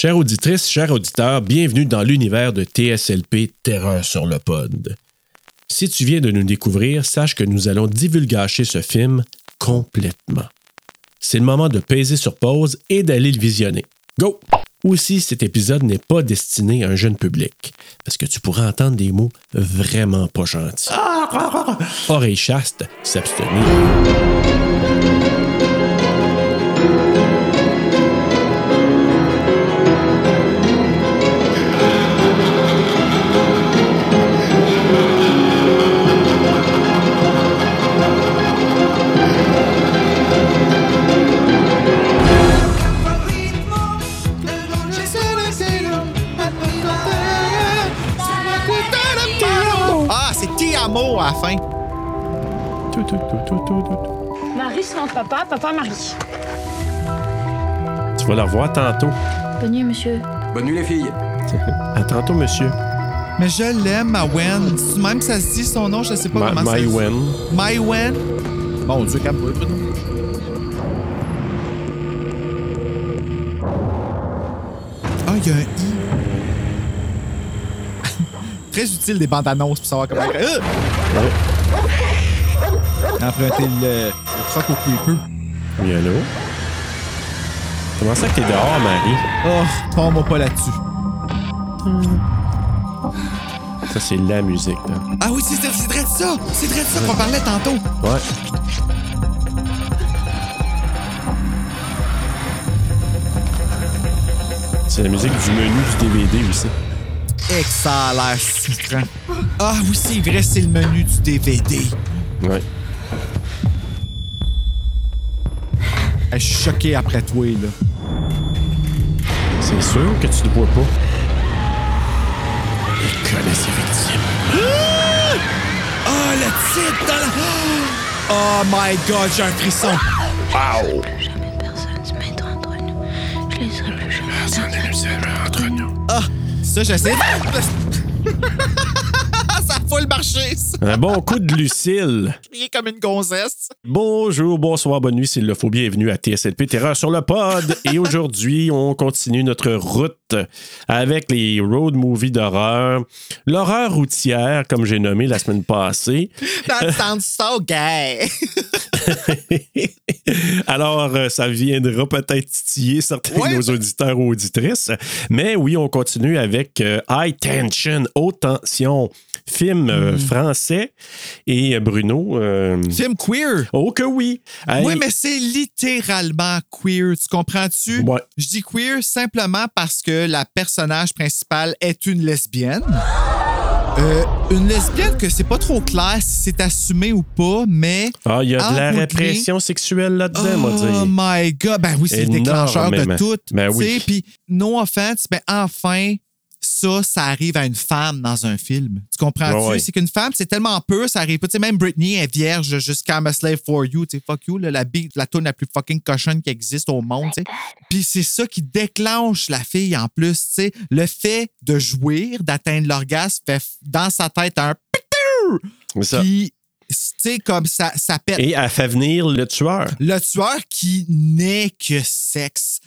Chères auditrices, chers auditeurs, bienvenue dans l'univers de TSLP Terreur sur le pod. Si tu viens de nous découvrir, sache que nous allons divulgacher ce film complètement. C'est le moment de peser sur pause et d'aller le visionner. Go! Aussi, cet épisode n'est pas destiné à un jeune public, parce que tu pourras entendre des mots vraiment pas gentils. Oreille chaste, s'abstenir. À la fin. Tout, tout, tout. Marie sans papa, papa Marie. Tu vas la revoir tantôt. Bonne nuit, monsieur. Bonne nuit les filles. À tantôt, monsieur. Mais je l'aime, ma Wen. C'est Même que ça se dit son nom, je sais pas Ma- comment ça se dit. Maïwen. My Wen. Mon Dieu, Bruno. Ah, il y a un I. Très utile des bandes annonces pour savoir comment. Euh! Emprunter le, le troc au creeper. Oui, allô? Comment ça que t'es dehors, Marie? Oh, tombe pas là-dessus. Ça, c'est la musique, là. Ah oui, c'est c'est vrai de ça! C'est vrai de ça qu'on parlait tantôt! Ouais. C'est la musique du menu du DVD aussi. Et que ça a l'air souffrant. Ah oui, c'est vrai, c'est le menu du DVD. Ouais. Je suis choqué après toi, là. C'est sûr que tu ne vois pas. Il connaît ses victimes. Oh, le titre dans la... Oh my God, j'ai un frisson. Wow! Jamais personne se mettre entre nous. Je laisserai plus jamais personne. entre nous. Ah, ça, j'essaie. ça fout le marché, ça. Un bon coup de Lucille. Crier comme une gonzesse. Bonjour, bonsoir, bonne nuit, s'il le faut. Bienvenue à TSLP Terreur sur le pod. Et aujourd'hui, on continue notre route avec les road movies d'horreur. L'horreur routière, comme j'ai nommé la semaine passée. That sounds so gay. Alors, euh, ça viendra peut-être titiller certains Ouais, de nos auditeurs ou auditrices. Mais oui, on continue avec euh, High Tension, Haute Tension, film Hmm. euh, français. Et Bruno. euh, Film queer. Oh que oui! Hey, Oui, mais c'est littéralement queer, tu comprends-tu? Ouais. Je dis queer simplement parce que la personnage principale est une lesbienne. Euh, une lesbienne que c'est pas trop clair si c'est assumé ou pas, mais. Ah, il y a de la répression sexuelle là-dedans, moi, Oh my God! Ben oui, c'est le déclencheur de Énormément. tout. Ben oui. Puis, no offense, mais enfin, ça, ça arrive à une femme dans un film. Tu comprends-tu? Ouais, ouais. C'est qu'une femme, c'est tellement pur, ça arrive pas. Tu sais, même Britney est vierge jusqu'à I'm a slave for you. Tu sais, fuck you, là, la beat, la tune la plus fucking cochonne qui existe au monde. tu sais. Puis c'est ça qui déclenche la fille en plus. tu sais. Le fait de jouir, d'atteindre l'orgasme, fait dans sa tête un ça. Puis, tu sais, comme ça, ça pète. Et elle fait venir le tueur. Le tueur qui n'est que sexe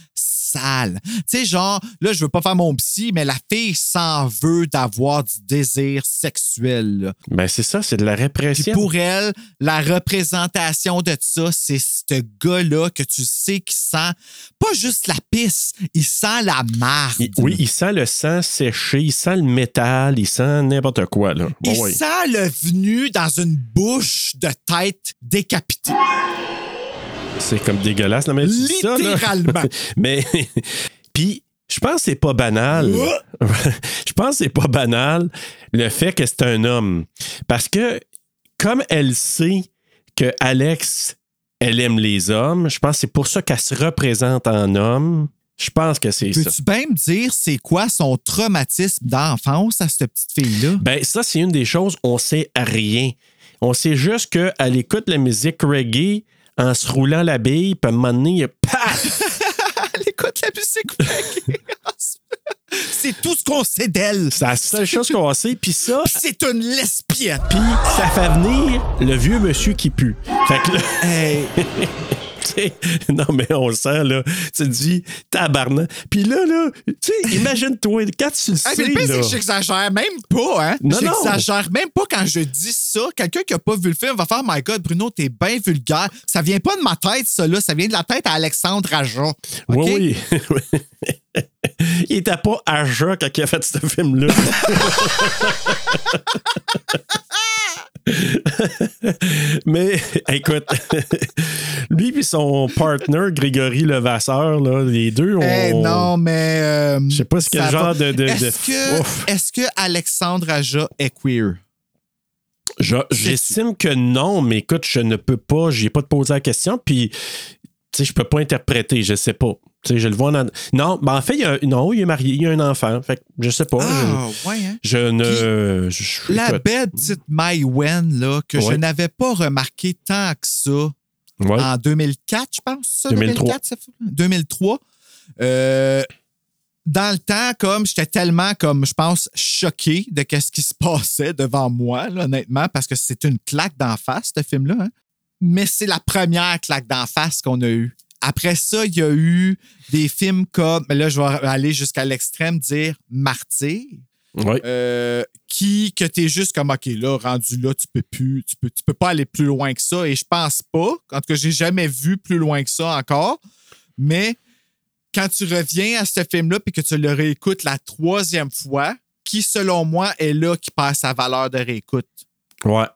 sale. Tu sais, genre, là, je veux pas faire mon psy, mais la fille s'en veut d'avoir du désir sexuel. là. Ben, c'est ça, c'est de la Puis répression. pour elle, la représentation de ça, c'est ce gars-là que tu sais qui sent pas juste la pisse, il sent la. Il- oui, il sent le sang séché, il sent le métal, il sent n'importe quoi, là. Il oui. sent le venu dans une bouche de tête décapitée. C'est comme dégueulasse, non, mais ça. Littéralement. mais, puis, je pense que c'est pas banal. je pense que c'est pas banal le fait que c'est un homme. Parce que, comme elle sait que Alex, elle aime les hommes, je pense que c'est pour ça qu'elle se représente en homme. Je pense que c'est ça. Peux-tu bien me dire c'est quoi son traumatisme d'enfance à cette petite fille-là? Ben, ça, c'est une des choses, on sait rien. On sait juste qu'elle écoute la musique reggae en se roulant la bille, puis à un moment donné, il paf! Elle écoute la musique. C'est tout ce qu'on sait d'elle. C'est la seule chose qu'on sait. Puis ça, c'est une lesbienne. puis ça fait venir le vieux monsieur qui pue. Fait que là, Hey. non, mais on le sent, là. Tu te dis, tabarnak. Puis là, là, tu sais, imagine-toi, quand tu le sais, mais le pire, c'est que j'exagère même pas, hein? Non, non. J'exagère même pas quand je dis ça. Quelqu'un qui a pas vu le film va faire My God, Bruno, t'es bien vulgaire. Ça vient pas de ma tête, ça, là. Ça vient de la tête à Alexandre Aja. Oui, oui. il était pas jeun quand il a fait ce film-là. Mais écoute, lui et son partner, Grégory Levasseur, là, les deux ont. Eh non, mais. euh, Je sais pas ce quel genre va. de- de- de- Est-ce que, est-ce que Alexandre Aja est queer? Je- J'estime que non, mais écoute, je ne peux pas, j'ai pas de poser la question, puis tu sais, je peux pas interpréter, je sais pas. Tu sais, je le vois dans... Non, ben en fait, il y a, non, il est marié, il y a un enfant. Fait que je sais pas. Ah, ouais, hein? je, je ne. je- je- La belle petite Mai Wen, là, que je n'avais pas remarqué tant que ça ouais. en 2004, je pense. Ça, 2003. 2004, ça fait- 2003. Euh, dans le temps, comme j'étais tellement, comme je pense, choqué de ce qui se passait devant moi, là, honnêtement, parce que c'est une claque d'en face, ce film-là. hein. Mais c'est la première claque d'en face qu'on a eue. Après ça, il y a eu des films comme, mais là, je vais aller jusqu'à l'extrême, dire Martyr euh, qui que t'es juste comme ok là rendu là tu peux plus tu peux tu peux pas aller plus loin que ça. Et je pense pas en tout cas j'ai jamais vu plus loin que ça encore. Mais quand tu reviens à ce film là puis que tu le réécoutes la troisième fois qui selon moi est là qui perd sa valeur de réécoute? Ouais.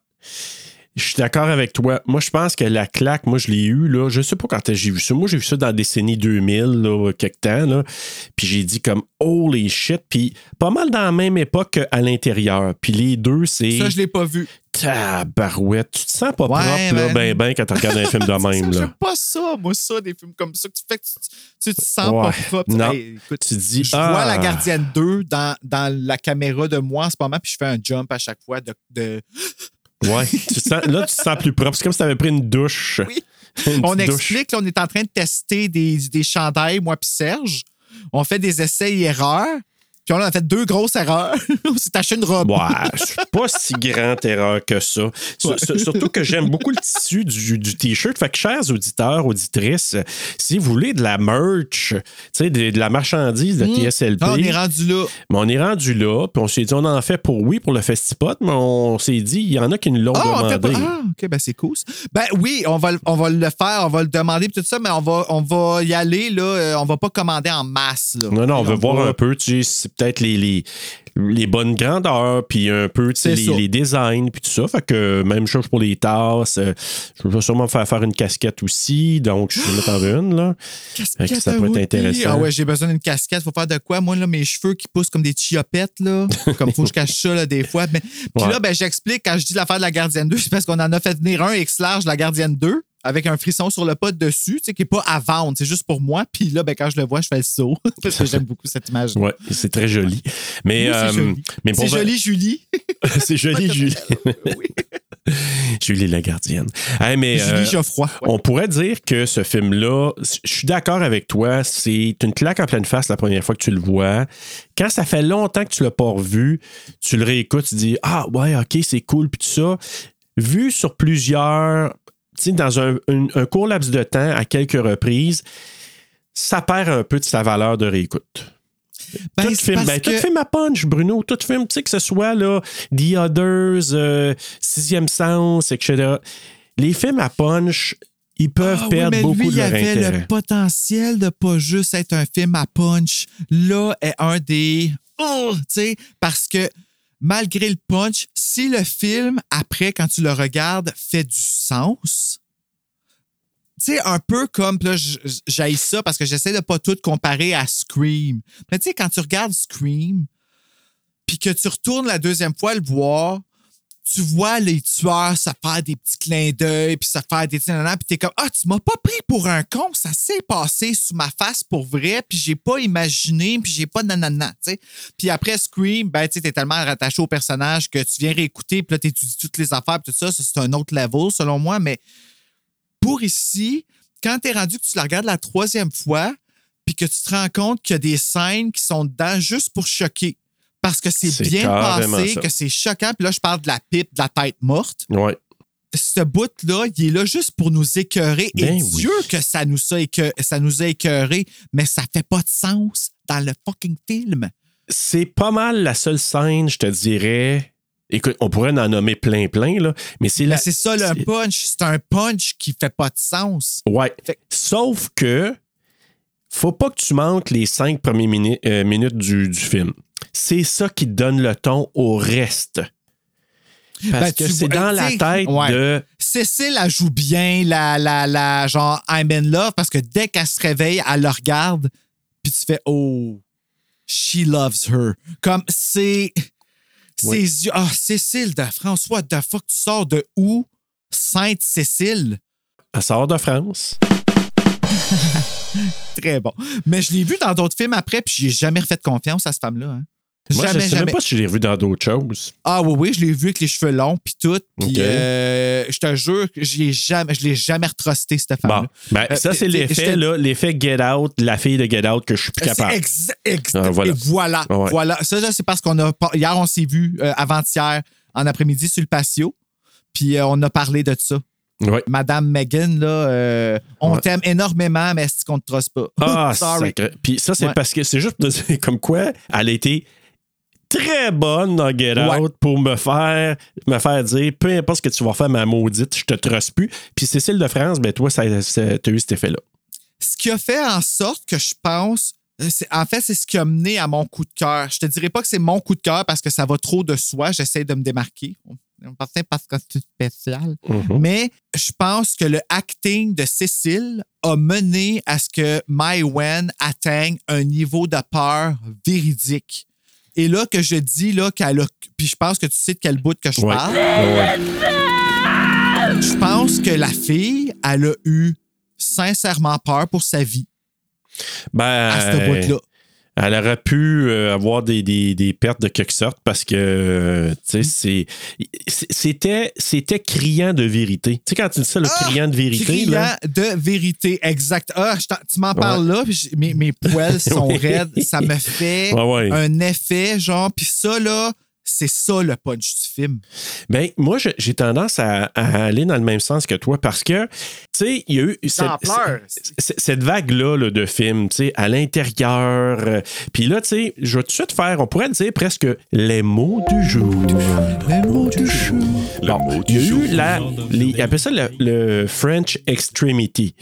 Je suis d'accord avec toi. Moi, je pense que la claque, moi, je l'ai eu, là. Je sais pas quand j'ai vu ça. Moi, j'ai vu ça dans la décennie 2000, là, quelque temps, là. Puis j'ai dit comme, holy shit. Puis pas mal dans la même époque qu'à l'intérieur. Puis les deux, c'est ça je l'ai pas vu tabarouette. Tu te sens pas Ouais, propre, là, ben- ben, quand tu regardes un film de même, j'aime là. pas ça moi ça des films comme ça que tu fais que tu, tu te sens Ouais. pas propre Non. Hey, écoute, Tu dis, je ah. vois la gardienne 2 dans, dans la caméra de moi en ce moment, puis je fais un jump à chaque fois de. de- Ouais. Tu te sens- là, tu te sens plus propre. C'est comme si tu avais pris une douche. Oui. Une On explique, là, on est en train de tester des, des chandails, moi puis Serge. On fait des essais et erreurs. Puis on a fait deux grosses erreurs. on s'est acheté une robe. Ouais, c'est pas si grande erreur que ça. Sur- sur- Surtout que j'aime beaucoup le tissu du, du T-shirt. Fait que, chers auditeurs, auditrices, si vous voulez de la merch, tu sais, de, de la marchandise de TSLP, Ah, on est rendu là. mais on est rendu là, puis on s'est dit, on en fait pour oui, pour le Festipot, mais on s'est dit, il y en a qui nous l'ont Ah, fait pas- demandé. ah, OK, ben c'est cool. Ben oui, on va, le- on va le faire, on va le demander tout ça, mais on va, on va y aller, là. euh, on va pas commander en masse, là. Non, non, on veut voir va- un peu, tu sais, peut-être les, les, les bonnes grandeurs, puis un peu, tu sais, C'est les, les designs, puis tout ça. Fait que même chose pour les tasses. euh, Je vais sûrement faire faire une casquette aussi, donc je vais mettre en une, là. Que ça pourrait être intéressant. Ah ouais, j'ai besoin d'une casquette. Faut faire de quoi? Moi, là, mes cheveux qui poussent comme des chiopettes, là. Comme faut que je cache ça, là, des fois. Mais, puis Ouais. là, ben, j'explique quand je dis l'affaire de la gardienne 2, c'est parce qu'on en a fait venir un X large de la gardienne 2 avec un frisson sur le pot dessus, tu sais, qui n'est pas à vendre, c'est juste pour moi. Puis là, ben, quand je le vois, je fais le saut. parce que j'aime beaucoup cette image. Ouais, c'est très joli. Mais, Oui, c'est euh, joli. mais pour C'est joli, Julie. c'est joli, Julie. Julie la gardienne. Hey, mais, Julie euh, Geoffroy. Ouais. On pourrait dire que ce film-là, je suis d'accord avec toi, c'est une claque en pleine face la première fois que tu le vois. Quand ça fait longtemps que tu l'as pas revu, tu le réécoutes, tu dis Ah ouais, ok, c'est cool, puis tout ça. Vu sur plusieurs, dans un, un- un court laps de temps, à quelques reprises, ça perd un peu de sa valeur de réécoute. Ben, tout, film, ben, tout film à punch, Bruno. Tout film, tu sais, que ce soit là, The Others, euh, Sixième Sens, etc. Les films à punch, ils peuvent Ah oui, perdre mais beaucoup lui, de il leur avait intérêt. le potentiel de pas juste être un film à punch. Là est un des. Oh, tu sais, parce que malgré le punch, si le film, après, quand tu le regardes, fait du sens, tu sais, un peu comme, là, j- j- j'haïs ça parce que j'essaie de pas tout comparer à Scream. Mais tu sais, quand tu regardes Scream, puis que tu retournes la deuxième fois le voir, tu vois les tueurs se faire des petits clins d'œil, puis se faire des puis t'es comme ah tu m'as pas pris pour un con, ça s'est passé sous ma face pour vrai, puis j'ai pas imaginé, puis j'ai pas nanana, tu sais. Puis après Scream, ben tu t'es tellement rattaché au personnage que tu viens réécouter, puis là t'étudies toutes les affaires, puis tout ça, ça c'est un autre level selon moi, mais pour ici, quand t'es rendu que tu la regardes la troisième fois, puis que tu te rends compte qu'il y a des scènes qui sont dedans juste pour choquer. Parce que c'est bien passé, ça. que c'est choquant. Puis là, je parle de la pipe, de la tête morte. Ouais. ce bout-là, il est là juste pour nous écœurer. Ben et oui. Dieu que ça nous a, écœur- ça nous a écœurés, mais ça fait pas de sens dans le fucking film. C'est pas mal la seule scène, je te dirais. Écoute, on pourrait en nommer plein, plein, là, mais c'est la. c'est ça le punch. C'est un punch qui fait pas de sens. Ouais. Fait- Sauf que, faut pas que tu manques les cinq premières euh, minutes du, du film. C'est ça qui donne le ton au reste. Parce Ben, que c'est dans la tête ouais. de. Cécile, elle joue bien la, la, la genre I'm in love parce que dès qu'elle se réveille, elle le regarde, puis tu fais Oh, she loves her. Comme c'est. Ses yeux. Ah, Cécile de France, what the fuck, tu sors de où? Sainte-Cécile. Elle sort de France. Très bon. Mais je l'ai vu dans d'autres films après, puis j'ai jamais refait confiance à cette femme-là. hein. Moi, jamais, je sais même pas si je l'ai revu dans d'autres choses. Ah oui, oui, je l'ai vu avec les cheveux longs, puis tout. Puis euh, je te jure l'ai jamais, je l'ai jamais retrusté, cette Bon, femme-là. ben, Euh, ça, c'est l'effet, là, l'effet Get Out, la fille de Get Out, que je suis plus capable. exa- ex- Ah, voilà. Et voilà. Ah ouais. voilà. Ça, là, c'est parce qu'on a. Hier, on s'est vu euh, avant-hier, en après-midi, sur le patio. Puis on a parlé de ça. Ouais. Madame Megan, là, euh, on Ouais. t'aime énormément, mais est-ce qu'on te trosse pas? Ah, Sorry. sacré. Puis ça, c'est Ouais. parce que c'est juste comme quoi elle a été très bonne dans Get Ouais. Out pour me faire, me faire dire peu importe ce que tu vas faire, ma maudite, je te trosse plus. Puis Cécile de France, ben toi, ça, ça- t'as eu cet effet-là. Ce qui a fait en sorte que je pense. euh, En fait, c'est ce qui a mené à mon coup de cœur. Je te dirais pas que c'est mon coup de cœur parce que ça va trop de soi. J'essaie de me démarquer. Parce que c'est spécial. Mhm. Mais je pense que le acting de Cécile a mené à ce que Mai Wen atteigne un niveau de peur véridique. Et là que je dis là qu'elle a. Puis je pense que tu sais de quel bout que je Ouais. parle. Ouais. Je pense que la fille, elle a eu sincèrement peur pour sa vie Ben, à ce bout-là. Elle aurait pu euh, avoir des, des- des pertes de quelque sorte parce que, euh, tu sais, c'est- c'est- c'était, c'était criant de vérité. Tu sais, quand tu dis ça, le Ah! criant de vérité, Criant là. de vérité, exact. Ah, je tu m'en parles là, puis mes, mes poils sont raides. Ça me fait Ouais, ouais. un effet, genre, puis ça, là, c'est ça le punch du film. Ben, moi, j'ai tendance à, à aller dans le même sens que toi parce que, tu sais, il y a eu cette, vague-là là, de films, tu sais, à l'intérieur. euh, Puis là, tu sais, je vais tout de suite faire, on pourrait dire presque les mots du jour. Le mot du jour. Bon, il y a eu la, les, ils appellent ça le, le French Extremity.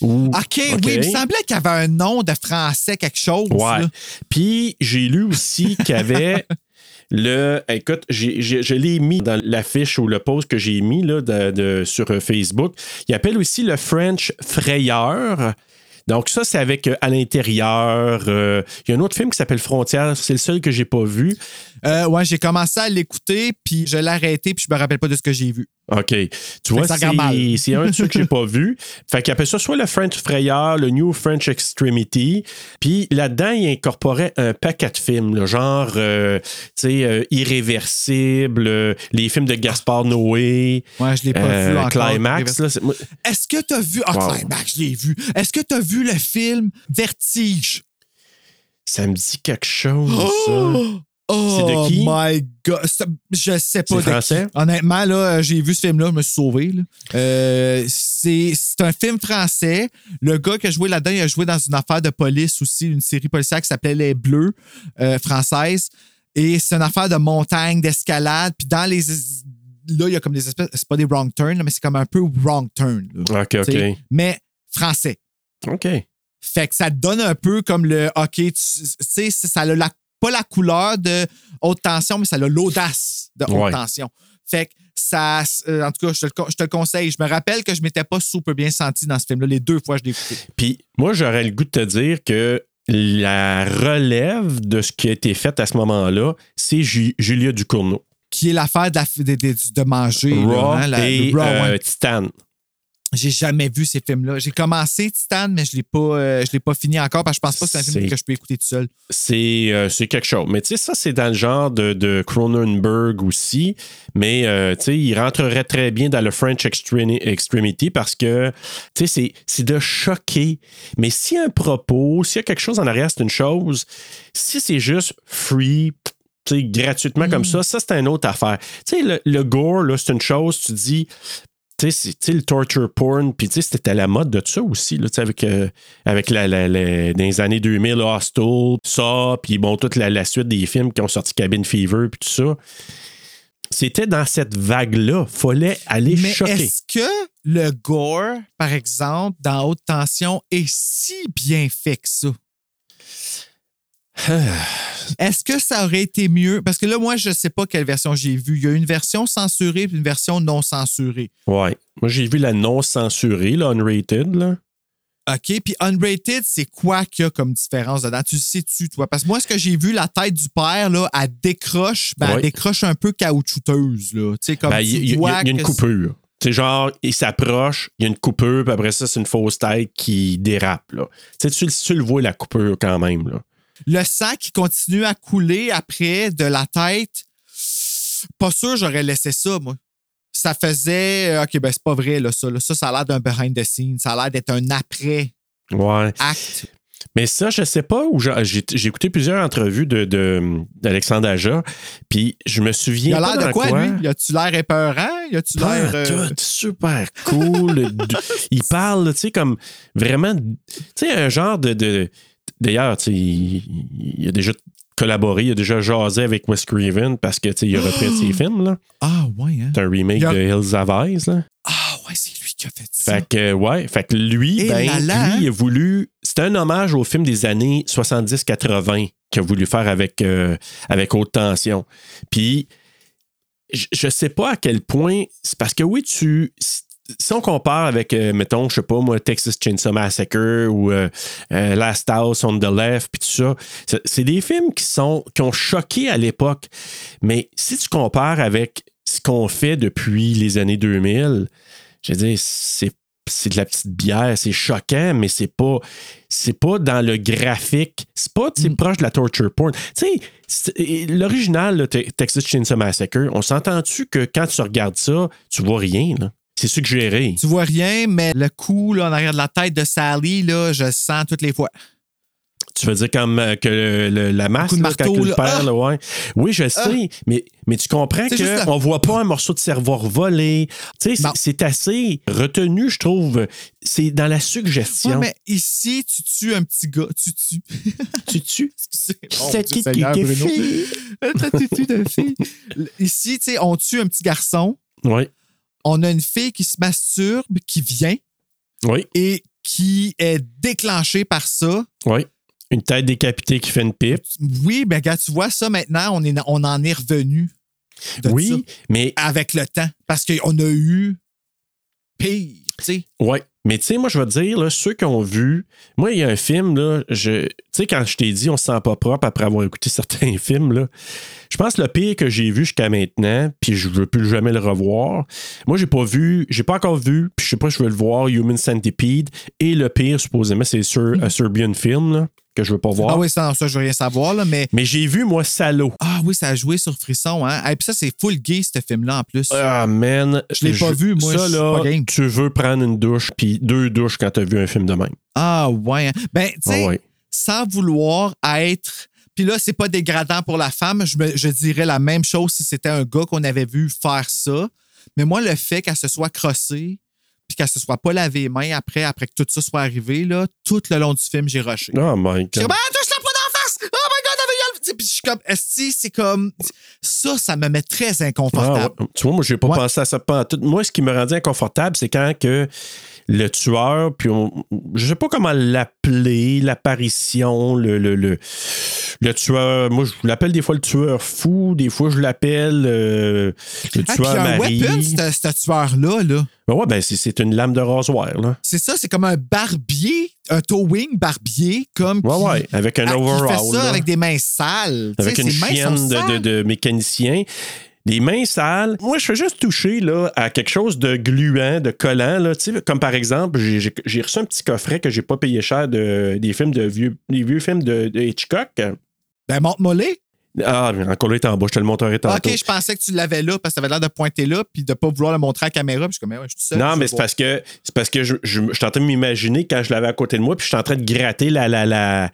Ou- OK, oui, il me semblait qu'il y avait un nom de français, quelque chose. Ouais. là. Puis j'ai lu aussi qu'il y avait le. Écoute, je l'ai mis dans l'affiche ou le post que j'ai mis là, sur euh, Facebook. Il appelle aussi le French Frayeur. Donc, ça, c'est avec euh, à l'intérieur. euh, il y a un autre film qui s'appelle Frontières. C'est le seul que j'ai pas vu. Euh, ouais, j'ai commencé à l'écouter, puis je l'ai arrêté, puis je me rappelle pas de ce que j'ai vu. OK. Tu vois, c'est un de ceux que j'ai pas vu. Fait qu'il appelle ça soit le French Frayeur, le New French Extremity. Puis là-dedans, il incorporait un paquet de films, là, genre, euh, tu sais, euh, Irréversible, euh, les films de Gaspard Noé, Ouais, je l'ai pas vu encore. Climax. Est-ce que tu as vu. Ah, Wow. Climax, je l'ai vu. Est-ce que tu as vu le film Vertige? ça me dit quelque chose, ça. Oh C'est de qui? my God. Je sais pas C'est de français? qui. Honnêtement, là, j'ai vu ce film-là, je me suis sauvé. Euh, c'est c'est un film français. Le gars qui a joué là-dedans, il a joué dans une affaire de police aussi, une série policière qui s'appelait Les Bleus, euh, française. Et c'est une affaire de montagne, d'escalade. Puis dans les. Là, il y a comme des espèces. C'est pas des wrong turns, mais c'est comme un peu wrong turn. là. OK, T'sais, OK. Mais français. OK. Fait que ça te donne un peu comme le OK, tu tu sais, ça a la, pas la couleur de haute tension, mais ça a l'audace de haute Ouais. tension. Fait que ça, euh, en tout cas, je te, le, je te le conseille. Je me rappelle que je m'étais pas super bien senti dans ce film-là les deux fois que je l'ai écouté. Puis moi, j'aurais le goût de te dire que la relève de ce qui a été fait à ce moment-là, c'est Ju- Julia Ducournau. Qui est l'affaire de, la- de, de- de manger. là, Raw hein, la- et Raw, euh, ouais. Titan. J'ai jamais vu ces films-là. J'ai commencé Titan, mais je l'ai pas, euh, je l'ai pas fini encore parce que je pense pas que c'est un film que je peux écouter tout seul. C'est euh, c'est quelque chose. Mais tu sais, ça, c'est dans le genre de, de Cronenberg aussi. Mais euh, tu sais, il rentrerait très bien dans le French Extremi- Extremity parce que tu sais, c'est- c'est de choquer. Mais s'il y a un propos, s'il y a quelque chose en arrière, c'est une chose. Si c'est juste free, tu sais, gratuitement comme ça, ça, c'est une autre affaire. Tu sais, le, le gore, là, c'est une chose, tu dis. Tu sais, le torture porn, puis tu sais, c'était à la mode de ça aussi, là, tu sais, avec, euh, avec la, la- la- dans les années 2000, Hostel, ça, puis bon, toute la, la suite des films qui ont sorti Cabin Fever, puis tout ça. C'était dans cette vague-là. Fallait aller Mais choquer. est-ce que le gore, par exemple, dans haute tension, est si bien fait que ça? Est-ce que ça aurait été mieux? Parce que là, moi, je ne sais pas quelle version j'ai vue. Il y a une version censurée et une version non censurée. Ouais. Moi, j'ai vu la non censurée, là, unrated, là. OK, puis unrated, c'est quoi qu'il y a comme différence dedans? Tu le sais-tu, toi? Parce que moi, ce que j'ai vu, la tête du père, là, elle décroche, ben, Ouais. elle décroche un peu caoutchouteuse, là. Tu sais, comme Ben, il y, a- y une coupure. C'est genre, il s'approche, il y a une coupure, puis après ça, c'est une fausse tête qui dérape. Là. Tu, sais, tu, tu le vois, la coupure, quand même. Là. Le sang qui continue à couler après de la tête, pas sûr j'aurais laissé ça, moi. Ça faisait, euh, OK, ben c'est pas vrai, là, ça. là. Ça, ça a l'air d'un behind the scenes. Ça a l'air d'être un après-acte. Ouais. Mais ça, je sais pas où j'ai écouté plusieurs entrevues de, de- d'Alexandre Aja, puis je me Il souviens a pas l'air de quoi, lui? Y a-tu l'air épeurant? Y a-tu l'air... euh, super cool. Il parle, tu sais, comme vraiment, tu sais, un genre de. de- D'ailleurs, il, il a déjà collaboré, il a déjà jasé avec Wes Craven parce que, il a repris ses films, là. Ah, ouais, hein? C'est un remake a- de Hills Have Eyes, là. Ah, ouais, c'est lui qui a fait ça. Fait que, ouais, fait que lui, ben, là là, lui, hein? il a voulu. C'était un hommage au film des années 70-80 qu'il a voulu faire avec, euh, avec Haute Tension. Puis, je, je sais pas à quel point. C'est parce que oui, tu. Si on compare avec, euh, mettons, je sais pas moi, Texas Chainsaw Massacre ou euh, euh, Last House on the Left, puis tout ça, c'est- des films qui sont qui ont choqué à l'époque. Mais si tu compares avec ce qu'on fait depuis les années 2000, je veux dire, c'est c'est de la petite bière, c'est choquant, mais c'est pas c'est pas dans le graphique, c'est pas sais, proche de la torture porn. Tu sais, l'original Texas Chainsaw Massacre, on s'entend-tu que quand tu regardes ça, tu vois rien là? C'est suggéré. Tu vois rien, mais le coup là, en arrière de la tête de Sally, là, je le sens toutes les fois. Tu veux dire comme euh, que le- le- la masse coup de là, marteau, quand le là. Ah! ouais. Oui, je sais, mais, mais tu comprends C'est juste qu'on la- voit pas un morceau de cerveau volé. Tu sais, c'est- Non. c'est assez retenu, je trouve. C'est dans la Ouais, suggestion. mais ici, tu tues un petit gars. Tu tues. Tu tues? Excusez. Dieu Seigneur, qui Bruno. fille? Ta tutu de fille. Ici, tu sais, on tue un petit garçon. Oui, On a une fille qui se masturbe, qui vient oui, et qui est déclenchée par ça. oui. Une tête décapitée qui fait une pipe. Oui, ben gars, tu vois ça maintenant, on, est, on en est revenu. de Oui, ça mais avec le temps. Parce qu'on a eu pire, tu sais. Ouais. Mais tu sais, moi, je vais te dire, là, ceux qui ont vu, moi, il y a un film, là, je, tu sais, quand je t'ai dit, on se sent pas propre après avoir écouté certains films, là, je pense que le pire que j'ai vu jusqu'à maintenant, puis je veux plus jamais le revoir. Moi, j'ai pas vu, j'ai pas encore vu, puis je sais pas, si je veux le voir, Human Centipede, et le pire, supposément, c'est sur un Serbian film, là, que je veux pas voir. Ah oui, ça, ça, je veux rien savoir, là, mais. Mais j'ai vu, moi, Salo. Ah oui, ça a joué sur Frisson, hein. Et puis ça, c'est full gay, ce film-là, en plus. Ah, man. Je l'ai pas vu, moi, Ça, là, pas game. tu veux prendre une douche, puis deux douches quand t'as vu un film de même. Ah ouais. hein. Ben, tu sais, Ah ouais. sans vouloir être. Puis là, c'est pas dégradant pour la femme. Je, me- je dirais la même chose si c'était un gars qu'on avait vu faire ça. Mais moi, le fait qu'elle se soit crossée, puis qu'elle se soit pas lavé les mains après, après que tout ça soit arrivé, là, tout le long du film, j'ai rushé. Oh my God. comme, ah, touche-la pas d'en face! Oh my god! Tu sais, Puis je suis comme, esti, c'est comme. Ça, ça me met très Ah, inconfortable. ouais. Tu vois, moi, j'ai pas Ouais. pensé à ça pas tout. Moi, ce qui me rendait inconfortable, c'est quand que le tueur, puis on, je sais pas comment l'appeler, l'apparition, le, le, le, le tueur, moi, je l'appelle des fois le tueur fou, des fois, je l'appelle euh, le Ah, tueur un mari. weapon, ce tueur-là, là. Ben ouais, ben, c'est, une lame de rasoir, là. C'est ça, c'est comme un barbier, un towing barbier, comme. Ouais, qui- ouais, avec un Ah, overall. Qui fait ça là. avec des mains sales. Avec une chienne de, de mécanicien. Des mains sales. Moi, je fais juste toucher là, à quelque chose de gluant, de collant. Là, comme par exemple, j'ai- reçu un petit coffret que j'ai pas payé cher de, des films de vieux, des vieux films de, de Hitchcock. Ben, montre-moi les. Ah, mais encore là, il est en bas, je te le montrerai tantôt. Ok, je pensais que tu l'avais là parce que tu avais l'air de pointer là puis de pas vouloir le montrer à la caméra. Puis je suis comme, ouais, je suis seul. non, mais c'est parce que c'est parce que je, je, je suis en train de m'imaginer quand je l'avais à côté de moi, puis je suis en train de gratter la. la, la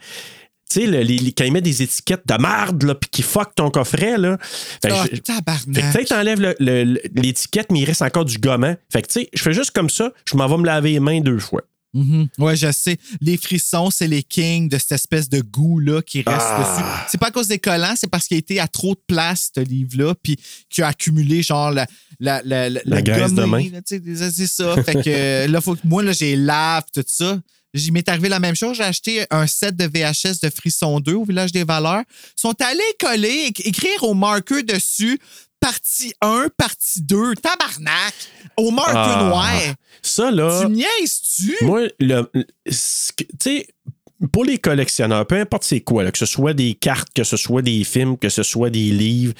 Tu sais, le- les- quand ils mettent des étiquettes de marde, là, puis qui fuck ton coffret, là. Fait que Ah, je- fait que, tabarnak. t'enlèves le- le- l'étiquette, mais il reste encore du gommant. Fait que, tu sais, je fais juste comme ça, je m'en vais me laver les mains deux fois. Mhm. Ouais, je sais. Les frissons, c'est les kings de cette espèce de goût-là qui reste Ah. dessus. C'est pas à cause des collants, c'est parce qu'il a été à trop de place, ce livre-là, puis qu'il a accumulé, genre, la, la, la, la, La graisse de main. C'est ça. fait que euh, là, faut que moi, là, j'ai lave, tout ça. Il m'est arrivé la même chose? J'ai acheté un set de VHS de Frisson 2 au Village des Valeurs. Ils sont allés coller, éc- écrire au marqueur dessus partie 1, partie 2. Tabarnak! Au marqueur Ah. noir. Ça, là. Tu niaises-tu? Moi, le, tu sais, pour les collectionneurs, peu importe c'est quoi, là, que ce soit des cartes, que ce soit des films, que ce soit des livres,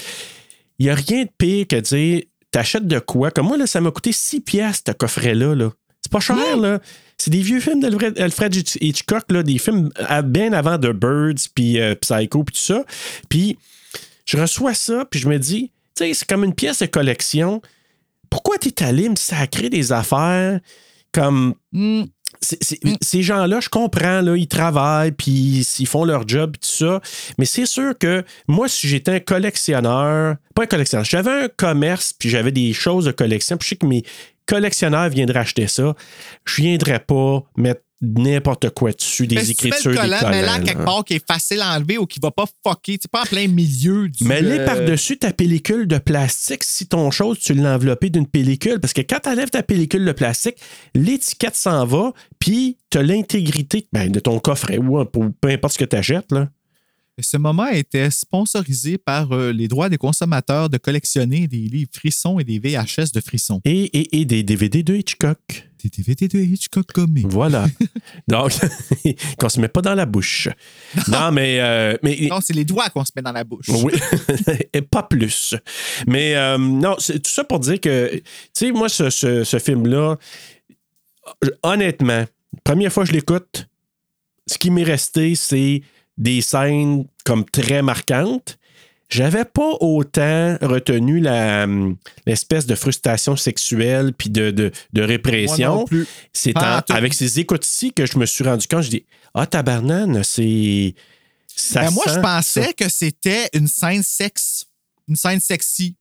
il n'y a rien de pire que de dire t'achètes de quoi? Comme moi, là, ça m'a coûté 6 piastres, ce coffret-là. Là. C'est pas cher, là. C'est des vieux films d'Alfred Alfred Hitch- Hitchcock, là, des films bien avant The Birds, puis euh, Psycho, puis tout ça. Puis je reçois ça, puis je me dis, tu sais, c'est comme une pièce de collection. Pourquoi t'es allé me sacrer des affaires comme c'est- c'est- ces gens-là, je comprends, là, ils travaillent, puis ils font leur job, tout ça. Mais c'est sûr que moi, si j'étais un collectionneur, pas un collectionneur, j'avais un commerce, puis j'avais des choses de collection, puis je sais que mes collectionneurs viendraient acheter ça, je viendrais pas mettre n'importe quoi dessus, des Mais si tu mets écritures, des collant, mais là, quelque là. part, qui est facile à enlever ou qui va pas fucker. Tu pas en plein milieu du. Mais les euh, par-dessus ta pellicule de plastique, si ton chose, tu l'as enveloppé d'une pellicule, parce que quand tu enlèves ta pellicule de plastique, l'étiquette s'en va, puis tu as l'intégrité ben, de ton coffret ou peu peu importe ce que tu achètes. Là. Et Ce moment était sponsorisé par euh, les droits des consommateurs de collectionner des livres frissons et des VHS de frissons. Et, et, et des DVD de Hitchcock. Des DVD de Hitchcock gommés. Voilà. Donc, qu'on se met pas dans la bouche. Non, mais. euh, mais Non, c'est les doigts qu'on se met dans la bouche. Oui, et pas plus. Mais euh, non, c'est tout ça pour dire que, tu sais, moi, ce, ce- ce film-là, honnêtement, première fois que je l'écoute, ce qui m'est resté, c'est des scènes comme très marquantes. J'avais pas autant retenu hum, l'espèce de frustration sexuelle puis de, de, de répression. C'est avec ces écoutes-ci que je me suis rendu compte. Je dis, ah, tabarnane, c'est. Ça Ben, moi, je pensais ça. que c'était une scène sexe. Une scène sexy.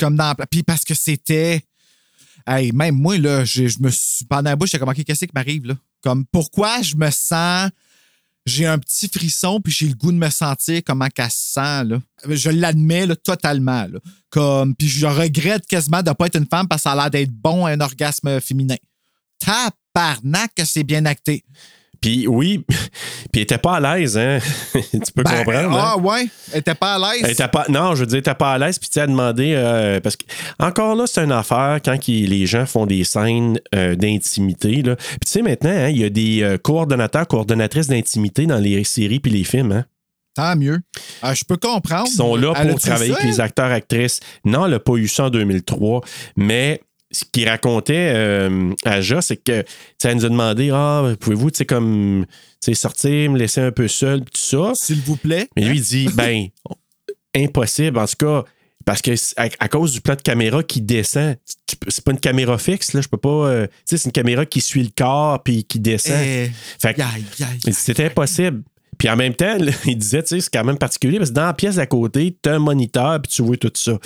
Comme dans. Puis parce que c'était. Hey, même moi, là, je, je me suis. Pendant la bouche, j'ai comme, OK, qu'est-ce qui m'arrive, là? Comme, pourquoi je me sens. J'ai un petit frisson, puis j'ai le goût de me sentir comment qu'elle se sent. Je l'admets, totalement. Comme, puis je regrette quasiment de ne pas être une femme parce que ça a l'air d'être bon un orgasme féminin. Tabarnak que c'est bien acté. Puis oui, puis elle était pas à l'aise, hein? tu peux Ben, comprendre. hein? Ah, ouais. Elle était pas à l'aise. Elle était pas, non, je veux dire, elle était pas à l'aise, puis tu sais, elle a demandé, euh, parce que, encore là, c'est une affaire quand qui- les gens font des scènes euh, d'intimité, là. Puis tu sais, maintenant, hein, il y a des euh, coordonnateurs, coordonnatrices d'intimité dans les séries puis les films, hein, Tant mieux. Ah, je peux comprendre. qui sont là Elle pour travailler avec les acteurs, actrices. Non, elle n'a pas eu ça en 2003, mais ce qu'il racontait euh, à Ja, c'est que, elle nous a demandé, ah, pouvez-vous, tu sais, comme, sortir, me laisser un peu seul, tout ça. S'il vous plaît. Mais lui, il dit, ben, impossible. En tout cas, parce que à, à cause du plan de caméra qui descend, c'est pas une caméra fixe, là. Je peux pas. euh, tu sais, c'est une caméra qui suit le corps puis qui descend. Eh, Fait c'était impossible. Puis en même temps, là, il disait, tu sais, c'est quand même particulier parce que dans la pièce d'à côté, tu as un moniteur puis tu vois tout ça.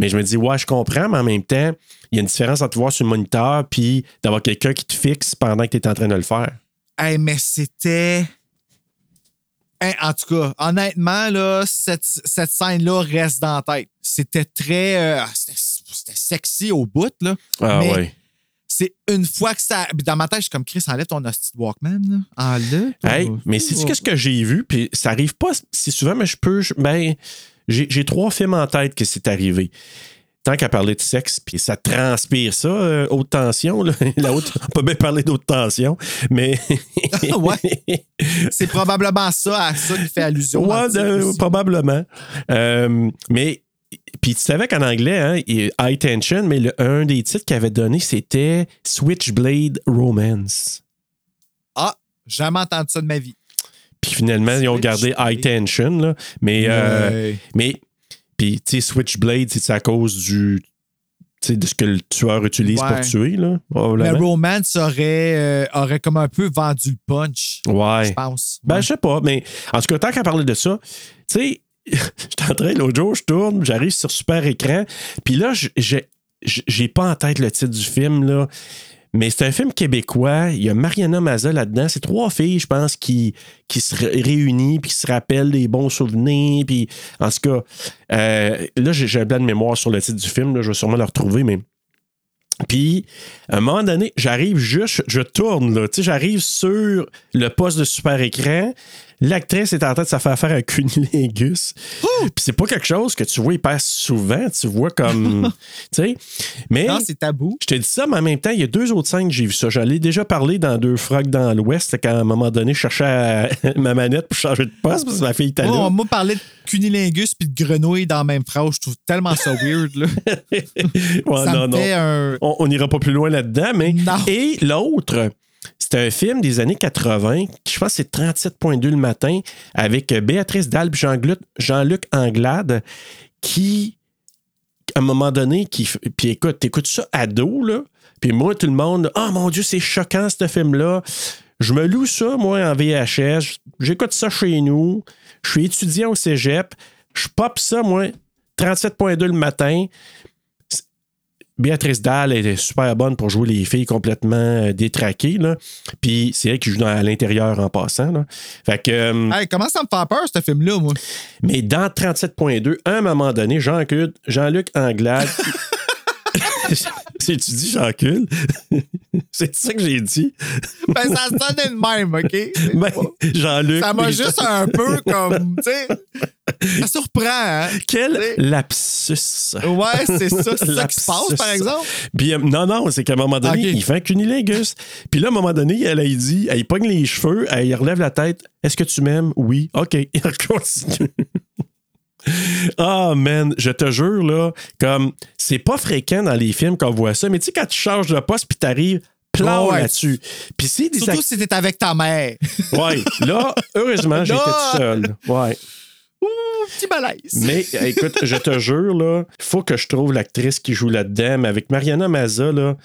Mais je me dis, ouais, je comprends, mais en même temps, il y a une différence entre voir sur le moniteur puis d'avoir quelqu'un qui te fixe pendant que tu es en train de le faire. Hey, mais c'était. Hey, en tout cas, honnêtement, là, cette, cette scène-là reste dans la tête. C'était très. euh, c'était sexy au bout, là. Ah Mais ouais. C'est une fois que ça. Dans ma tête, je suis comme Chris, enlève ton hostie de Walkman, là. Enlève. Hey, mais c'est qu'est-ce que j'ai vu, puis ça arrive pas si souvent, mais je peux. je- ben, j'ai trois films en tête que c'est arrivé. Tant qu'à parler de sexe, puis ça transpire ça, euh, haute tension. Là. La haute, on peut bien parler d'autre tension, mais. Ouais. C'est probablement ça à ça qui fait allusion. Ouais, euh, aussi. probablement. Euh, mais. Puis tu savais qu'en anglais, hein, High Tension, mais le- un des titres qu'il avait donné, c'était Switchblade Romance. Ah, jamais entendu ça de ma vie. Puis finalement, ils ont gardé. High Tension, là. Mais. euh. Mais, puis, tu sais, Switchblade, c'est à cause du, de ce que le tueur utilise Ouais. pour tuer, là. Mais. Romance aurait, euh, aurait comme un peu vendu le punch, Ouais. je pense. Ben, je sais pas, mais en tout cas, tant qu'à parler de ça, tu sais, j'étais en train, l'autre jour, je tourne, j'arrive sur super écran, puis là, j'ai pas en tête le titre du film, là. Mais c'est un film québécois. Il y a Mariana Maza là-dedans. C'est trois filles, je pense, qui, se ré- réunissent puis qui se rappellent des bons souvenirs. Puis, en tout cas, euh, là, j'ai un blanc de mémoire sur le titre du film. je vais sûrement le retrouver, mais. Puis, à un moment donné, j'arrive juste, je tourne, là. Tu sais, j'arrive sur le poste de super écran. L'actrice est en train de se faire faire un cunilingus. Puis c'est pas quelque chose que tu vois hyper souvent. Tu vois comme. tu sais. Mais. Non, c'est tabou. Je te dis ça, mais en même temps, il y a deux autres scènes que j'ai vu ça. J'allais déjà parler dans Deux frogs dans l'Ouest, quand à un moment donné, je cherchais à- ma manette pour changer de poste parce que ma fille était là. on m'a parlé de cunilingus puis de grenouille dans la même phrase. Je trouve tellement ça weird. Là. Ouais, ça non, me non. fait un. On on n'ira pas plus loin là-dedans, mais. Non. Et l'autre, c'est un film des années 80, qui, je pense que c'est 37.2 le matin, avec Béatrice Dalbe, Jean-Luc Anglade, qui, à un moment donné, qui. Puis écoute, t'écoutes ça ado, là. Puis moi, tout le monde, oh mon Dieu, c'est choquant, ce film-là. Je me loue ça, moi, en VHS. J'écoute ça chez nous. Je suis étudiant au cégep. Je pop ça, moi, 37.2 le matin. Béatrice Dalle est super bonne pour jouer les filles complètement euh, détraquées. Là. Puis c'est elle qui joue dans- à l'intérieur en passant. Là. Fait que, euh, Hey, comment ça me fait peur, ce film-là, moi? mais dans 37.2, à un moment donné, Jean-Luc Jean-Luc Anglade. C'est-tu dit Jean-Cul? C'est ça que j'ai dit? Ben, ça sonnait de même, OK? Ben, Jean-Luc. ça m'a juste un peu comme, tu sais, ça surprend, hein? Quel lapsus! Ouais, c'est ça, c'est ça qui se passe, par exemple. Puis, euh, non, non, c'est qu'à un moment donné, il fait un cunilingus. Puis là, à un moment donné, elle, elle dit, elle pogne les cheveux, elle relève la tête. Est-ce que tu m'aimes? Oui. OK. Il continue. Ah, man, je te jure, là, comme, c'est pas fréquent dans les films qu'on voit ça, mais tu sais, quand tu changes de poste puis t'arrives plan Ouais. là-dessus. Puis des Surtout si t'étais avec ta mère. Ouais, là, heureusement, j'étais tout seul. Ouais. Ouh, petit malaise. Mais euh, écoute, je te jure, là, faut que je trouve l'actrice qui joue là-dedans, mais avec Mariana Maza, là,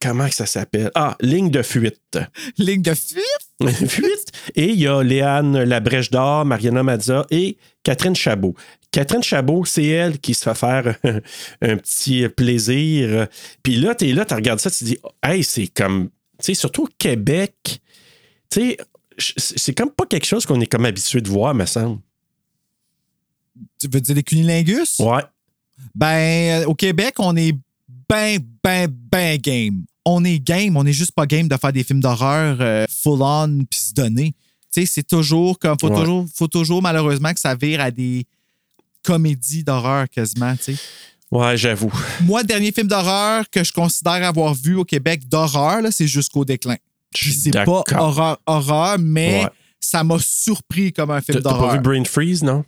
comment que ça s'appelle? Ah, Ligne de fuite. Ligne de fuite? fuite. Et il y a Léane Labrèche d'Or, Mariana Maza et Catherine Chabot. Catherine Chabot, c'est elle qui se fait faire un, petit plaisir. Puis là, t'es là, tu regardes ça, tu te dis, hey, c'est comme, tu sais, surtout au Québec, tu sais, c'est comme pas quelque chose qu'on est comme habitué de voir, me semble. Tu veux dire les cunilingus? Ouais. Ben, euh, au Québec, on est ben, ben, ben game. On est game, on est juste pas game de faire des films d'horreur euh, full-on puis se donner. Tu sais, c'est toujours comme. Faut, Ouais. toujours, faut toujours, malheureusement, que ça vire à des comédies d'horreur quasiment, tu sais. Ouais, j'avoue. Moi, le dernier film d'horreur que je considère avoir vu au Québec d'horreur, c'est Jusqu'au déclin. C'est pas horreur, horreur, mais Ouais. ça m'a surpris comme un film T'as t'as pas d'horreur. vu Brain Freeze, non?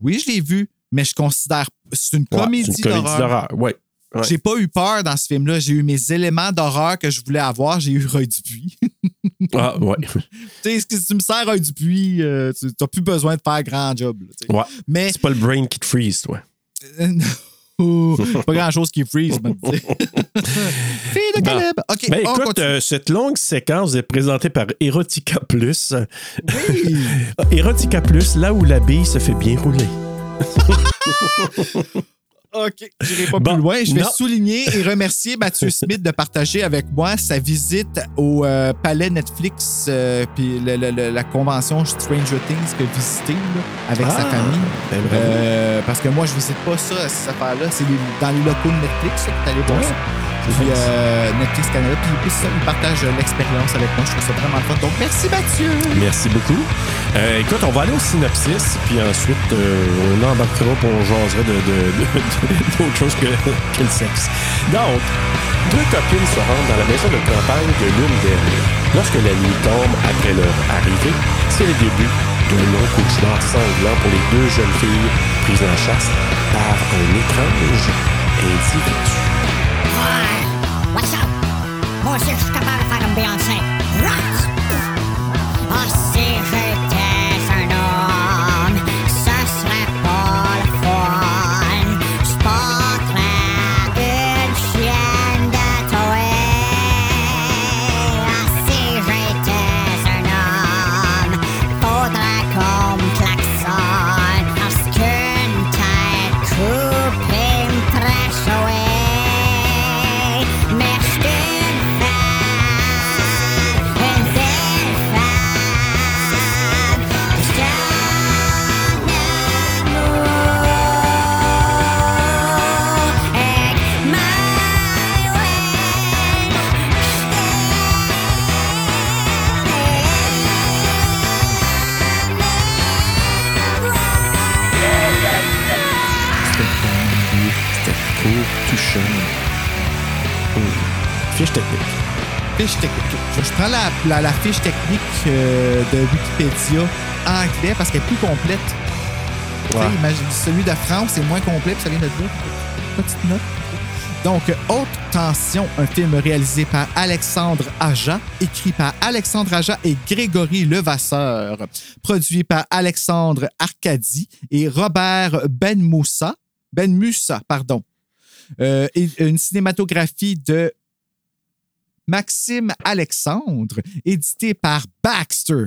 Oui, je l'ai vu, mais je considère. C'est une Ouais, comédie c'est une comédie d'horreur. d'horreur. Ouais. Ouais. J'ai pas eu peur dans ce film-là. J'ai eu mes éléments d'horreur que je voulais avoir. J'ai eu Roy Dupuis. Ah, ouais. tu sais, si tu me sers Roy Dupuis, euh, tu n'as plus besoin de faire grand job. là, ouais. Mais C'est pas le brain qui te freeze, toi. Oh, pas grand-chose qui freeze, me dit. Fille de Bon. Caleb. OK, Ben écoute, euh, cette longue séquence est présentée par Erotica Plus. Oui. Erotica Plus, là où la bille se fait bien rouler. OK. J'irai pas Bon, plus loin. Je vais non. souligner et remercier Mathieu Smith de partager avec moi sa visite au euh, palais Netflix euh, puis le- le- le- la convention Stranger Things qu'il a visité là, avec sa Ah, famille. ben. Euh, parce que moi, je visite pas ça, cette affaire-là. C'est dans les locaux de Netflix que t'allais voir Ouais. ça. Puis euh, Netflix Canada. Puis puis ça, il partage euh, l'expérience avec moi. Je trouve ça vraiment fun. Donc, merci Mathieu. Merci beaucoup. Euh, écoute, on va aller au synopsis, puis ensuite, euh, on embarquera pour on jasera de- d'autres choses que, que le sexe. Donc, deux copines se rendent dans la maison de campagne de l'une d'elles. Lorsque la nuit tombe après leur arrivée, c'est le début d'un long cauchemar sanglant pour les deux jeunes filles prises en chasse par un étrange individu. Ouais! What's up? Moi aussi, je suis capable de faire comme Beyoncé. Rock! Ah, si technique. Fiche technique. Je, prends la, la, la fiche technique euh, de Wikipédia anglais parce qu'elle est plus complète. Ouais. imagine, celui de France est moins complet, puis ça vient de là. Petite note. Donc, Haute Tension, un film réalisé par Alexandre Aja, écrit par Alexandre Aja et Grégory Levasseur, produit par Alexandre Arcadi et Robert Benmoussa, Benmussa, pardon. Euh, et une cinématographie de Maxime Alexandre, édité par Baxter.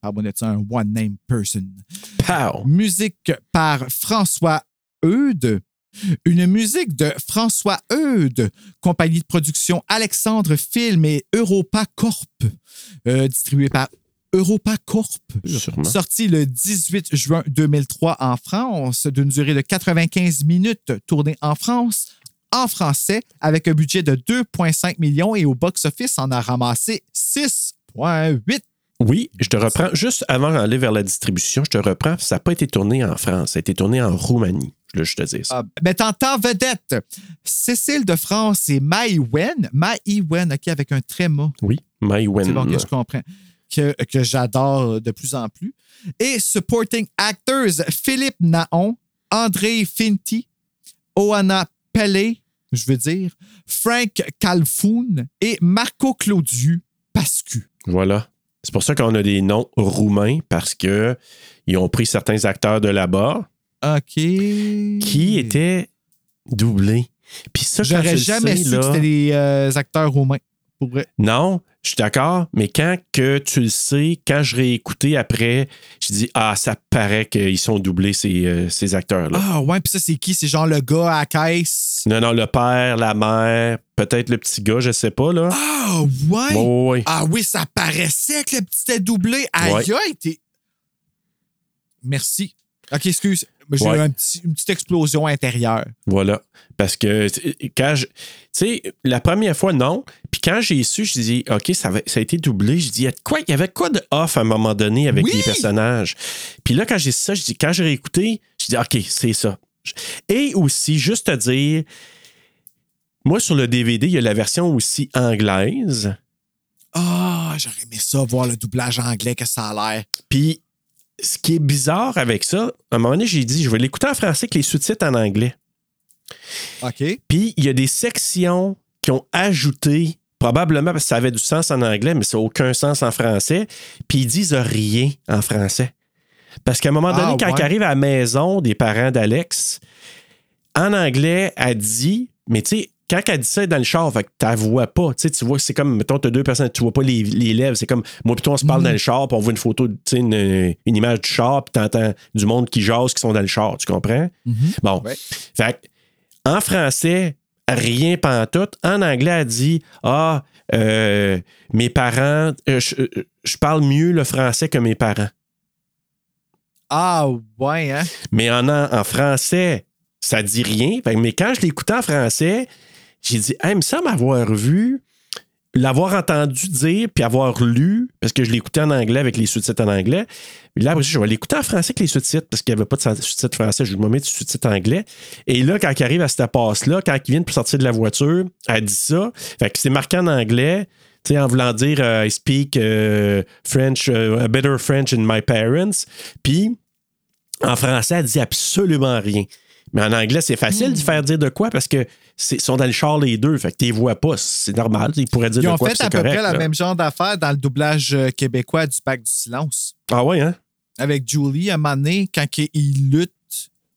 Pardon, c'est un one-name person? Pow! Musique par François Eudes. Une musique de François Eudes, compagnie de production Alexandre Film et Europa Corp, euh, distribué par Europa Corp. Sûrement. Sorti le 18 juin 2003 en France, d'une durée de 95 minutes, tourné en France, en français, avec un budget de 2,5 millions et au box-office, on a ramassé 6,8 Oui, je te reprends. Juste avant d'aller vers la distribution, je te reprends. Ça n'a pas été tourné en France, ça a été tourné en Roumanie. Je veux juste te dire ça. Ah, mettant en vedette Cécile de France et Mai Wen. Mai Wen, OK, avec un tréma. Oui, My Wen. C'est bon que je comprends. Que, que j'adore de plus en plus. Et supporting actors Philippe Naon, André Finti, Oana Pelley, je veux dire, Frank Calfoun et Marco Claudiu Pascu. Voilà. C'est pour ça qu'on a des noms roumains parce que ils ont pris certains acteurs de là-bas OK. qui étaient doublés. Puis ça, J'aurais jamais sais, su là- que c'était des euh, acteurs roumains. Pour vrai. Non, je suis d'accord, mais quand que tu le sais, quand je réécouté après, je dis Ah, ça paraît qu'ils sont doublés, ces, euh, ces acteurs-là. Ah ouais, puis ça, c'est qui? C'est genre le gars à la caisse? Non, non, le père, la mère, peut-être le petit gars, je sais pas, là. Ah ouais? Ah oui, ça paraissait que le petit était doublé. Aïe, Ouais. aïe, t'es... Merci. OK, excuse. J'ai Ouais. eu un petit- une petite explosion intérieure. Voilà. Parce que quand je. Tu sais, la première fois, non. Puis quand j'ai su, je dis, OK, ça, va- ça a été doublé. Je dis, quoi, il y avait quoi de off à un moment donné avec Oui! les personnages? Puis là, quand j'ai ça, je dis, quand j'ai réécouté, je dis, OK, c'est ça. Et aussi, juste à dire, moi, sur le DVD, il y a la version aussi anglaise. Ah, j'aurais aimé ça, voir le doublage anglais, que ça a l'air. Puis, ce qui est bizarre avec ça, à un moment donné, j'ai dit, je vais l'écouter en français avec les sous-titres en anglais. OK. Puis, il y a des sections qui ont ajouté, probablement parce que ça avait du sens en anglais, mais ça n'a aucun sens en français. Puis, ils disent rien en français. Parce qu'à un moment donné, Ah, quand ouais. ils arrivent à la maison des parents d'Alex, en anglais, elle dit, mais tu sais, quand elle dit ça dans le char, fait que tu vois pas. Tu sais, tu vois, c'est comme, mettons, tu as deux personnes, tu vois pas les, les lèvres. C'est comme, moi, plutôt, on se parle Mhm. dans le char, puis on voit une photo, tu sais, une, une image du char, puis tu entends du monde qui jase, qui sont dans le char. Tu comprends? Bon. Ouais. Fait que, en français, rien pantoute. En anglais, elle dit Ah, euh, mes parents, euh, je, euh, je parle mieux le français que mes parents. Ah, ouais, hein? Mais en, en français, ça dit rien. Mais quand je l'écoutais en français, j'ai dit Hey, il me semble avoir vu, l'avoir entendu dire, puis avoir lu, parce que je l'écoutais en anglais avec les sous-titres en anglais. Là, après, je vais l'écouter en français avec les sous-titres, parce qu'il n'y avait pas de sous-titres français. Je vais me mettre du sous-titres anglais. Et là, quand il arrive à cette passe-là, quand il vient pour sortir de la voiture, elle dit ça. Fait que c'est marqué en anglais. en voulant dire euh, I speak euh, French, euh, a better French than my parents. Puis en français, elle dit absolument rien. Mais en anglais, c'est facile de faire dire de quoi parce que c'est- sont dans le char les deux. Fait que tu les vois pas. C'est normal. Ils pourraient dire Ils de ont quoi fait puis à c'est peu correct. près la là. même genre d'affaire dans le doublage euh, québécois du Pacte du silence. Ah ouais, hein? Avec Julie, à un moment donné, quand il lutte,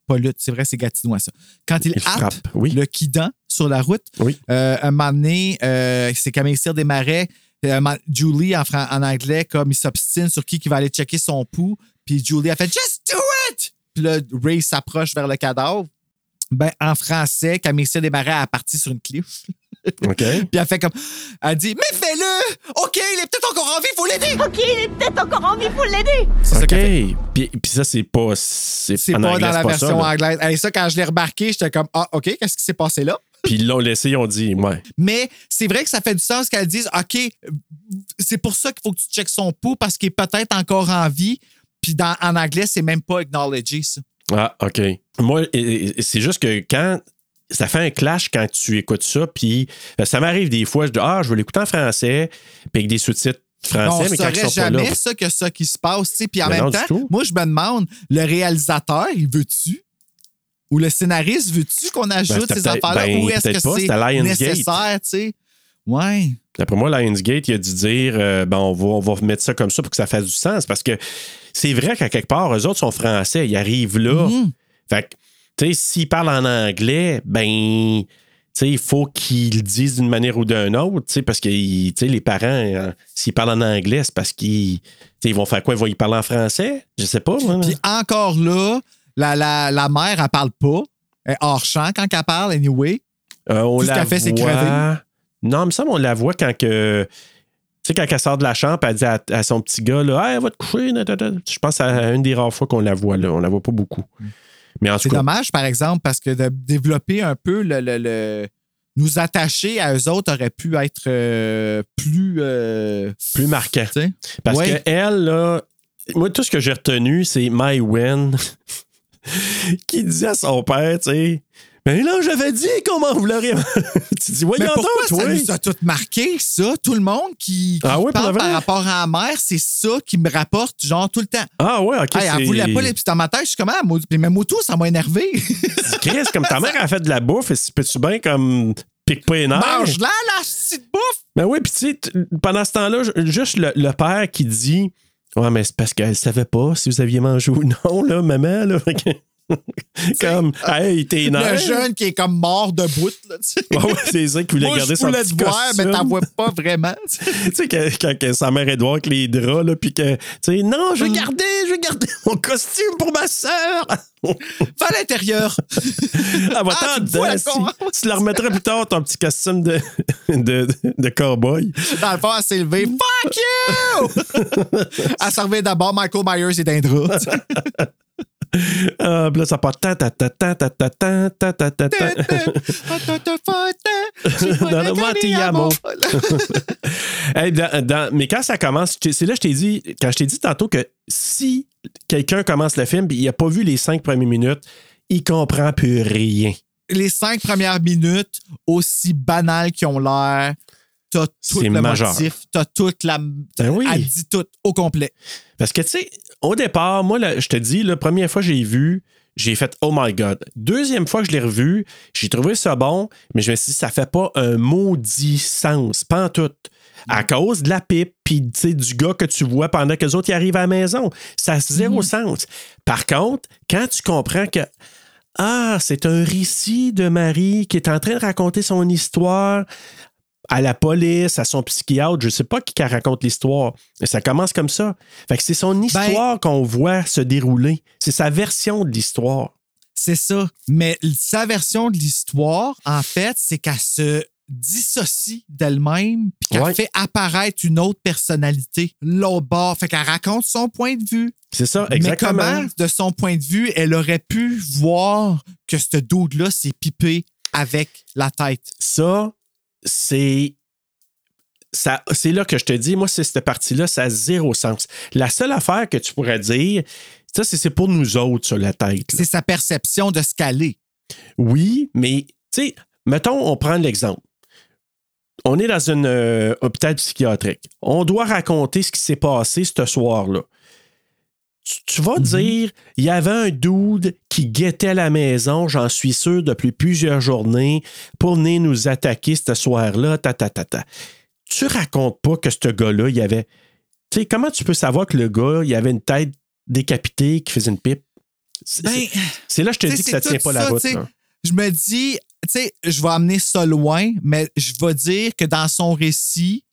pas lutte, c'est vrai, c'est gatinois ça. Quand il, Il frappe, oui. le Kidan sur la route, Oui. euh, un moment donné, euh, c'est Camille Cyr des Marais. euh, Julie, en, fran- en anglais, comme il s'obstine sur qui qui va aller checker son pouls, puis Julie a fait Just do it! Puis là, Ray s'approche vers le cadavre. Ben, en français, Camille Cyr des Marais a parti sur une cliff. OK. Puis elle fait comme. Elle dit Mais fais-le! OK, il est peut-être encore en vie, faut l'aider! Ok, il est peut-être encore en vie, faut l'aider. C'est ça OK. qu'elle fait. Puis, puis ça, c'est pas. C'est pas anglais, dans la pas version ça, anglaise. Et ça, quand je l'ai remarqué, j'étais comme Ah, OK, qu'est-ce qui s'est passé là? Puis ils l'ont laissé, ils ont dit, ouais. Mais c'est vrai que ça fait du sens qu'elles disent OK, c'est pour ça qu'il faut que tu checkes son pouls parce qu'il est peut-être encore en vie. Puis dans, en anglais, c'est même pas acknowledgé, ça. Ah, OK. Moi, c'est juste que quand ça fait un clash quand tu écoutes ça. Puis ça m'arrive des fois, je dis Ah, je veux l'écouter en français, puis avec des sous-titres français, on mais quand ils sont pas là. jamais ça que ça qui se passe. tu sais. Puis en non, même temps, moi, je me demande, le réalisateur, il veut-tu? Ou le scénariste, veux-tu qu'on ajoute c'était ces affaires-là? ben, ou est-ce que c'est nécessaire, tu sais? Ouais. D'après moi, Lionsgate, il a dû dire euh, ben, on, va, on va mettre ça comme ça pour que ça fasse du sens. Parce que c'est vrai qu'à quelque part, eux autres sont français. Ils arrivent là. Mhm. Fait que, tu sais, s'ils parlent en anglais, ben. tu sais, il faut qu'ils le disent d'une manière ou d'une autre, tu sais, parce que tu sais, les parents, euh, s'ils parlent en anglais, c'est parce qu'ils tu sais, ils vont faire quoi? Ils vont y parler en français? Je sais pas. Puis encore là, la, la, la mère, elle parle pas. Elle est hors champ quand elle parle, anyway. Euh, on Tout ce la qu'elle fait, c'est crever. Non, me semble qu'on la voit quand que. Tu sais, quand elle sort de la chambre, elle dit à, à son petit gars, là, Hey, va te coucher. Je pense à une des rares fois qu'on la voit, là. On la voit pas beaucoup. Mais en tout C'est dommage, par exemple, parce que de développer un peu le. le- le- nous attacher à eux autres aurait pu être euh, plus. euh, plus marquant. Parce Ouais. que elle, là, moi, tout ce que j'ai retenu, c'est My Wen qui dit à son père, tu sais, mais là, j'avais dit qu'on m'en voulait. tu dis, Mais voyons pourquoi donc, toi. ça nous a tout marqué, ça? Tout le monde qui, qui Ah oui, parle par rapport à la mère, c'est ça qui me rapporte, genre, tout le temps. Ah ouais, ok. Hey, elle voulait pas les petits dans ma tête. Je suis comme, ah, même Moto, ça m'a énervé. Chris, comme ta mère a fait de la bouffe, et peux-tu bien comme pique pas les nerfs? Mange-la, la petite bouffe! Ben oui, puis tu sais, pendant ce temps-là, ju- juste le, le père qui dit Ouais, mais c'est parce qu'elle savait pas si vous aviez mangé ou non, là, maman, là. Comme, hey, t'es Le jeune qui est comme mort de bout, là. Ouais, ouais, c'est ça qu'il voulait Moi, garder je son voulais petit te voir, mais t'en vois pas vraiment. tu sais. Quand, quand- quand sa mère est dehors avec les draps, là, puis que, tu sais, non, je vais garder, je vais garder mon costume pour ma sœur. Va à l'intérieur. Elle va Ah, tu la hein? si- Tu le remettras plus tard, ton petit costume de, de, de cowboy. Dans le fond, elle s'est levée. Fuck you! elle servait d'abord Michael Myers et d'Indra. Ah, là, ça part ta ta ta ta ta ta ta ta ta ta ta. Mais quand ça commence, c'est là que je t'ai dit, quand je t'ai dit tantôt que si quelqu'un commence le film et il n'a pas vu les cinq premières minutes, il comprend plus rien. Les cinq premières minutes, aussi banales qu'ils ont l'air, t'as tout le majeur. motif, t'as toute la. Ben oui. Elle dit tout au complet. Parce que, tu sais, au départ, moi, là, je te dis, la première fois que j'ai vu, j'ai fait Oh my God. Deuxième fois que je l'ai revu, j'ai trouvé ça bon, mais je me suis dit, ça fait pas un maudit sens, pas en tout. À cause de la pipe, puis du gars que tu vois pendant que les autres y arrivent à la maison. Ça a zéro sens. Par contre, quand tu comprends que Ah, c'est un récit de Marie qui est en train de raconter son histoire à la police, à son psychiatre, je sais pas qui raconte l'histoire, mais ça commence comme ça. Fait que c'est son histoire qu'on voit se dérouler. C'est sa version de l'histoire. C'est ça. Mais sa version de l'histoire, en fait, c'est qu'elle se dissocie d'elle-même puis qu'elle Ouais. fait apparaître une autre personnalité, l'autre bord. Fait qu'elle raconte son point de vue. C'est ça, exactement. Mais comment, de son point de vue, elle aurait pu voir que ce dude-là s'est pipé avec la tête? Ça, c'est. Ça, c'est là que je te dis, moi, c'est cette partie-là, ça a zéro sens. La seule affaire que tu pourrais dire, ça, c'est pour nous autres sur la tête. C'est sa perception de ce qu'elle est. Oui, mais, tu sais, mettons, on prend l'exemple. On est dans un euh, hôpital psychiatrique. On doit raconter ce qui s'est passé ce soir-là. Tu, tu vas dire, il y avait un dude qui guettait la maison, j'en suis sûr, depuis plusieurs journées, pour venir nous attaquer ce soir-là, ta, ta, ta, ta. Tu racontes pas que ce gars-là, il y avait. Tu sais, comment tu peux savoir que le gars, il avait une tête décapitée qui faisait une pipe? C'est Ben, là que je te dis que ça tient pas la route. je me dis, tu sais, je vais amener ça loin, mais je vais dire que dans son récit,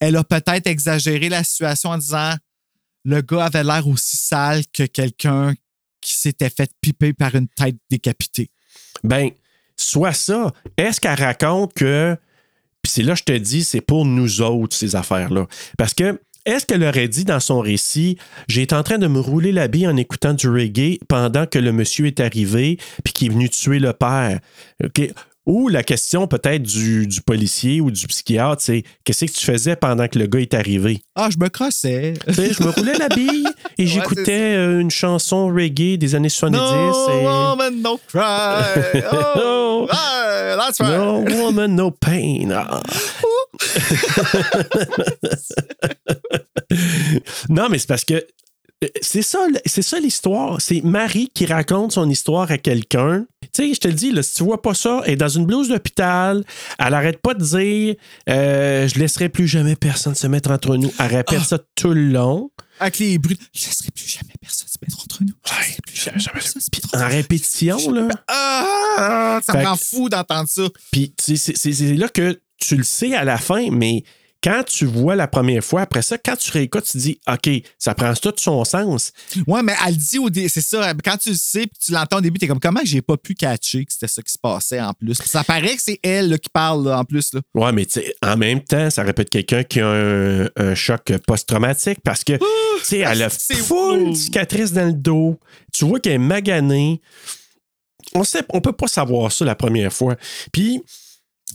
elle a peut-être exagéré la situation en disant le gars avait l'air aussi sale que quelqu'un qui s'était fait piper par une tête décapitée. Ben, soit ça. Est-ce qu'elle raconte que. Puis c'est là je te dis, c'est pour nous autres, ces affaires-là. Parce que. Est-ce qu'elle aurait dit dans son récit, j'ai été en train de me rouler la bille en écoutant du reggae pendant que le monsieur est arrivé puis qui est venu tuer le père? Ou la question peut-être du, du policier ou du psychiatre, c'est qu'est-ce que tu faisais pendant que le gars est arrivé? Ah, je me crossais. Je me roulais la bille et j'écoutais euh, une chanson reggae des années 70. No et... woman, no cry. Oh, ah, that's right. No woman, no pain. Ah. non, mais c'est parce que euh, c'est ça, c'est ça l'histoire. C'est Marie qui raconte son histoire à quelqu'un. Tu sais, je te le dis, là, si tu vois pas ça, elle est dans une blouse d'hôpital. Elle arrête pas de dire euh, Je laisserai plus jamais personne se mettre entre nous. Elle répète Ah. ça tout le long. Avec les bruits. Je laisserai plus jamais personne se mettre entre nous. Je plus jamais personne se mettre entre En nous. répétition, là. Ah, ça Fait me rend fou d'entendre ça. Puis c'est là que tu le sais à la fin, mais quand tu vois la première fois, après ça, quand tu réécoutes, tu dis OK, ça prend tout son sens. Ouais, mais elle dit au dé- c'est ça, quand tu le sais puis tu l'entends au début, t'es comme comment j'ai pas pu catcher que c'était ça qui se passait en plus? Ça paraît que c'est elle là, qui parle là, en plus. Là. Ouais, mais en même temps, ça répète quelqu'un qui a un, un choc post-traumatique parce que, tu sais, elle a full cicatrice dans le dos. Tu vois qu'elle est maganée. On sait, on peut pas savoir ça la première fois. Puis,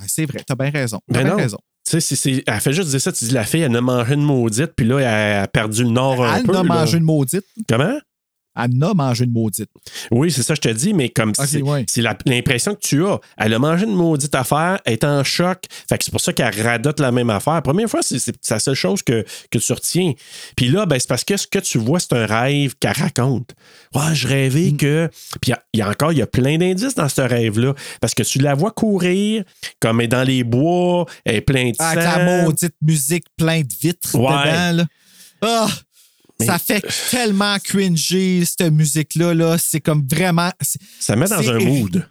C'est vrai, t'as bien raison. T'as Ben bien raison. Tu sais, c'est- c'est- elle fait juste dire ça. Tu dis, la fille, elle a mangé une maudite, puis là, elle a perdu le nord un Elle peu. a là. mangé une maudite. Comment? Elle a mangé une maudite. Oui, c'est ça, je te dis, mais comme Ok, c'est ouais. la- l'impression que tu as. Elle a mangé une maudite affaire, elle est en choc. Fait que c'est pour ça qu'elle radote la même affaire. Première fois, c'est la seule chose que, que tu retiens. Puis là, ben, c'est parce que ce que tu vois, c'est un rêve qu'elle raconte. Ouais, je rêvais Mm. que. Puis il y a- il y, a encore, il y a plein d'indices dans ce rêve-là. Parce que tu la vois courir, comme elle est dans les bois, elle est pleine de Avec sang. la maudite musique plein de vitres Ouais. dedans. Là. Ah! Ça fait tellement cringer, cette musique-là. Là. C'est comme vraiment. Ça met dans un mood.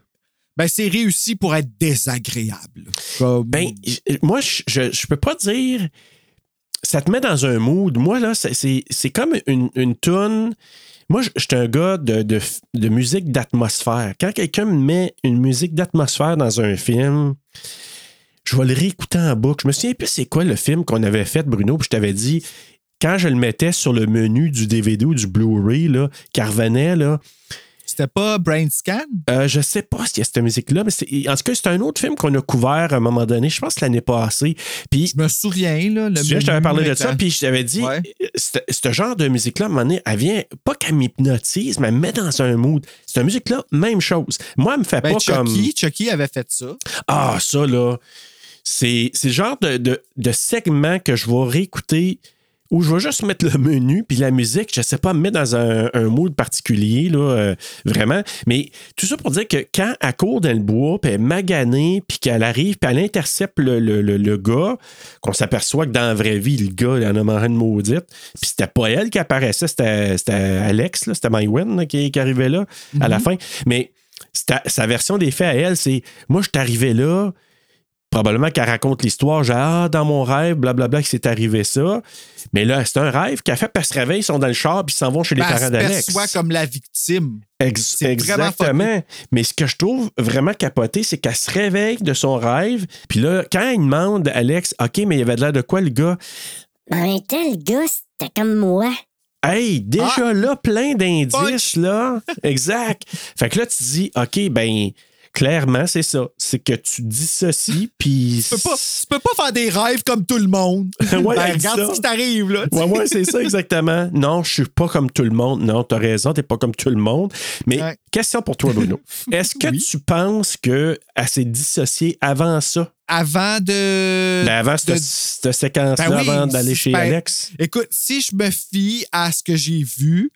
Ben, c'est réussi pour être désagréable. Comme- Ben, moi, je, je peux pas dire. Ça te met dans un mood. Moi, là, c'est- comme une, une toune. Moi, je je suis un gars de, de, de musique d'atmosphère. Quand quelqu'un me met une musique d'atmosphère dans un film, je vais le réécouter en boucle. Je me souviens plus c'est quoi le film qu'on avait fait, Bruno, puis je t'avais dit, quand je le mettais sur le menu du DVD ou du Blu-ray, là, qui revenait, là, C'était pas Brain Scan? euh, je sais pas s'il y a cette musique-là, mais c'est- en tout cas, c'est un autre film qu'on a couvert à un moment donné, je pense l'année passée. Puis, Je me souviens, là. Le tu sais, je t'avais parlé de ça, puis je t'avais dit, Ouais. ce genre de musique-là, à un moment donné, elle vient, pas qu'elle m'hypnotise, mais elle me met dans un mood. Cette musique-là, même chose. Moi, elle me fait Ben, pas comme. Chucky, Chucky avait fait ça. Ah, ça, là. C'est c'est le genre de, de, de segment que je vais réécouter où je vais juste mettre le menu puis la musique, je sais pas, me mettre dans un, un mood particulier, là, euh, vraiment. Mais tout ça pour dire que quand elle court dans le bois, puis elle est maganée, puis qu'elle arrive, puis elle intercepte le, le, le- le gars, qu'on s'aperçoit que dans la vraie vie, le gars, il en a mangé une maudite. Puis c'était pas elle qui apparaissait, c'était Alex, c'était Mywen qui, qui arrivait là à la fin. Mais sa, sa version des faits à elle, c'est moi, je suis arrivé là, probablement qu'elle raconte l'histoire, genre, ah, dans mon rêve, blablabla, que c'est arrivé ça. Mais là, c'est un rêve qu'elle fait, puis elle se réveille, ils sont dans le char, puis ils s'en vont chez les Ben, elle parents se d'Alex. perçoit comme la victime. Ex- exactement. Mais ce que je trouve vraiment capoté, c'est qu'elle se réveille de son rêve, puis là, quand il demande à Alex, OK, mais il avait de l'air de quoi, le gars? Temps, le gars, c'était comme moi. Hey, déjà Ah! là, plein d'indices, là. Exact. fait que là, tu dis, OK, ben, clairement, c'est ça. C'est que tu dissocies, puis. Tu peux, pas, tu peux pas faire des rêves comme tout le monde. Ouais, Ben, elle regarde ça. ce qui t'arrive, là. Ouais, ouais, c'est ça exactement. Non, je suis pas comme tout le monde. Non, t'as raison, t'es pas comme tout le monde. Mais Ouais. question pour toi, Bruno. Est-ce que Oui. tu penses qu'elle s'est dissociée avant ça? Avant de. Ben, avant cette, de- cette séquence-là, Ben oui, avant d'aller chez ben, Alex? Écoute, si je me fie à ce que j'ai vu,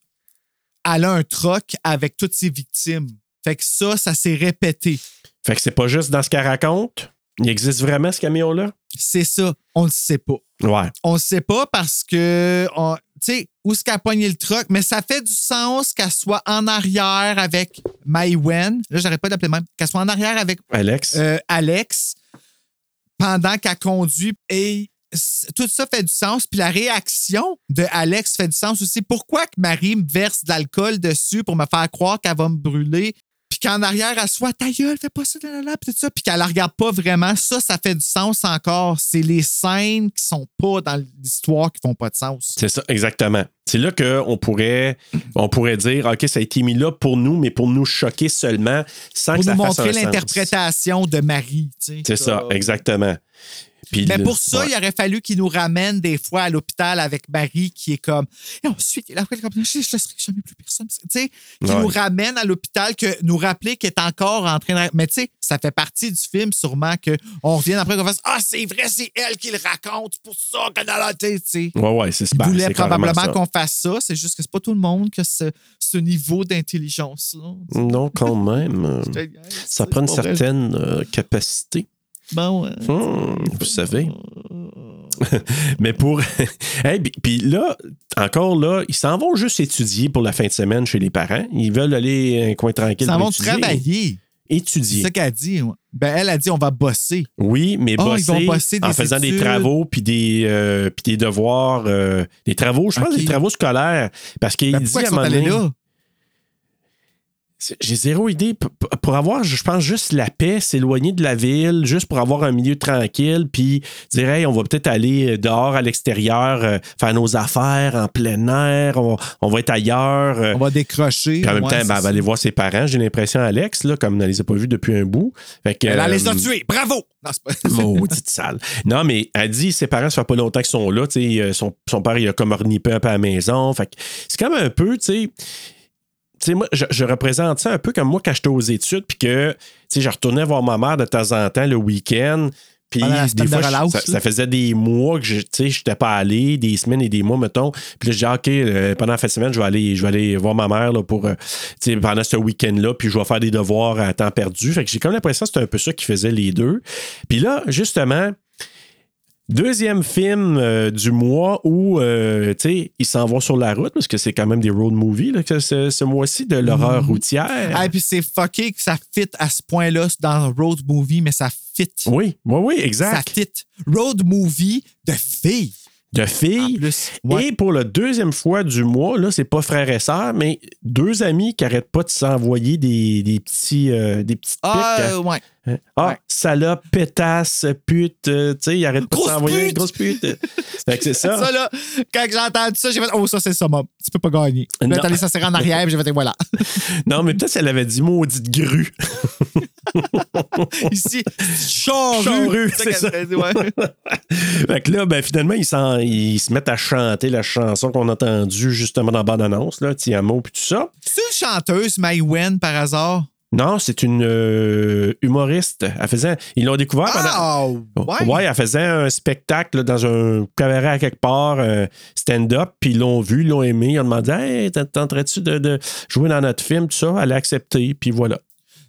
elle a un troc avec toutes ses victimes. Fait que ça, ça s'est répété. Fait que c'est pas juste dans ce qu'elle raconte. Il existe vraiment ce camion-là? C'est ça. On le sait pas. Ouais. On le sait pas parce que, tu sais, où est-ce qu'elle a pogné le truck, mais ça fait du sens qu'elle soit en arrière avec Maïwen. Là, j'arrête pas d'appeler même. Qu'elle soit en arrière avec Alex? euh, Alex pendant qu'elle conduit. Et tout ça fait du sens. Puis la réaction de Alex fait du sens aussi. Pourquoi que Marie me verse de l'alcool dessus pour me faire croire qu'elle va me brûler? Qu'en arrière, elle soit ta gueule, fais pas ça, là, là, puis tout ça, puis qu'elle la regarde pas vraiment, ça, ça fait du sens encore. C'est les scènes qui sont pas dans l'histoire qui font pas de sens. C'est ça, exactement. C'est là qu'on pourrait, on pourrait dire, OK, ça a été mis là pour nous, mais pour nous choquer seulement, sans Pour que ça nous fasse montrer l'interprétation de Marie. tu sais. C'est ça, exactement. Puis Mais le- pour ça, ouais. il aurait fallu qu'il nous ramène des fois à l'hôpital avec Marie qui est comme. Et ensuite, il a fait comme. Je, je laisserai jamais plus personne. Tu sais, qui Ouais. nous ramène à l'hôpital, que nous rappeler qu'il est encore en train de. Mais tu sais, ça fait partie du film sûrement qu'on revienne après qu'on fasse Ah, c'est vrai, c'est elle qui le raconte. C'est pour ça qu'elle a la tête. Tu sais. Ouais, ouais, c'est Il ben, voulait probablement qu'on fasse ça. C'est juste que c'est pas tout le monde qui a ce, ce niveau d'intelligence-là. Non, quand même. euh, Ça prend une certaine euh, capacité. Bon, ouais. Hmm, vous savez. Mais pour. Hey, puis- là, encore là, ils s'en vont juste étudier pour la fin de semaine chez les parents. Ils veulent aller un coin tranquille. Ils s'en vont étudier. travailler. C'est Étudier. ça qu'elle a dit. Ben, elle a dit on va bosser. Oui, mais bosser, ils vont bosser en des faisant des travaux puis des, euh, puis des devoirs, euh, des travaux, je pense des travaux scolaires. Parce qu'il Ben, dit à un moment donné- là? J'ai zéro idée. Pour avoir, je pense, juste la paix, s'éloigner de la ville, juste pour avoir un milieu tranquille, puis dire, hey, on va peut-être aller dehors à l'extérieur, euh, faire nos affaires en plein air, on, on va être ailleurs. euh, On va décrocher. puis en même Ouais, temps, ben, elle va aller voir ses parents. J'ai l'impression, Alex, là, comme on ne les a pas vus depuis un bout. Fait que, Elle, elle les a euh, tués. Bravo! Non, c'est pas... Maudite sale. Non, mais elle dit ses parents, ça fait pas longtemps qu'ils sont là. tu sais, euh, Son, son père, il a comme ornipé un peu à la maison. Fait que c'est comme un peu, tu sais. Tu sais, moi, je, je représente ça un peu comme moi quand j'étais aux études, puis que, tu sais, je retournais voir ma mère de temps en temps le week-end. Puis des de fois, ça, faisait des mois que je n'étais pas allé, des semaines et des mois, mettons. Puis là, je dis, ah, OK, euh, pendant la fin de semaine, je vais aller, je vais aller voir ma mère là, pour, euh, tu sais, pendant ce week-end-là, puis je vais faire des devoirs à temps perdu. Fait que j'ai comme l'impression que c'était un peu ça qui faisait les deux. Puis là, justement, Deuxième film euh, du mois où, euh, tu sais, ils s'en vont sur la route, parce que c'est quand même des road movies, là, que ce, ce mois-ci, de l'horreur routière. Ah, et puis c'est fucké que ça fit à ce point-là dans Road Movie, mais ça fit. Oui, oui, oui, Ça exact. fit. Road Movie de filles. De filles. plus. Ouais. Et pour la deuxième fois du mois, là, c'est pas frère et sœur, mais deux amis qui arrêtent pas de s'envoyer des, des petits euh, des petites Ah, pics. euh, ouais. hein? Ah, ouais. salope, pétasse, pute, euh, tu sais, ils arrêtent pas de s'envoyer pute! grosse pute. fait que c'est ça. Ça, là, quand j'ai entendu ça, j'ai fait Oh, ça, c'est ça, mom. Tu peux pas gagner. Là, t'es allé s'asseoir en arrière, puis j'ai fait voilà. Non, mais peut-être si elle avait dit maudite grue. Ici. Charrue, c'est ça. qu'elle dit, ouais. Fait que là, ben, finalement, ils, se mettent à chanter la chanson qu'on a entendue justement dans la bande-annonce, là, Tiamo puis tout ça. C'est une chanteuse, Mai Wen, par hasard? Non, c'est une euh, humoriste. Elle faisait, ils l'ont découvert pendant. Ah, ouais. elle faisait un spectacle là, dans un cabaret à quelque part, euh, stand-up, puis ils l'ont vu, ils l'ont aimé. Ils ont demandé Hey, tenterais-tu de, de jouer dans notre film, tout ça Elle a accepté, puis voilà.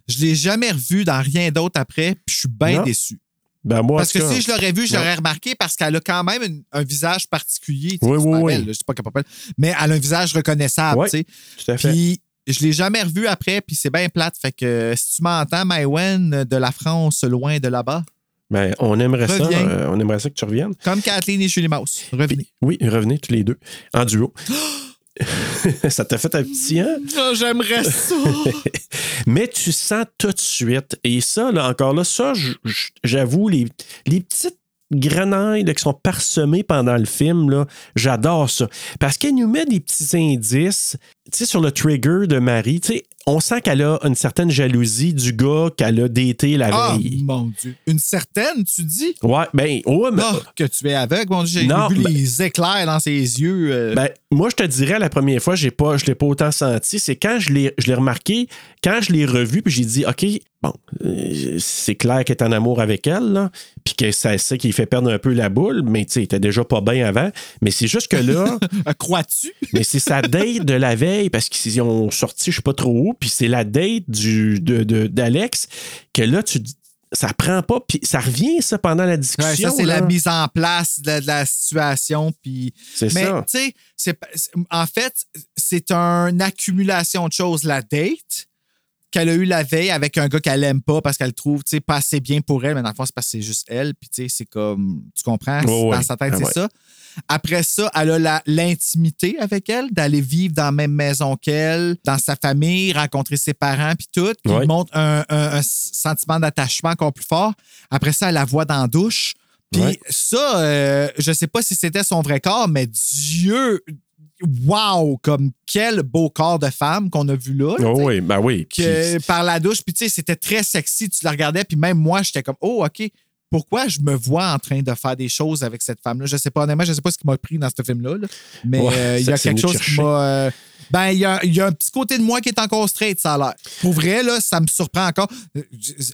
Je l'ai jamais revu dans rien d'autre après, puis je suis bien déçu. Ben, moi, Parce que si je l'aurais vu, je l'aurais remarqué parce qu'elle a quand même une- un visage particulier. Oui, oui, oui. belle, je sais pas belle, mais elle a un visage reconnaissable. Tout à fait. Puis je l'ai jamais revu après, puis c'est bien plate. Fait que si tu m'entends, Maïwen de la France, loin de là-bas, Ben, on aimerait ça. Euh, on aimerait ça que tu reviennes. comme Kathleen et Julie Mouse, revenez. Puis- oui, revenez tous les deux, en duo. ça t'a fait un petit, hein? Oh, J'aimerais ça. Mais tu sens tout de suite. Et ça, là, encore là, ça, j'avoue, les, les petites grenailles là, qui sont parsemées pendant le film, là, j'adore ça. Parce qu'elle nous met des petits indices, tu sais, sur le trigger de Marie. Tu sais, on sent qu'elle a une certaine jalousie du gars qu'elle a daté la Ah, veille. mon Dieu. Une certaine, tu dis? Ouais, ben, ouais, mais. Ah, que tu es aveugle, mon Dieu. J'ai Non, vu ben- les éclairs dans ses yeux. euh, Ben, moi, je te dirais, la première fois, j'ai pas, je l'ai pas autant senti. C'est quand je l'ai, je l'ai remarqué, quand je l'ai revu, puis j'ai dit, OK, bon, euh, c'est clair qu'elle est en amour avec elle, là, puis que c'est ça qui fait perdre un peu la boule, mais tu sais, il était déjà pas bien avant. Mais c'est juste que là, euh, Crois-tu? mais c'est sa date de la veille, parce qu'ils ont sorti, je sais pas trop où, puis c'est la date du, de, de- d'Alex, que là, tu ça prend pas, puis ça revient, ça, pendant la discussion. Ouais, ça, c'est la mise en place de, de la situation. Puis... Mais tu sais, en fait, c'est une accumulation de choses. La date, qu'elle a eu la veille avec un gars qu'elle aime pas parce qu'elle trouve, pas assez bien pour elle, mais dans le fond, c'est parce que c'est juste elle. Puis, tu sais, c'est comme, tu comprends? Dans sa tête, Ah c'est ouais. ça. Après ça, elle a l'intimité avec elle, d'aller vivre dans la même maison qu'elle, dans sa famille, rencontrer ses parents, puis tout. Puis Ouais. montre un, un- un sentiment d'attachement encore plus fort. Après ça, elle la voit dans la douche. Puis Ouais. ça, euh, je sais pas si c'était son vrai corps, mais Dieu, wow, comme quel beau corps de femme qu'on a vu là. Oh oui, ben oui. que par la douche. Puis, tu sais, c'était très sexy. Tu la regardais. Puis, même moi, j'étais comme, oh, OK, pourquoi je me vois en train de faire des choses avec cette femme-là? Je sais pas, honnêtement, je sais pas ce qui m'a pris dans ce film-là. là. Mais Ouais, euh, il y a quelque chose qui m'a. euh, ben, il y a, il y a un petit côté de moi qui est encore straight, ça a l'air. Pour vrai, là, ça me surprend encore.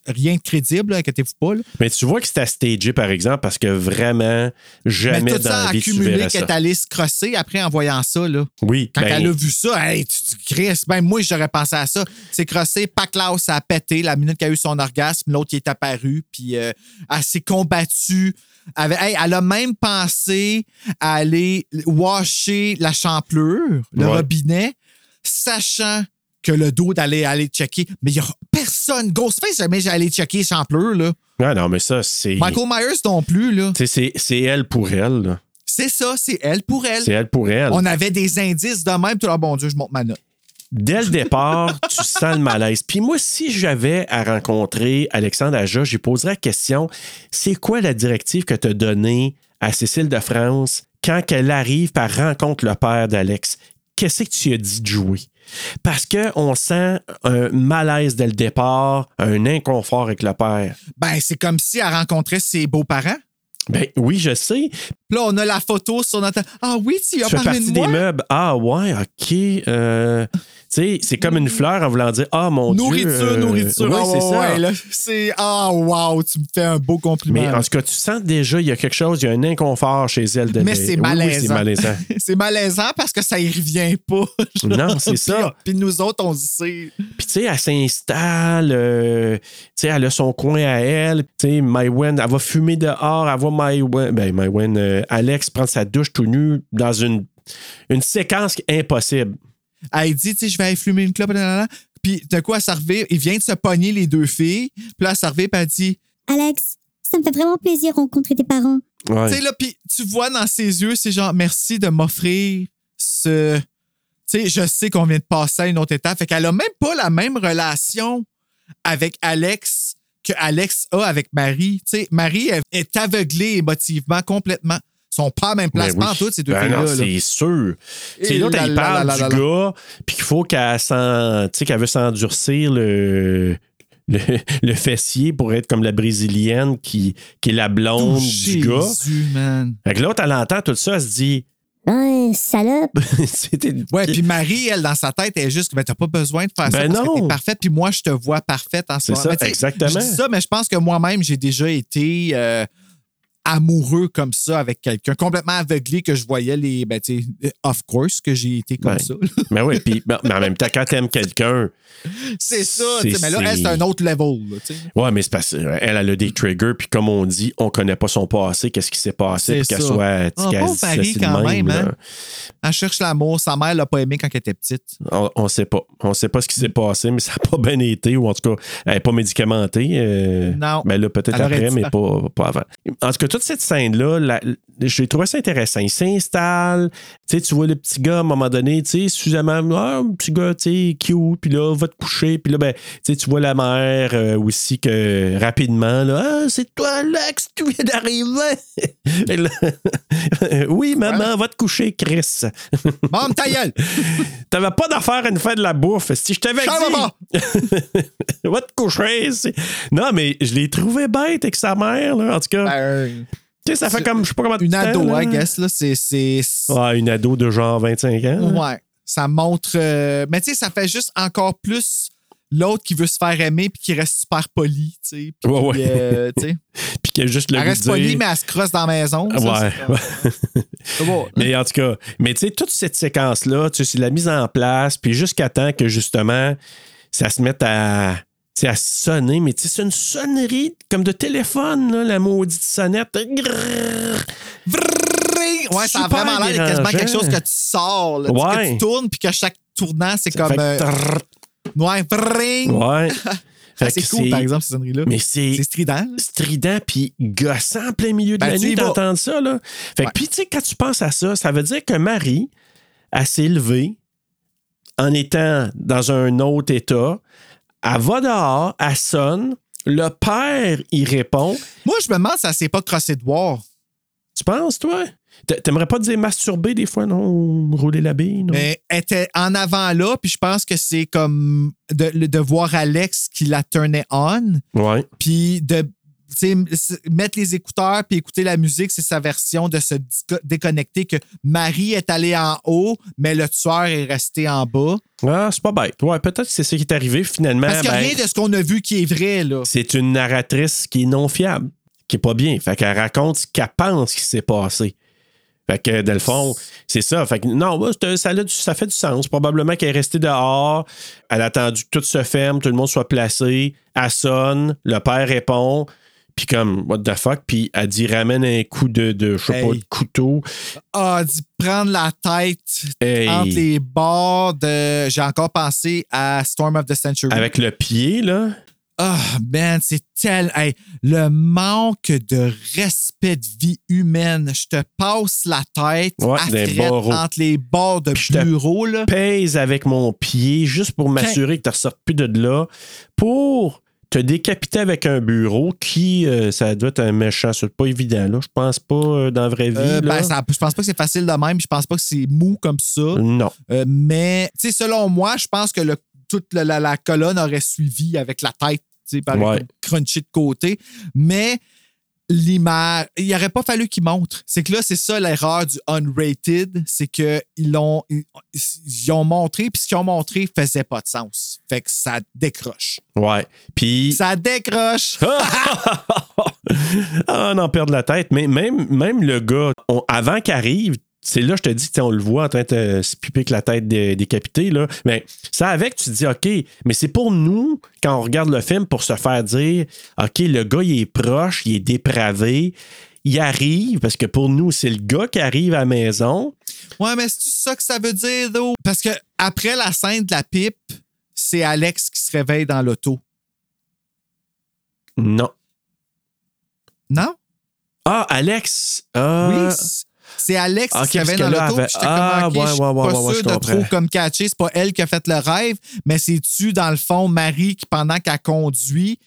Rien de crédible, là, inquiétez-vous pas. là. Mais tu vois que c'était stagé, par exemple, parce que vraiment, jamais Mais tout dans ça la vie accumulé qu'elle est allée se crosser après en voyant ça. Là. Oui, Quand ben, elle a vu ça, hey, tu Chris, même moi, j'aurais pensé à ça. C'est crossé, Paclaus a pété la minute qu'elle a eu son orgasme, l'autre qui est apparu, puis euh, elle s'est combattue. Avec- hey, elle a même pensé à aller washer la champlure, le Ouais. robinet, sachant que le dos d'aller aller checker. Mais il n'y a personne. Ghostface, jamais allé checker les champlures, là. Ah non, mais ça, c'est. Michael Myers non plus, là. C'est- c'est elle pour elle. là. C'est ça, c'est elle pour elle. C'est elle pour elle. On avait des indices de même. Tout, ah, bon Dieu, je monte ma note. Dès le départ, tu sens le malaise. Puis moi, si j'avais à rencontrer Alexandre Aja, j'ai poserais la question c'est quoi la directive que tu as donnée à Cécile de France quand elle arrive par rencontre le père d'Alex? Qu'est-ce que tu as dit de jouer? Parce qu'on sent un malaise dès le départ, un inconfort avec le père. Ben, c'est comme si elle rencontrait ses beaux-parents. Ben oui, je sais. Puis là, on a la photo sur notre. Ah oui, tu as Tu fais parlé partie de des meubles. Ah ouais, OK. Euh, tu sais, c'est comme une fleur en voulant dire Ah mon Nourriture, Dieu. euh, nourriture. Oui, ah, c'est ça. ouais, c'est. Ah, wow, tu me fais un beau compliment. Mais en tout cas, tu sens déjà, il y a quelque chose, il y a un inconfort chez elle. De Mais c'est Oui, oui, malaisant. c'est malaisant. c'est malaisant parce que ça y revient pas. genre. Non, c'est ça. Puis nous autres, on se sait. Puis, tu sais, elle s'installe, euh, tu sais, elle a son coin à elle. Tu sais, Mywen, elle va fumer dehors, elle voit Mywen, ben, Mywen, euh, Alex prendre sa douche tout nu dans une, une séquence impossible. Elle dit, tu sais, je vais aller fumer une clope. Puis d'un coup, elle s'en revient, il vient de se pogner les deux filles. Puis là, elle s'en revient, puis elle dit, Alex, ça me fait vraiment plaisir de rencontrer tes parents. Ouais. Tu sais, là, puis tu vois dans ses yeux, c'est genre, merci de m'offrir ce. Tu sais, je sais qu'on vient de passer à une autre étape. Fait qu'elle a même pas la même relation avec Alex que Alex a avec Marie. Marie elle est aveuglée émotivement complètement. Ils sont pas à même place, Ben pas oui. en toutes, ces deux Ben filles-là. c'est sûr. L'autre, là, parle du gars, puis qu'il faut qu'elle qu'elle veut s'endurcir le, le, le fessier pour être comme la brésilienne qui, qui est la blonde du gars. Jésus, man. Fait que l'autre, elle entend tout ça, elle se dit. Ouais, salope. C'était. Ouais, puis Marie, elle, dans sa tête, elle est juste, ben, t'as pas besoin de faire ça Ben parce non. que t'es parfaite, puis moi, je te vois parfaite en ce C'est moment. ça, Mais tu sais, exactement. Je dis ça, mais je pense que moi-même, j'ai déjà été euh, amoureux comme ça avec quelqu'un, complètement aveuglé que je voyais les. Ben, tu of course que j'ai été comme Ouais. ça. Mais oui, puis ben, mais en même temps, quand t'aimes quelqu'un, c'est ça, mais là, elle, c'est- un autre level. là, ouais, mais c'est parce qu'elle, elle a des triggers, puis comme on dit, on connaît pas son passé, qu'est-ce qui s'est passé, C'est puis qu'elle soit. Ah, de quand même, hein? Elle cherche l'amour. Sa mère l'a pas aimé quand elle était petite. On, on sait pas. On sait pas ce qui s'est passé, mais ça n'a pas bien été, ou en tout cas, elle n'est pas médicamentée. euh, Non. Mais là, peut-être après, mais pas, pas avant. En tout cas, toute cette scène-là, j'ai trouvé ça intéressant. Il s'installe, tu sais, tu vois le petit gars à un moment donné, tu sais, suffisamment, ah, un petit gars, tu sais, cute, puis là, va te coucher, puis là, ben, tu sais, tu vois la mère euh, aussi que rapidement, là, ah, c'est toi, Alex, tu viens d'arriver. Oui, maman, va te coucher, Chris. Bon, ta gueule! T'avais pas d'affaire à nous faire de la bouffe. Si je t'avais dit. Va te coucher. Non, mais je l'ai trouvé bête avec sa mère, là. En tout cas, Ben, sais, ça fait comme, je sais pas comment une temps, ado, là. I guess, là, c'est. Ouais, une ado de genre 25 ans. là. Ouais. Ça montre. euh, mais tu sais, ça fait juste encore plus l'autre qui veut se faire aimer puis qui reste super poli, tu sais. Puis, Ouais, ouais. euh. Puis qu'il y a juste le Elle reste polie, mais elle se crosse dans la maison. Ouais. comme-. Mais en tout cas, mais tu sais, toute cette séquence-là, tu sais, c'est la mise en place, puis jusqu'à temps que justement, ça se mette à, à sonner, mais c'est une sonnerie comme de téléphone, là, la maudite sonnette. Ouais, ça a vraiment l'air quasiment quelque chose que tu sors, là, Ouais. que tu tournes puis que chaque tournant, c'est comme. fait euh. Ouais! Ouais. Fait c'est cool, par exemple, cette sonnerie-là. Mais c'est strident. strident puis gossant en plein milieu de Ben, la nuit d'entendre ça. Là. Fait Ouais. puis, tu sais, quand tu penses à ça, ça veut dire que Marie, elle s'est levée en étant dans un autre état. Elle va dehors, elle sonne. Le père, il répond. Moi, je me demande si ça s'est pas crossé de boire. Tu penses, toi? T'a- T'aimerais pas dire masturber des fois, non? Ou rouler la bille, non? Mais elle était en avant là, puis je pense que c'est comme de, de voir Alex qui la turnait on, Ouais. puis de mettre les écouteurs puis écouter la musique, c'est sa version de se déconnecter que Marie est allée en haut, mais le tueur est resté en bas. Ah, c'est pas bête. Ouais, peut-être que c'est ça qui est arrivé finalement. Parce que ben, rien de ce qu'on a vu qui est vrai, là. c'est une narratrice qui est non fiable, qui est pas bien. Fait qu'elle raconte ce qu'elle pense qui s'est passé. Fait que, dans le fond, c'est ça. Fait que, non, ça, a du- ça fait du sens. Probablement qu'elle est restée dehors. Elle a attendu que tout se ferme, tout le monde soit placé. Elle sonne. Le père répond. Puis comme, what the fuck? Puis elle dit, ramène un coup de, de je sais pas, de couteau. Ah, d'y prendre la tête Hey. entre les bords de. J'ai encore pensé à Storm of the Century. Avec le pied, là. Ah, man, c'est tel. hey, le manque de respect de vie humaine. Je te passe la tête Ouais, à entre les bords de Puis je te bureau, là. pèse avec mon pied juste pour m'assurer que tu ne ressortes plus de là pour te décapiter avec un bureau qui, euh, ça doit être un méchant. C'est pas évident, là. Je pense pas euh, dans la vraie vie. Euh, là. ben, ça- je pense pas que c'est facile de même. Je pense pas que c'est mou comme ça. Non. Mais, tu sais, selon moi, je pense que le, toute la, la- la colonne aurait suivi avec la tête, tu sais, par Ouais. crunchy de côté. Mais l'image, il n'aurait pas fallu qu'il montre. C'est que là, c'est ça l'erreur du unrated, c'est qu'ils l'ont, ils, ils ont montré, puis ce qu'ils ont montré faisait pas de sens. Fait que ça décroche. Ouais. Puis. Ça décroche! ah, on en perd la tête. Mais même, même le gars, on- avant qu'il arrive, c'est là, je te dis, on le voit en train de se piper avec la tête dé- décapitée. Là. Mais ça, avec, tu te dis, OK, mais c'est pour nous, quand on regarde le film, pour se faire dire, OK, le gars, il est proche, il est dépravé. Il arrive, parce que pour nous, c'est le gars qui arrive à la maison. Ouais, mais c'est ça que ça veut dire, though? Parce que après la scène de la pipe, c'est Alex qui se réveille dans l'auto. Non. Non? Ah, Alex. Ah, Oui, c'est Alex qui parce dans l'auto. avait- J'étais Ah, comme, OK, ouais, ouais, ouais, pas ouais, sûr de comprends. trop comme catcher. C'est pas elle qui a fait le rêve, mais c'est-tu, dans le fond, Marie qui, pendant qu'elle conduit,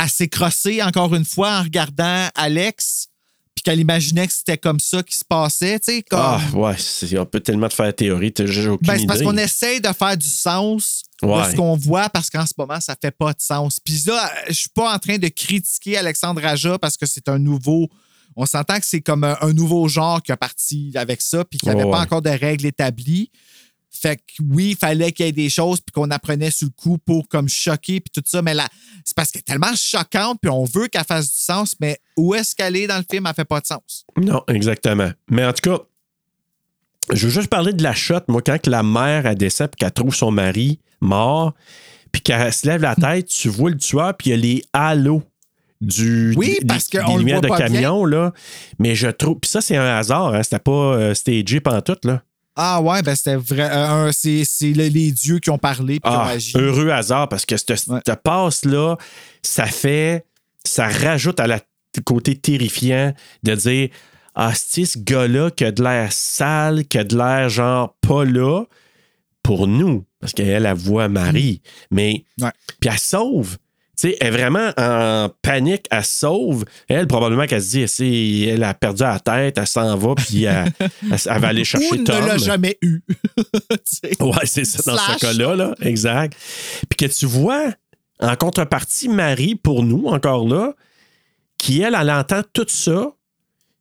elle s'est crossée encore une fois en regardant Alex, puis qu'elle imaginait que c'était comme ça qui se passait, tu sais, comme... Ah, ouais, on peut tellement te faire la théorie, t'as j'ai aucune Ben, c'est parce qu'on essaie de faire du sens Ouais. de ce qu'on voit parce qu'en ce moment, ça fait pas de sens. Puis là, je suis pas en train de critiquer Alexandre Aja parce que c'est un nouveau. On s'entend que c'est comme un, un nouveau genre qui a parti avec ça, puis qu'il n'y avait pas ouais. encore de règles établies. Fait que oui, il fallait qu'il y ait des choses, puis qu'on apprenait sur le coup pour comme choquer, puis tout ça. Mais là, c'est parce qu'elle est tellement choquante, puis on veut qu'elle fasse du sens, mais où est-ce qu'elle est dans le film, elle fait pas de sens. Non, exactement. Mais en tout cas, je veux juste parler de la shot. Moi, quand la mère, elle puis qu'elle trouve son mari mort, puis qu'elle se lève la tête, tu vois le tueur, puis il y a les halos du, Oui, des- parce des le lumières de camion, là. Mais je trouve... Puis ça, c'est un hasard, hein. C'était pas euh, stagé pantoute, là. Ah ouais, ben c'était vrai. euh, c'est c'est le- les dieux qui ont parlé, puis qui ont Ah, agi. heureux hasard, parce que cette, Ouais. cette passe-là, ça fait... Ça rajoute à la côté terrifiant de dire Ah, ce gars-là qui a de l'air sale, qui a de l'air genre pas là pour nous, parce qu'elle, elle voit Marie. Mais. Ouais. Puis elle sauve. Sais, elle est vraiment en panique, elle sauve. Elle, probablement qu'elle se dit, c'est- elle a perdu la tête, elle s'en va, puis elle, elle- elle va aller chercher Ou ne Tom. l'a jamais eu. Ouais, c'est ça, dans Slash. ce cas-là, là. Exact. Puis que tu vois, en contrepartie, Marie, pour nous, encore là, qui, elle, elle entend tout ça,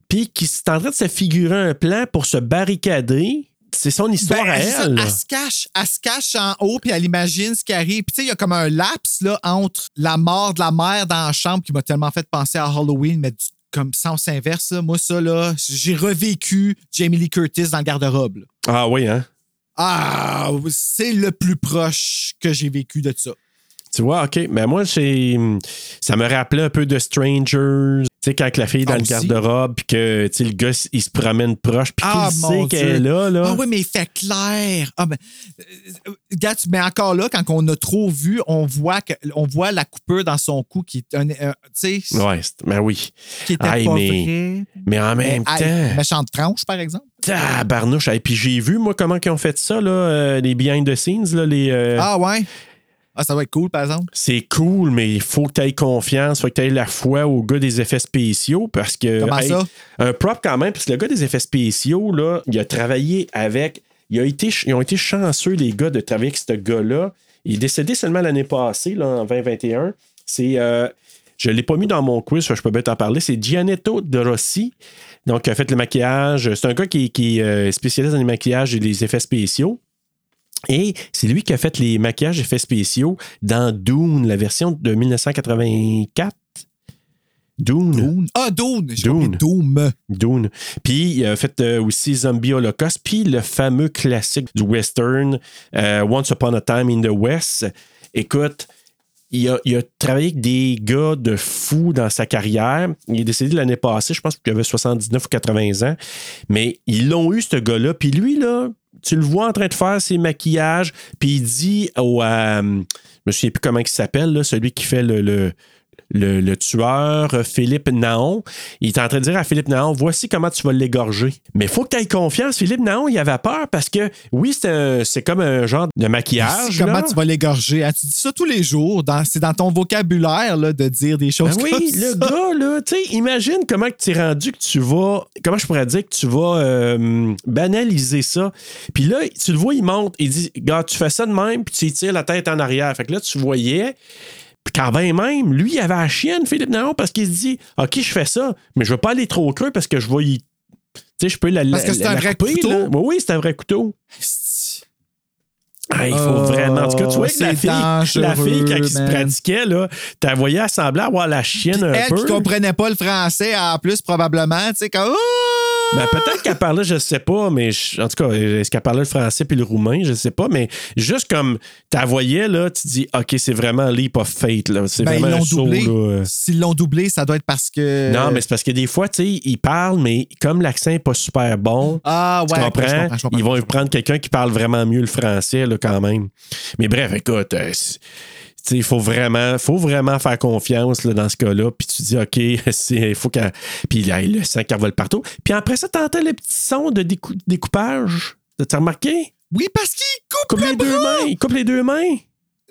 puis qui est en train de se figurer un plan pour se barricader. C'est son histoire Ben, à ça, elle. elle se cache, elle se cache en haut, puis elle imagine ce qui arrive. Puis tu sais, il y a comme un laps là, entre la mort de la mère dans la chambre qui m'a tellement fait penser à Halloween, mais du- comme sens inverse. là. Moi, ça, là, j'ai revécu Jamie Lee Curtis dans le garde-robe. Ah oui, hein? Ah, c'est le plus proche que j'ai vécu de ça. Tu vois, OK. Mais moi, ça me rappelait un peu de Strangers. Tu sais, quand la fille est dans Ah, le garde-robe, puis que le gars, il se promène proche, puis Ah, qu'il sait qu'elle est là, là. Ah oui, mais il fait clair. Ah, ben, euh, euh, regarde, mais encore là, quand on a trop vu, on voit, que, on voit la coupure dans son cou qui est un. un- tu sais, Ouais, ben oui. qui était Aïe, pas mais- vrai. Mais en même Mais, aïe, temps, méchante tranche, par exemple. tabarnouche. Et puis j'ai vu, moi, comment ils ont fait ça, là, euh, les behind the scenes, là, les. euh, Ah ouais. Ah, ça va être cool, par exemple? C'est cool, mais il faut que tu aies confiance, il faut que tu aies la foi au gars des effets spéciaux parce que. Comment hey, ça? Un prop quand même, parce que le gars des effets spéciaux, là, il a travaillé avec. Il a été, ils ont été chanceux, les gars, de travailler avec ce gars-là. Il est décédé seulement l'année passée, là, en 2021. C'est. euh, je ne l'ai pas mis dans mon quiz, je peux bien t'en parler. C'est Gianetto De Rossi. Donc, il a fait le maquillage. C'est un gars qui, qui est euh, spécialiste dans les maquillages et les effets spéciaux. Et c'est lui qui a fait les maquillages et effets spéciaux dans Dune, la version de 1984. Dune. Dune. Ah, Dune. Dune. Doom. Dune. Puis il a fait euh, aussi Zombie Holocaust, puis le fameux classique du western euh, Once Upon a Time in the West. Écoute, il a, il a travaillé avec des gars de fou dans sa carrière. Il est décédé l'année passée, je pense qu'il avait 79 ou 80 ans. Mais ils l'ont eu, ce gars-là. Puis lui, là, tu le vois en train de faire ses maquillages, puis il dit au. euh, je me souviens plus comment il s'appelle, celui qui fait le- le, le, le tueur, Philippe Naon, il est en train de dire à Philippe Naon, voici comment tu vas l'égorger. Mais il faut que tu aies confiance. Philippe Naon, il avait peur parce que, oui, c'est comme un genre de maquillage. Comment tu vas l'égorger? Tu dis ça tous les jours? C'est dans ton vocabulaire là, de dire des Ben choses oui, comme le ça. gars, là, tu sais, imagine comment tu es rendu que tu vas. Comment je pourrais dire que tu vas euh, banaliser ça. Puis là, tu le vois, il monte, il dit Gars, tu fais ça de même, puis tu tires la tête en arrière. Fait que là, tu voyais. Puis quand même, lui, il avait la chienne, Philippe Naon, parce qu'il se dit OK, je fais ça, mais je veux pas aller trop creux parce que je vais y. Tu sais, je peux la. Parce que la- c'est la un vrai couper, couteau? là. Oui, c'est un vrai couteau. Ah, il faut Oh, vraiment. En tout cas, tu vois que la fille, la fille, quand il se pratiquait, là, voyais elle semblait avoir la chienne un Elle peu. qui comprenait pas le français en plus, probablement. Tu sais. Ah! Ben, peut-être qu'elle parlait, je sais pas, mais je- en tout cas, est-ce qu'elle parlait le français puis le roumain, je sais pas, mais juste comme tu voyais, là, tu dis, OK, c'est vraiment Leap of Fate, là. C'est Ben, vraiment un là. S'ils l'ont doublé, ça doit être parce que. Non, mais c'est parce que des fois, tu sais, ils parlent, mais comme l'accent n'est pas super bon, Ah, ouais. tu comprends? je comprends, je comprends, ils vont prendre quelqu'un qui parle vraiment mieux le français, là, quand même. Mais bref, écoute, euh, il faut vraiment, faut vraiment faire confiance là, dans ce cas-là. Puis tu dis, OK, il faut qu'elle. Puis là, le sang qui revole partout. Puis après ça, t'entends le petit son de décou- découpage. T'as remarqué? Oui, parce qu'il coupe, Coupe le les deux mains. Il coupe les deux mains.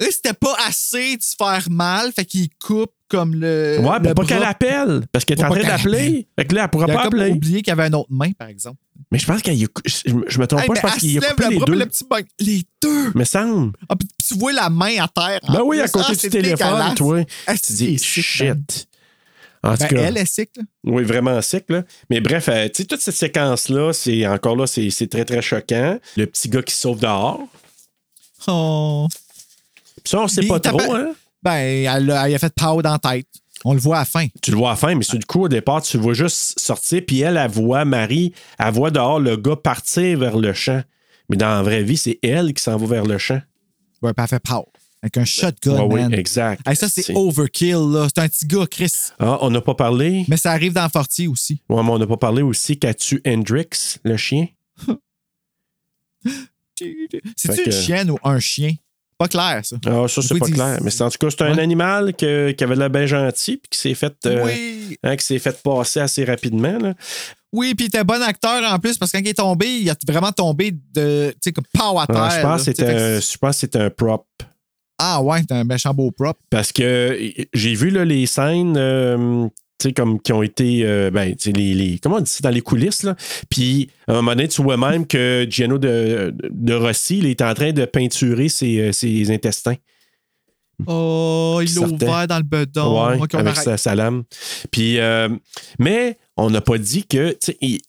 Eux, c'était pas assez de se faire mal, fait qu'ils coupent comme le. Ouais, pour pas qu'elle appelle. Parce qu'elle est en train d'appeler. Fait que là, elle pourra Il pas appeler. oublié qu'il y avait une autre main, par exemple. Mais je pense qu'il y a. Je, je me trompe Hey, pas, je pense qu'il a coupé le les bras, deux. le petit. Les deux! Me semble. Ah, puis tu vois la main à terre. en Ben oui, à côté Ah, du téléphone, toi. Ah, Tu c'est dis, sick, man. shit. En tout Ben, cas. elle est sick, là. Oui, vraiment sec, là. Mais bref, euh, tu sais, toute cette séquence-là, c'est encore là, c'est très, très choquant. Le petit gars qui sauve dehors. Oh. Puis ça, on sait Puis pas trop, hein? Ben, elle, a- elle a fait power dans la tête. On le voit à la fin. Tu le vois à la fin, mais sur le coup, au départ, tu le vois juste sortir, puis elle, elle voit Marie, elle voit dehors le gars partir vers le champ. Mais dans la vraie vie, c'est elle qui s'en va vers le champ. Ouais, puis elle fait power. Avec un shotgun, Ouais, man. oui, exact. Hey, ça, c'est overkill, là. C'est un petit gars, Chris. Ah, on n'a pas parlé. Mais ça arrive dans Forty aussi. Ouais, mais on n'a pas parlé aussi qu'a tué Hendrix, le chien? C'est-tu que- une chienne ou un chien? Pas clair, ça. Ah, ça, c'est pas clair. Mais c'est- en tout cas, c'est un Ouais. animal que- qui avait l'air bien gentil, puis qui s'est fait. euh, Oui. hein, qui s'est fait passer assez rapidement. Là. Oui, puis il était bon acteur en plus, parce que quand il est tombé, il a vraiment tombé de. Tu sais, comme power à terre. Ah, je, pense là. un, que- je pense que c'est un prop. Ah ouais, c'est un méchant beau prop. Parce que j'ai vu là, les scènes euh, comme qui ont été. euh, ben, les, les- comment on dit dans les coulisses, là. Puis, à un moment donné, tu vois même que Giano de, de Rossi, il est en train de peinturer ses, euh, ses intestins. Oh, il l'a ouvert dans le bedon. Ouais, avec sa, sa lame. Puis, euh, mais on n'a pas dit que, il-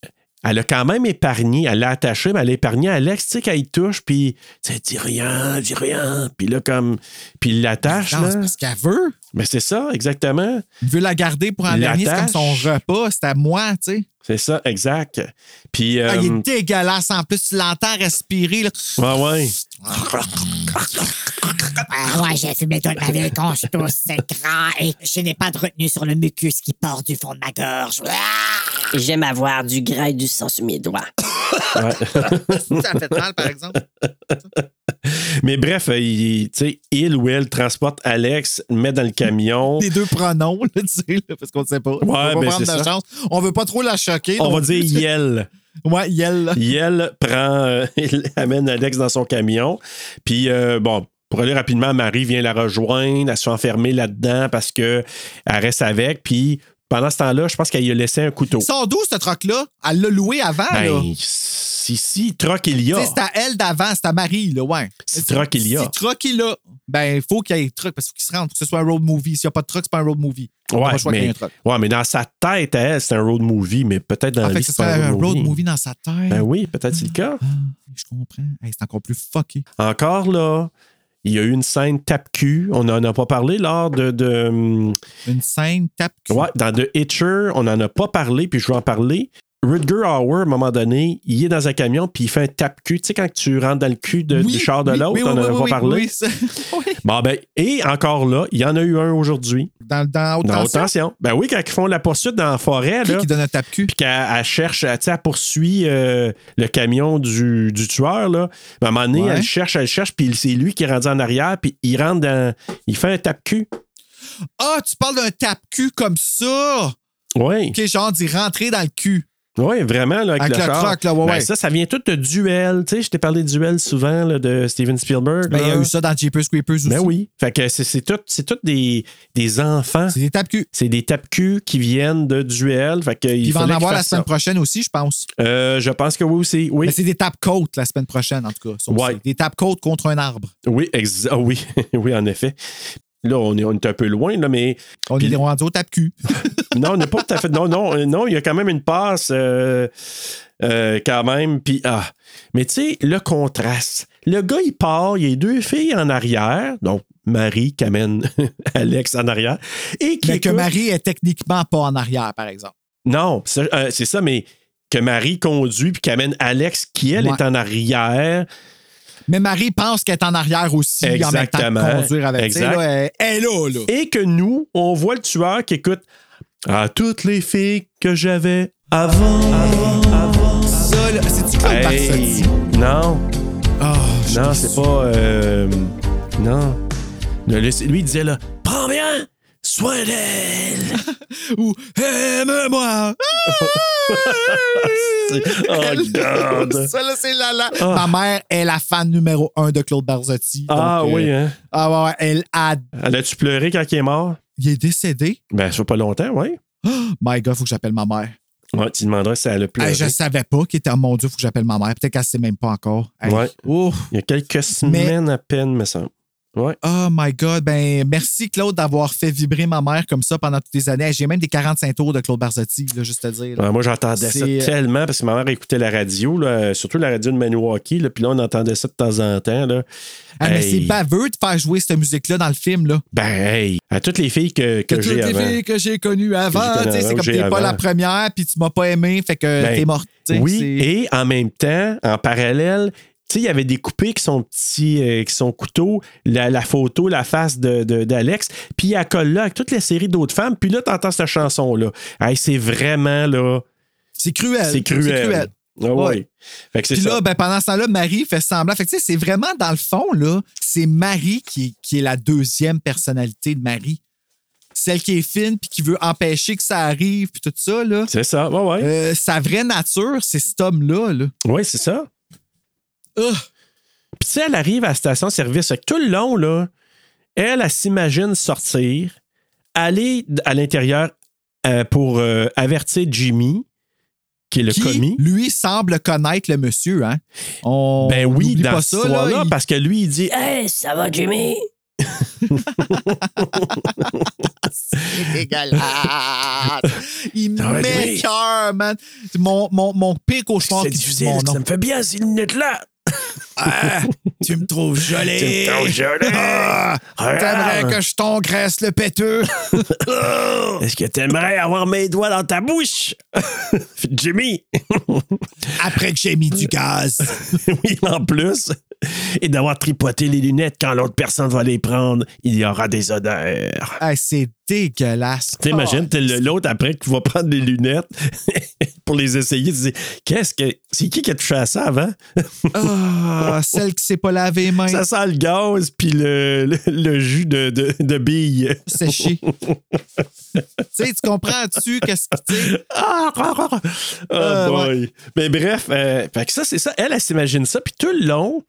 elle a quand même épargné, elle l'a attaché, mais elle a épargné Alex, tu sais, quand il touche, puis, tu sais, dis rien, dis rien. Puis là, comme, puis il l'attache, Non, c'est là. parce qu'elle veut. Mais c'est ça, exactement. Il veut la garder pour un Il dernier. C'est comme son repas. C'est à moi, tu sais. C'est ça, exact. Puis, Ah, il euh, est dégueulasse. En plus, tu l'entends respirer. Là. ouais, ouais. Ah, ouais, j'ai fumé toute ma vie quand je tousse, c'est grand et je n'ai pas de retenue sur le mucus qui part du fond de ma gorge. Ah! J'aime avoir du gras et du sang sur mes doigts. Ça fait mal, par exemple. Mais bref, euh, il, tu sais, il ou elle transporte Alex, le met dans le camion. Les deux pronoms, là, tu sais, là, parce qu'on ne sait pas. on va pas ben, prendre ça. chance. On veut pas trop la choquer. On va plus, dire. Yel. Ouais, Yel. Yel prend, euh, il amène Alex dans son camion. Puis, euh, bon, pour aller rapidement, Marie vient la rejoindre. Elle se fait enfermer là-dedans parce qu'elle reste avec. Puis, pendant ce temps-là, je pense qu'elle y a laissé un couteau. Sont d'où, ce truck-là? Elle l'a loué avant, là. Ben, si, si, troc il y a. C'est à elle d'avant, c'est à Marie, là, ouais. Si truck il y a. Si truck il a, ben, il faut qu'il y ait truck parce qu'il faut qu'il se rende pour que ce soit un road movie. S'il n'y a pas de truck, c'est pas un road movie. On a pas Ouais mais, ouais, mais dans sa tête, à elle, c'est un road movie, mais peut-être dans En la fait, vie, ce c'est un un road road movie. movie dans sa tête. Ben oui, peut-être c'est le cas. Je comprends. Hey, c'est encore plus fucké. Encore là, il y a eu une scène tape-cul. On n'en a pas parlé lors de. de Une scène tape ouais, dans The Hitcher, on n'en a pas parlé, puis je vais en parler. Rutger Hauer, à un moment donné, il est dans un camion, puis il fait un tape-cul. Tu sais, quand tu rentres dans le cul de- du char de l'autre, on n'en a pas parlé. Oui, ça- oui. Bon, ben, et encore là, il y en a eu un aujourd'hui. Dans, dans haute Dans haute tension? Ben oui, quand ils font la poursuite dans la forêt, Qui là, qui donne un tape-cul? puis qu'elle elle cherche, tu sais, elle poursuit euh, le camion du, du tueur, là. Ben, à un moment donné, Ouais. elle cherche, elle cherche, puis c'est lui qui est rendu en arrière, puis il rentre dans. Il fait un tape-cul. Ah, tu parles d'un tape-cul comme ça! Oui. Qui est genre d'y rentrer dans le cul. Oui, vraiment, là, avec, Avec le, char. là, ouais, Ben, ouais. Ça, ça vient tout de duel. Tu sais, je t'ai parlé de duel souvent là, de Steven Spielberg. Ben, il y a eu ça dans Jeepers Creepers aussi. Ben oui. Fait que c'est tout, c'est tout des, des enfants. C'est des tape-cul. C'est des tape-culs qui viennent de duel. Fait que il va en avoir la semaine ça. prochaine aussi, je pense. Euh, je pense que oui aussi. Oui, Mais c'est des tape-côtes la semaine prochaine, en tout cas. Ouais. Des tape-côtes contre un arbre. oui, exa- ah oui, oui, en effet. Là, on est, on est un peu loin, là, mais On est rendu au tape-cul. non, on n'est pas tout à fait. Non, non, non, il y a quand même une passe euh, euh, quand même. Puis, ah. Mais tu sais, le contraste. Le gars, il part, il y a deux filles en arrière, donc Marie qui amène Alex en arrière. Et qui Mais que Marie est techniquement pas en arrière, par exemple. Non, c'est euh, ça, mais que Marie conduit puis qu'amène Alex qui, elle, Ouais. est en arrière. Mais Marie pense qu'elle est en arrière aussi en même temps Exactement. de conduire avec. Exact. là, elle, elle est là, là. Et que nous, on voit le tueur qui écoute à toutes les filles que j'avais avant. Ça, là, c'est-tu Claude Hey, non, Ah, non, c'est pas. euh, non. Le- le- Lui, il disait là Prends bien soin d'elle. Ou aime-moi. oh, God. Ça, là, c'est la, la. Ah. Ma mère est la fan numéro un de Claude Barzotti. Ah donc, euh, oui, hein. Ah ouais, ouais, elle a. Elle a-tu pleuré quand il est mort? Il est décédé. Ben, ça fait pas longtemps, oui. My God, faut que j'appelle ma mère. Ouais, tu demanderais si elle a pleuré. Hey, je savais pas qu'il était. oh, Mon Dieu, faut que j'appelle ma mère. Peut-être qu'elle sait même pas encore. Hey. Ouais. Ouf. Il y a quelques semaines à peine, me semble. Ouais. Oh my God. Ben, merci Claude d'avoir fait vibrer ma mère comme ça pendant toutes les années. J'ai même des 45 tours de Claude Barzotti, là, juste à dire. Ouais, moi, j'entendais ça euh, tellement parce que ma mère écoutait la radio, là, surtout la radio de Maniwaki, là, puis là, on entendait ça de temps en temps. Là. Ah, mais c'est baveux de faire jouer cette musique-là dans le film, là. Ben, hey, à toutes les filles que, que, Que j'ai toutes les filles que j'ai connues avant, c'est comme t'es pas avant. la première, puis tu m'as pas aimé, fait que Ben, t'es morte. Oui, et en même temps, en parallèle, tu sais, il y avait des coupés qui sont petits, euh, qui sont couteaux, la, la photo, la face de, de- d'Alex, puis elle colle là avec toutes les séries d'autres femmes, puis là, t'entends cette chanson-là. Hey, c'est vraiment, là, c'est cruel. c'est cruel. Ah ouais. Ouais. Fait que c'est Puis ça. là, ben, pendant ce temps-là, Marie fait semblant. Fait que, tu sais, c'est vraiment, dans le fond, là, c'est Marie qui, est- qui est la deuxième personnalité de Marie. Celle qui est fine, puis qui veut empêcher que ça arrive, puis tout ça, là. C'est ça, ouais, ouais. Euh, sa vraie nature, c'est cet homme-là, là. Ouais, c'est ça. Puis tu sais, elle arrive à la station-service. Fait que tout le long, là, elle, elle s'imagine sortir, aller à l'intérieur euh, pour euh, avertir Jimmy, qui est le qui, commis. lui, semble connaître le monsieur, hein. On Ben oui, dans pas ce ça, là. là il- parce que lui, il dit Hey, ça va, Jimmy? c'est dégueulasse. Il m'écoeure, man. Mon, mon, mon pire cauchemar C'est qui dit difficile, mon nom. ça me fait bien ces lunettes-là. Ah, tu me trouves joli. Tu me trouves joli. Ah, T'aimerais que je t'engraisse le péteux. Est-ce que t'aimerais avoir mes doigts dans ta bouche? Jimmy! Après que j'ai mis du gaz. oui, en plus. Et d'avoir tripoté les lunettes quand l'autre personne va les prendre, il y aura des odeurs. Ah, c'est dégueulasse. T'imagines, l'autre après qui va prendre les lunettes pour les essayer. Tu dis, qu'est-ce que. C'est qui qui a touché à ça avant? Ah, celle qui s'est pas lavé les mains. Ça sent le gaz puis le, le, le jus de, de, de billes. séché. tu sais, tu comprends-tu qu'est-ce que? Ah, ah, ah, ah. Oh Euh, boy. Mais bref, euh, fait que ça, c'est ça. Elle, elle s'imagine ça. Puis tout le long,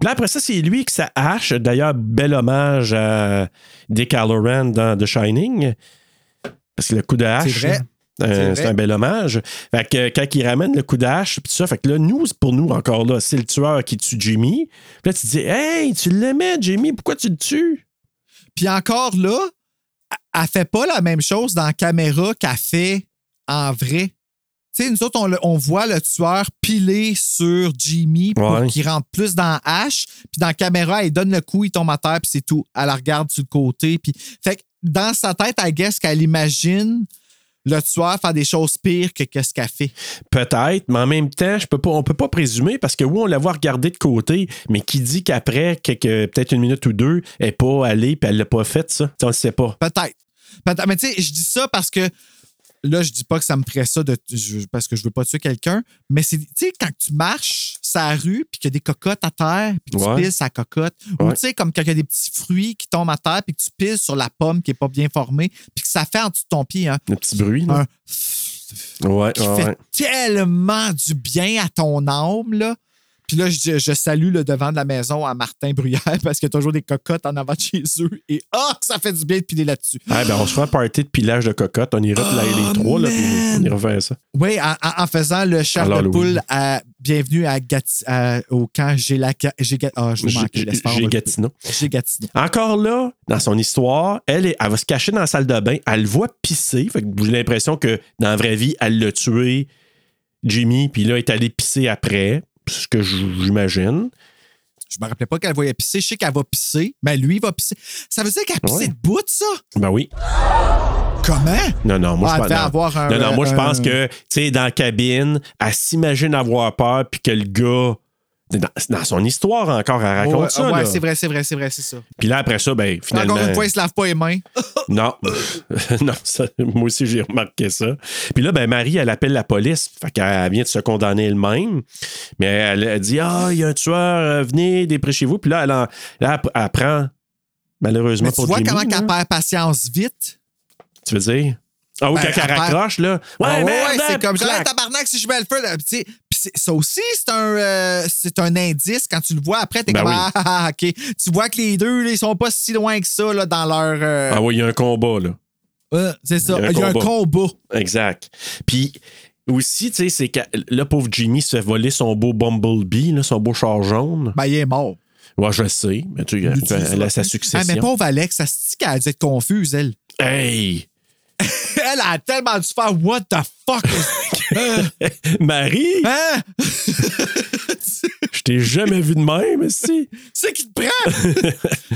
puis après ça, c'est lui qui sa hache. D'ailleurs, bel hommage à Dick Halloran dans The Shining. Parce que le coup de hache. C'est vrai. Euh, C'est un bel hommage. Fait que quand il ramène le coup puis tout ça, fait que là, nous, pour nous, encore là, c'est le tueur qui tue Jimmy. Puis là, tu te dis, hey, tu l'aimais, Jimmy, pourquoi tu le tues? Puis encore là, elle- elle fait pas la même chose dans la caméra qu'elle fait en vrai. Tu sais, nous autres, on, le- on voit le tueur piler sur Jimmy pour Ouais. qu'il rentre plus dans hache. Puis dans la caméra, il donne le coup, il tombe à terre, puis c'est tout. Elle la regarde le côté. Puis... Fait que dans sa tête, I guess qu'elle imagine le tueur faire des choses pires que qu'est-ce qu'elle fait. Peut-être, mais en même temps, je peux pas, on peut pas présumer parce que oui, on la regarder de côté, mais qui dit qu'après, peut-être une minute ou deux, elle n'est pas allée puis elle l'a pas fait, ça? On le sait pas. Peut-être. Peut-être. Mais tu sais, je dis ça parce que là, je dis pas que ça me ferait ça de, je- parce que je veux pas tuer quelqu'un, mais c'est, tu sais, quand tu marches sa rue puis qu'il y a des cocottes à terre puis que Ouais. tu piles sa cocotte, ou tu sais, comme quand il y a des petits fruits qui tombent à terre puis que tu piles sur la pomme qui est pas bien formée puis que ça fait en dessous de ton pied, hein, Le petit bruit, là. un Ouais, qui fait tellement du bien à ton âme, là. Puis là, je, je salue le devant de la maison à Martin Bruyère parce qu'il y a toujours des cocottes en avant de chez eux. Et ah, que ça fait du bien de piler là-dessus. Ah, ben, on se fait un party de pilage de cocotte. On ira Oh, les trois, là, puis on ira faire ça. Oui, en, en- en faisant le chef À de poule à Bienvenue à Gati- à- au camp Ga- ah, je Gatineau. Gatineau. Encore là, dans son histoire, elle, est- elle va se cacher dans la salle de bain. Elle le voit pisser. Fait que j'ai l'impression que dans la vraie vie, elle l'a tué, Jimmy, puis là, elle est allée pisser après. Ce que j'imagine. Je me rappelais pas qu'elle voyait pisser. Je sais qu'elle va pisser, mais lui, il va pisser. Ça veut dire qu'elle a pissé Ouais. de bout, ça? Ben oui. Comment? Non, non, moi, Ah, je pense. devait Non, avoir un- non, non, moi, je un- pense que, tu sais, dans la cabine, elle s'imagine avoir peur, puis que le gars. Dans, dans son histoire encore, elle raconte Ouais, ça. ouais, c'est vrai, c'est vrai, c'est vrai, c'est ça. Puis là, après ça, ben, finalement. Encore une fois, il se lave pas les mains. Non, non, ça, moi aussi j'ai remarqué ça. Puis là, ben Marie, elle appelle la police. Fait qu'elle vient de se condamner elle-même. Mais elle, elle dit Ah, il y a un tueur, euh, venez, déprochez-vous. Puis là, elle, en- là, elle, elle prend, malheureusement Mais tu vois Jimmy, comment là. qu'elle perd patience vite? Tu veux dire? Ah oui, Ben, quand elle raccroche, là. Ouais, Ah merde, c'est comme Hey, tabarnak, si je mets le feu. sais, Puis ça aussi, c'est un, euh, c'est un indice. Quand tu le vois après, t'es Ben comme oui. ah, ah, ah, OK. Tu vois que les deux, là, ils sont pas si loin que ça là, dans leur. euh, Ah oui, il y a un combat, là. euh, c'est ça. il y a un Il y a un combat. Exact. Puis aussi, tu sais, c'est que le pauvre Jimmy se fait voler son beau Bumblebee, là, son beau char jaune. Ben, il est mort. Ouais, je le sais. Mais tu l'utilise elle a sa Ah, succession. mais pauvre Alex, ça se dit qu'elle a dû être confuse, elle. Hey! elle a tellement dû faire What the fuck? Euh, Marie! hein? Je t'ai jamais vu de même, si. C'est qui te prend?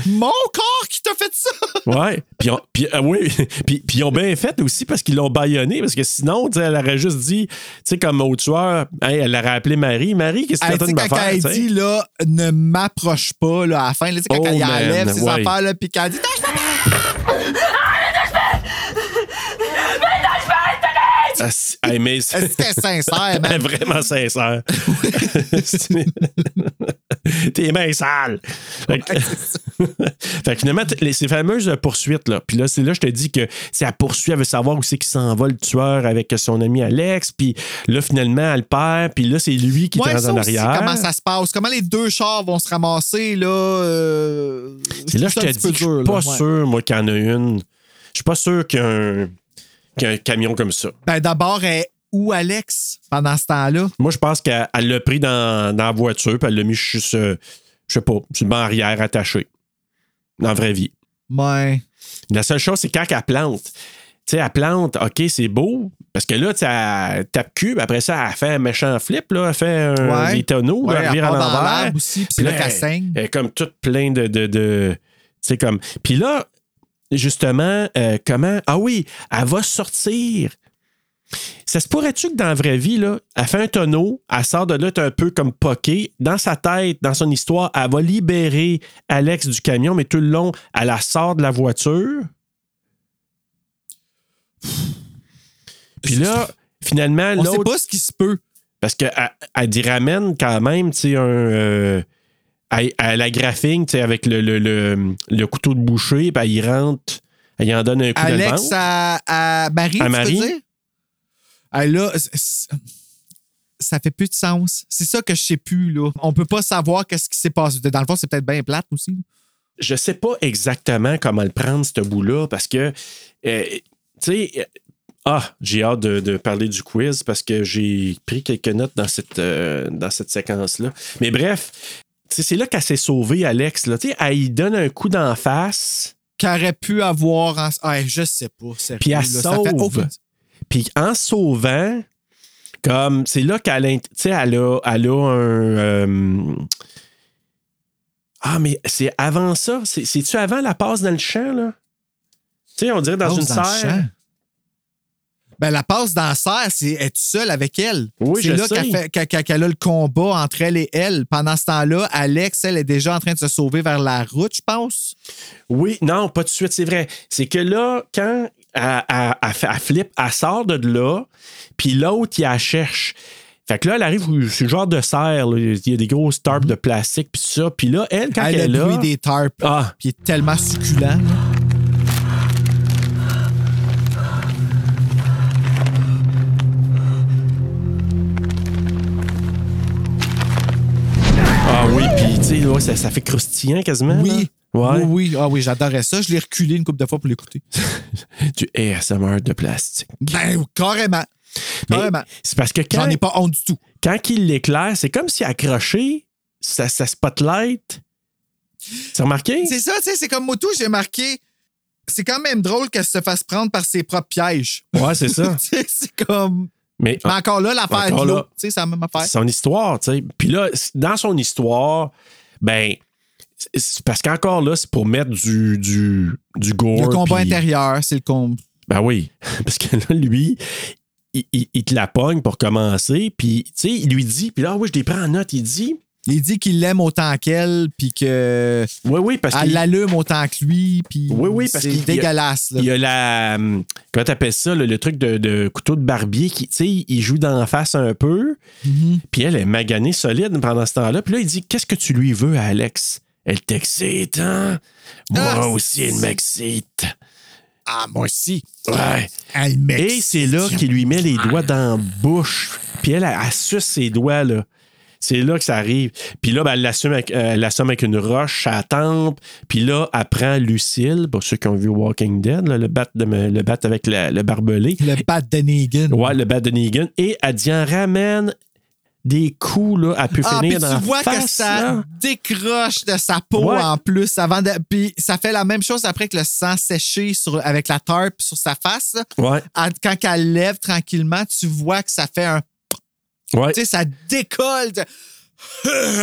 Mon corps qui t'a fait ça? Ouais. Puis, on- puis, ah oui. puis, puis ils ont bien fait aussi parce qu'ils l'ont baïonné. Parce que sinon, tu sais, elle aurait juste dit, tu sais, comme au tueur, hey, elle aurait appelé Marie. Marie, qu'est-ce que tu train de me quand faire? elle dit, là, ne m'approche pas, là, à la fin, là, quand Oh, elle enlève ses ouais. affaires, là, puis qu'elle dit, Ah, si- mais c'est- c'était sincère, man. vraiment sincère. T'es mains sales. Fait que, fait que finalement, ces fameuses poursuites, là. Puis là, c'est là, je te dis que c'est la poursuite, elle veut savoir où c'est qu'il s'en va, le tueur, avec son ami Alex. Puis là, finalement, elle perd. Puis là, c'est lui qui Ouais, est en aussi, arrière. comment ça se passe? Comment les deux chars vont se ramasser, là? euh, C'est là, je te dis je suis pas ouais. sûr, moi, qu'il y en a une. Je suis pas sûr qu'il y a un, qu'il y a un camion comme ça. Ben, d'abord, elle est où Alex pendant ce temps-là? Moi, je pense qu'elle elle l'a pris dans, dans la voiture, puis elle l'a mis juste, euh, je sais pas, sur le banc arrière attaché. Dans la vraie vie. Ouais. La seule chose, c'est quand elle plante. Tu sais, elle plante, OK, c'est beau. Parce que là, tu tape cube. Après ça, elle fait un méchant flip. Là, elle fait un, Ouais. des tonneaux. Ouais, elle elle vire à l'envers. aussi, puis là elle-. Elle est comme toute plein de. de, de tu sais, comme. Puis là, justement, euh, comment. Ah oui, elle va sortir. Ça se pourrait-tu que dans la vraie vie, là, elle fait un tonneau, elle sort de là, un peu comme poquée. Dans sa tête, dans son histoire, elle va libérer Alex du camion, mais tout le long, elle la sort de la voiture. Puis là, finalement, On sait l'autre. pas ce qui se peut. Parce qu'elle elle dit ramène quand même, tu sais, un. euh, à, à la graphine, tu sais, avec le, le, le, le couteau de boucher, puis elle y rentre, elle y en donne un coup de Alex ventre. à, à Marie, À tu Marie? dire? C- ça fait plus de sens. C'est ça que je sais plus, là. On peut pas savoir qu'est-ce qui s'est passé. Dans le fond, c'est peut-être bien plate aussi. Je sais pas exactement comment le prendre, ce bout-là, parce que, euh, tu sais, euh, ah, j'ai hâte de, de parler du quiz parce que j'ai pris quelques notes dans cette, euh, dans cette séquence-là. Mais bref, c'est là qu'elle s'est sauvée, Alex. Là. Elle y donne un coup d'en face. Qu'aurait pu avoir en... Ah, je sais pas. sérieux, Puis elle là, ça fait sauve. Puis en sauvant, comme c'est là qu'elle elle a, elle a un. euh, Ah, mais c'est avant ça. C'est- C'est-tu avant la passe dans le champ, là? Tu sais, on dirait dans une dans le serre. Ben, la passe dans la serre, c'est être seule avec elle. Oui, c'est là qu'elle a le combat entre elle et elle. Pendant ce temps-là, Alex, elle est déjà en train de se sauver vers la route, je pense. Oui, non, pas tout de suite, c'est vrai. C'est que là, quand elle, elle- elle fait- elle flippe, elle sort de là, puis l'autre, il la cherche. Fait que là, elle arrive sur le genre de serre, là. il y a des grosses tarpes de plastique, puis ça. Puis là, elle, quand Mhm. elle elle, a est là... des tarpes. Ah, Puis il est tellement succulent. Sais, là, ça, ça fait croustillant quasiment. Oui. là. Ouais. Oui, oui. Ah oui, j'adorais ça. Je l'ai reculé une couple de fois pour l'écouter. Du ASMR de plastique. Ben, carrément. Carrément. C'est parce que quand, J'en ai pas honte du tout. quand il l'éclaire, c'est comme s'il accrochait sa, sa spotlight. Tu as remarqué? C'est ça, tu sais, c'est comme Moto, j'ai marqué. C'est quand même drôle qu'elle se fasse prendre par ses propres pièges. Ouais, c'est ça. C'est comme. Mais Mais encore là, l'affaire de l'eau, c'est la même affaire. son histoire, tu sais. Puis là, dans son histoire, ben, parce qu'encore là, c'est pour mettre du, du, du gore. Le combat intérieur, c'est le combat. Ben oui, parce que là, lui, il, il- il te la pogne pour commencer, puis, tu sais, il lui dit, puis là, oui, je les prends en note, il dit, Il dit qu'il l'aime autant qu'elle, puis que oui, oui, parce elle l'allume autant que lui, puis Oui, oui, parce c'est dégueulasse. là. il y a la. hum, Comment t'appelles ça, le, le truc de, de couteau de barbier qui, tu sais, il joue d'en face un peu, Mhm. puis elle est maganée solide pendant ce temps-là, puis là, il dit, qu'est-ce que tu lui veux à Alex? Elle t'excite, hein? Moi Ah, aussi, elle m'excite. Ah, moi aussi. Ouais. Elle Et c'est là qu'il lui met les doigts dans la bouche. Puis elle, elle, elle suce ses doigts, là. C'est là que ça arrive. Puis là, ben, elle l'assume avec, euh, avec une roche à la tempe. Puis là, elle prend Lucille, pour ceux qui ont vu Walking Dead, là, le bat, de, le bat avec la- le barbelé. Le bat de Negan. Ouais, le bat de Negan. Et elle dit, en ramène des coups, là, elle peut Ah, finir dans la tu vois que ça là. décroche de sa peau Ouais. en plus avant de. Puis ça fait la même chose après que le sang séché sur, avec la tarpe sur sa face. Ouais, Elle- Quand elle lève tranquillement, tu vois que ça fait un. Ouais. Tu sais, ça décolle. de-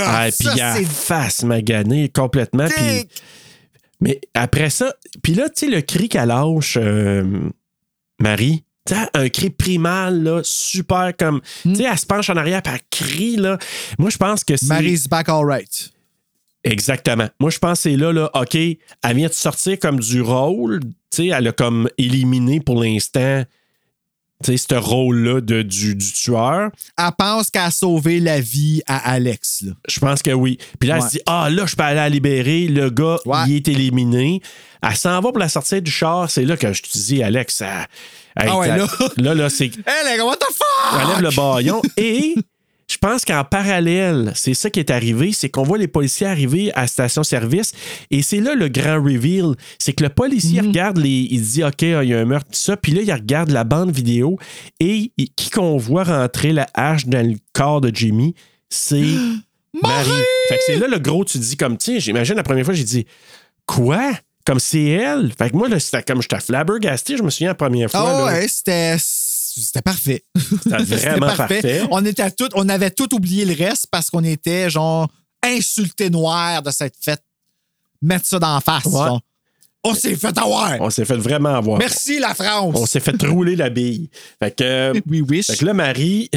Ah, puis ça, il a face maganée complètement. Mais après ça, puis là, tu sais, le cri qu'elle lâche, euh, Marie, un cri primal, là, super comme. Tu sais, elle se penche en arrière, puis elle crie, là. Moi, je pense que c'est. Mary's back all right. Exactement. Moi, je pense que c'est là, là, OK, elle vient de sortir comme du rôle. Tu sais, elle a comme éliminé pour l'instant, ce rôle-là de, du, du tueur. Elle pense qu'elle a sauvé la vie à Alex. Là. Je pense que oui. Puis là, elle se dit Ah, là, je peux aller la libérer. Le gars, Ouais. il est éliminé. Elle s'en va pour la sortir du char. C'est là que je te dis, Alex, ça- Hey, Ah ouais, là. là, là, c'est. Gars, what the fuck? Elle lève le baillon. Et je pense qu'en parallèle, c'est ça qui est arrivé c'est qu'on voit les policiers arriver à station-service. Et c'est là le grand reveal. C'est que le policier regarde les. Il dit OK, il y a un meurtre, tout ça. Puis là, il regarde la bande vidéo. Et il- qui qu'on voit rentrer la hache dans le corps de Jimmy, c'est. Marie. Fait que c'est là le gros, tu dis comme, tiens, j'imagine la première fois, j'ai dit, quoi? comme c'est elle? Fait que moi, là, c'était comme j'étais flabbergasté, je me souviens la première fois. Là. ouais, c'était. C'était parfait. C'était vraiment parfait. On, était tout, on avait tout oublié le reste parce qu'on était, genre, insultés noirs de cette fête. Mettre ça la face. Ouais. genre. On s'est fait avoir. On s'est fait vraiment avoir. Merci, la France. On s'est fait rouler la bille. Fait que. Oui, oui. Fait que là, Marie,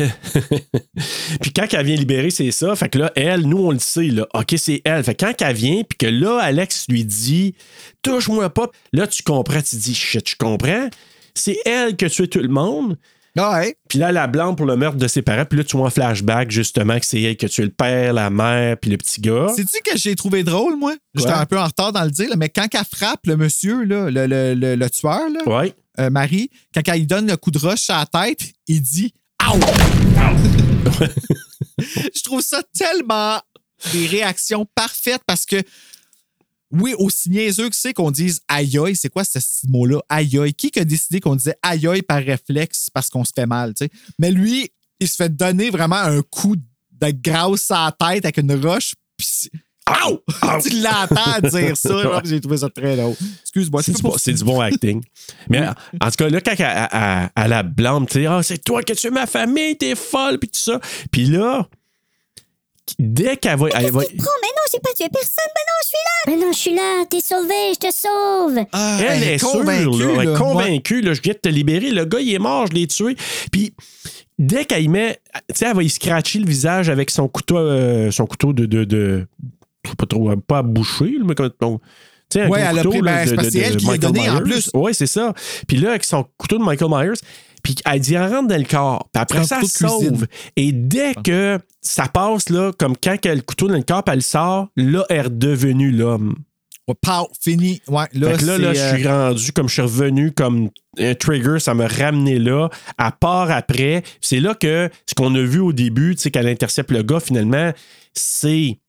puis quand elle vient libérer, c'est ça. Fait que là, elle, nous, on le sait, là. OK, c'est elle. Fait que quand elle vient, puis que là, Alex lui dit, touche-moi pas. Là, tu comprends, tu dis, shit, je comprends. C'est elle qui a tué tout le monde. Ah ouais? Puis là, la blâme pour le meurtre de ses parents. Puis là, tu vois en flashback, justement, que c'est elle qui a tué le père, la mère, puis le petit gars. Sais-tu que j'ai trouvé drôle, moi? J'étais un peu en retard dans le dire, là, mais quand elle frappe le monsieur, là, le, le- le- le tueur, là, Ouais. euh, Marie, quand elle lui donne le coup de roche à la tête, il dit Ow! Je trouve ça tellement des réactions parfaites parce que, oui, aussi niaiseux que c'est qu'on dise aïe aïe, c'est quoi ce mot-là? Aïe aïe. Qui a décidé qu'on disait aïe aïe par réflexe parce qu'on se fait mal, tu sais? Mais lui, il se fait donner vraiment un coup de grâce à la tête avec une roche. Puis c'est- Ow! tu l'entends dire ça. J'ai trouvé ça très drôle. Excuse-moi. C'est tu du, bon, du bon acting. Mais en tout cas, là, quand elle, elle- elle la blâme, tu sais, ah, c'est toi qui as tué ma famille, t'es folle, puis tout ça. Puis là, dès qu'elle va. Elle va mais non, j'ai pas tué personne. Mais non, je suis là. Mais non, je suis là. T'es sauvé, je te sauve. Ah, elle, est sûre, convaincue, là, elle est convaincue, là, je viens de te libérer. Le gars, il est mort, je l'ai tué. Puis dès qu'elle y met, tu sais, elle va y scratcher le visage avec son couteau, euh, son couteau de. de, de pas trop, pas à boucher, là, mais comme. bon, tu sais, un Ouais, gros elle a couteau, pris- là, ben, c'est de- parce de- elle de qui donné, en Myers. plus. Oui, c'est ça. Puis là, avec son couteau de Michael Myers, puis elle dit, elle rentre dans le corps. Puis après, ça sauve. Et dès que ça passe, là, comme quand elle a le couteau dans le corps, puis elle sort, là, elle est redevenue l'homme. Ouais, pow, fini. Ouais, là, là, je suis euh, rendu comme je suis revenu comme un trigger, ça m'a ramené là. À part après, c'est là que ce qu'on a vu au début, tu sais, qu'elle intercepte le gars, finalement, c'est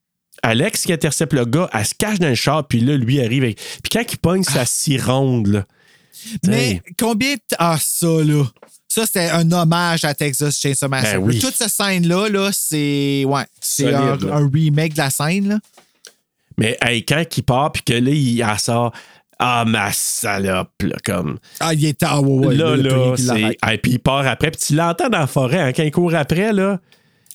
Alex qui intercepte le gars, elle se cache dans le char, puis là, lui arrive. avec- Puis quand il pogne sa scie ronde, là. Mais combien de. Ah, ça, là. Ça, c'était un hommage à Texas Chainsaw Massacre. Ben oui. Toute cette scène-là, là, c'est. Ouais. C'est un, remake de la scène, là. Mais hey, quand il part, puis que là, il sort. Ah, ma salope, là, comme. Ah, il était. Ah, ouais, ouais. là, là, c'est. Hey, puis il part après, puis tu l'entends dans la forêt, hein, quand il court après, là.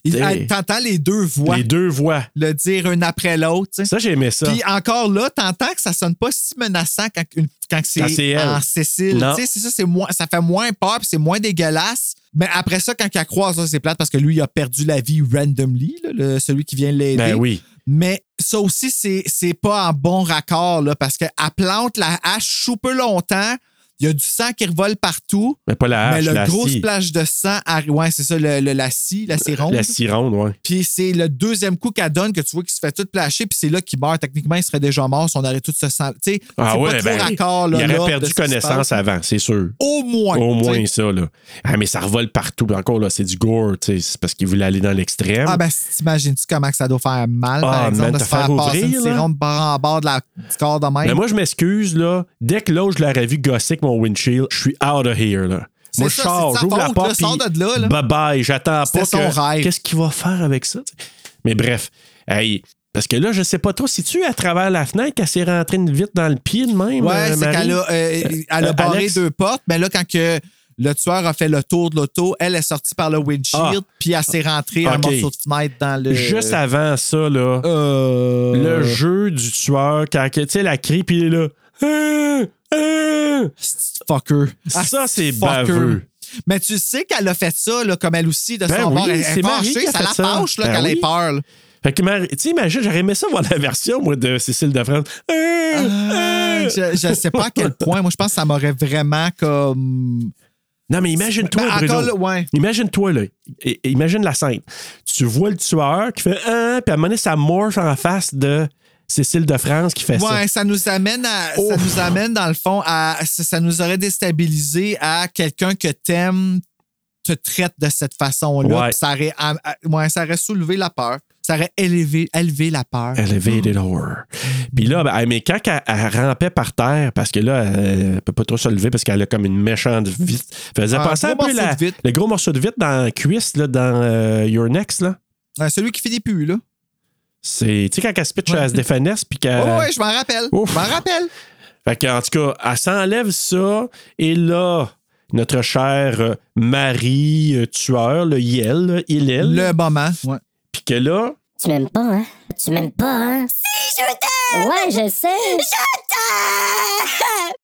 Il- T'entends les deux voix Les deux voix. le dire un après l'autre. Ça, j'aimais ça. Puis encore là, t'entends que ça sonne pas si menaçant quand, une- quand c'est en Cécile. C'est ça, c'est moins, ça fait moins peur c'est moins dégueulasse. Mais après ça, quand elle croise, ça, c'est plate parce que lui, il a perdu la vie randomly, là, le- celui qui vient l'aider. Ben oui. Mais ça aussi, c'est, pas en bon raccord, là, parce qu'elle plante la hache super longtemps. Il y a du sang qui revole partout. Mais pas la hache, mais le la gros scie. splash de sang, arri- ouais, c'est ça, le, le- la scie, la scie ronde. La scie ronde, ouais. Puis c'est le deuxième coup qu'elle donne que tu vois qu'il se fait tout placher, puis c'est là qu'il meurt. Techniquement, il serait déjà mort si on aurait tout se sent. Tu sais, Ah ouais, pas trop ben, raccord, là, il aurait perdu ce connaissance avant, c'est sûr. Au moins. Au moins ça, là. Ah, mais ça revole partout. Puis Encore, là, c'est du gore, tu sais. C'est parce qu'il voulait aller dans l'extrême. Ah, ben, t'imagines-tu comment ça doit faire mal, par Ah, exemple, man, de se faire, faire passer ouvrir, une bord en bord de la, du corps de même? Mais moi, je m'excuse, là. Dès que l'autre, je l'aurais vu gosser avec mon windshield, je suis out of here, là. Moi, je sors, j'ouvre la porte, puis de là, là. bye bye, j'attends pas que... rêve. Qu'est-ce qu'il va faire avec ça? Mais bref, hey, parce que là, je sais pas trop, si tu à travers la fenêtre qu'elle s'est rentrée vite dans le pied de même, Ouais, euh, c'est qu'elle a, euh, elle a Euh, barré Alex? deux portes, mais là, quand que le tueur a fait le tour de l'auto, elle est sortie par le windshield, Ah. puis elle s'est rentrée un morceau de fenêtre dans le. Juste avant ça, là, Euh, le jeu du tueur, quand tu sais, la crie, puis il est là. Ah, ah. Fucker. Ça, c'est fucker. baveux. Mais tu sais qu'elle a fait ça, là, comme elle aussi, de Ben son oui, bord. Elle est fâchée, ça la fâche là, Ben quand oui. Fait que, tu sais, imagine, j'aurais aimé ça voir la version, moi, de Cécile de France. Ah, ah. Je, je sais pas à quel point. Moi, je pense que ça m'aurait vraiment comme. Non, mais imagine-toi, Ben, Bruno. ouais. Imagine-toi, là. Imagine la scène. Tu vois le tueur qui fait un, puis à un moment donné, ça morphe en face de Cécile de France qui fait ça. Ouais, ça nous amène à, ça Ouf. nous amène dans le fond à, ça, ça nous aurait déstabilisé à quelqu'un que t'aimes te traite de cette façon-là. Ouais. Ça aurait, ouais, ça aurait soulevé la peur. Ça aurait élevé, élevé la peur. Elevated horror. Puis là, ben, mais quand elle, elle rampait par terre, parce que là, elle, elle peut pas trop se lever parce qu'elle a comme une méchante vite. Faisait Un penser un peu la- le gros morceau de vitre dans la cuisse, là, dans euh, Your Next, là. Ouais, celui qui fait des puits, là. C'est, tu sais, quand elle se pitch à Stéphane puis qu'elle. Oh, ouais, je m'en rappelle. Ouf. Je m'en rappelle. Fait que, en tout cas, elle s'enlève ça, et là, notre chère euh, Marie euh, tueur, le Yel, là, Hillel, Le moment. Ouais. puis que là, Tu m'aimes pas, hein? Tu m'aimes pas, hein? Si, je t'aime! Ouais, je sais.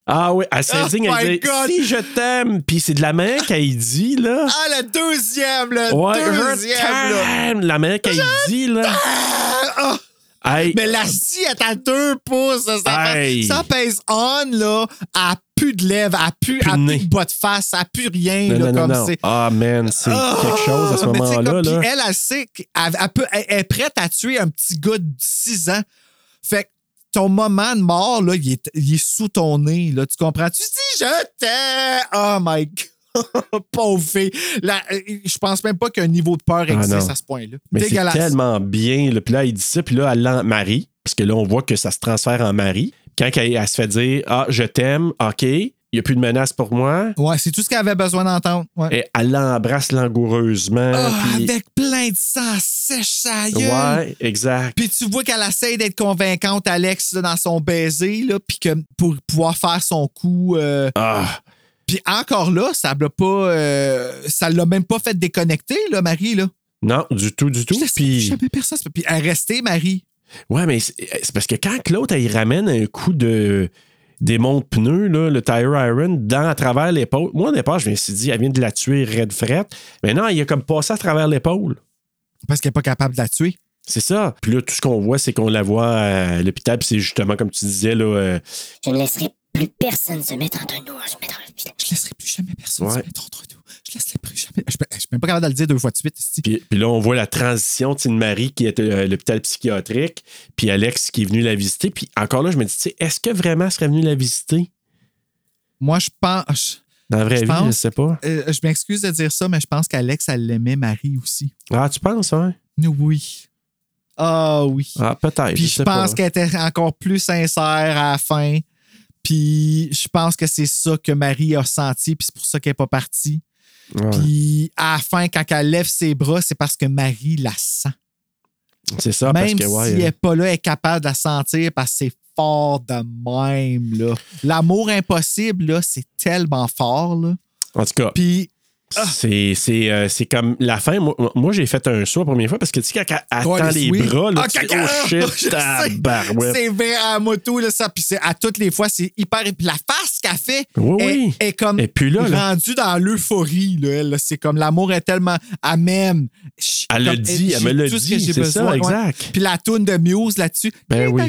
ah oui, elle s'indigne, Oh elle my dit God. Si je t'aime, puis c'est de la manière qu'elle dit, là. Ah, le deuxième, le Ouais, je deuxième, là. t'aime, la manière qu'elle dit, là. Hey, mais la scie est à deux pouces. Ça, ça, Hey. ça pèse on, là. Elle a plus de lèvres, elle a plus, Plus de plus de bas de face, elle a plus rien, non, là, non, comme non. c'est. Ah, man, c'est Ah! quelque chose à ce moment-là. là. Puis elle, elle sait qu'elle elle peut- elle est prête à tuer un petit gars de 6 ans. Fait que ton moment de mort, là, il est, il est sous ton nez. Là, tu comprends? Tu dis, je t'aime! Oh my God! Pauvre fille. Euh, je pense même pas qu'un niveau de peur existe Ah, non. à ce point-là. Mais c'est tellement bien. là. Puis là, il dit ça, puis là, elle Marie. Parce que là, on voit que ça se transfère en Marie. Quand elle, elle se fait dire Ah, je t'aime, OK, il n'y a plus de menace pour moi. Ouais, c'est tout ce qu'elle avait besoin d'entendre. Ouais. Et elle l'embrasse langoureusement. Ah, puis- avec plein de sang sèche gueule. Ouais, exact. Puis tu vois qu'elle essaie d'être convaincante, Alex, là, dans son baiser, là, puis que pour pouvoir faire son coup. euh, Ah, Puis encore là, ça l'a pas. euh, ça l'a même pas fait déconnecter, là, Marie, là. non, du tout, du tout. Puis, jamais personne. Puis elle est restée, Marie. ouais, mais c'est parce que quand Claude, elle, il ramène un coup de démon de pneu, là, le tire iron, dans, à travers l'épaule. Moi, au départ, je me suis dit, elle vient de la tuer red frette. Mais non, il a comme passé à travers l'épaule. Parce qu'elle est pas capable de la tuer. C'est ça. Puis là, tout ce qu'on voit, c'est qu'on la voit à l'hôpital. Puis c'est justement, comme tu disais, là, euh, Je ne laisserai plus personne se mettre entre nous. Je me mets dans le filet. Je laisserai plus jamais personne Ouais. se mettre entre nous. Je laisserai plus jamais. Je, je suis même pas capable de le dire deux fois de suite. Puis, puis là, on voit la transition tu sais, de Marie qui est à l'hôpital psychiatrique, puis Alex qui est venu la visiter. Puis encore là, je me dis, tu sais, est-ce que vraiment elle serait venu la visiter? Moi, je pense. Dans la vraie Je vie, je pense- sais pas. euh, je m'excuse de dire ça, mais je pense qu'Alex, elle l'aimait Marie aussi. Ah, tu penses, hein? Oui. Ah oui. Ah, peut-être. Puis je je sais pense qu'elle était encore plus sincère à la fin. Puis je pense que c'est ça que Marie a senti, puis c'est pour ça qu'elle n'est pas partie. Ouais, Puis à la fin, quand elle lève ses bras, c'est parce que Marie la sent. c'est ça, parce même que, ouais. si elle euh, n'est pas là, elle est capable de la sentir parce que c'est fort de même. là. L'amour impossible, là, c'est tellement fort. Là. En tout cas, Puis c'est, c'est, euh, c'est comme la fin. Moi, moi, j'ai fait un saut la première fois parce que tu sais, quand elle Ouais, attend les bras, là, Ah, tu dis, oh shit, tabarouette. C'est vrai à moto, là, ça. Puis c'est- à toutes les fois, c'est hyper. Puis la face qu'elle fait Oui, est, oui. est comme Et puis là, là. rendue dans l'euphorie. Là, elle, là. C'est comme l'amour est tellement. Elle m'aime. Ch- Elle comme- le dit, elle me le ce dit, c'est ça, besoin, ouais. exact. Puis la toune de Muse là-dessus. Ben oui.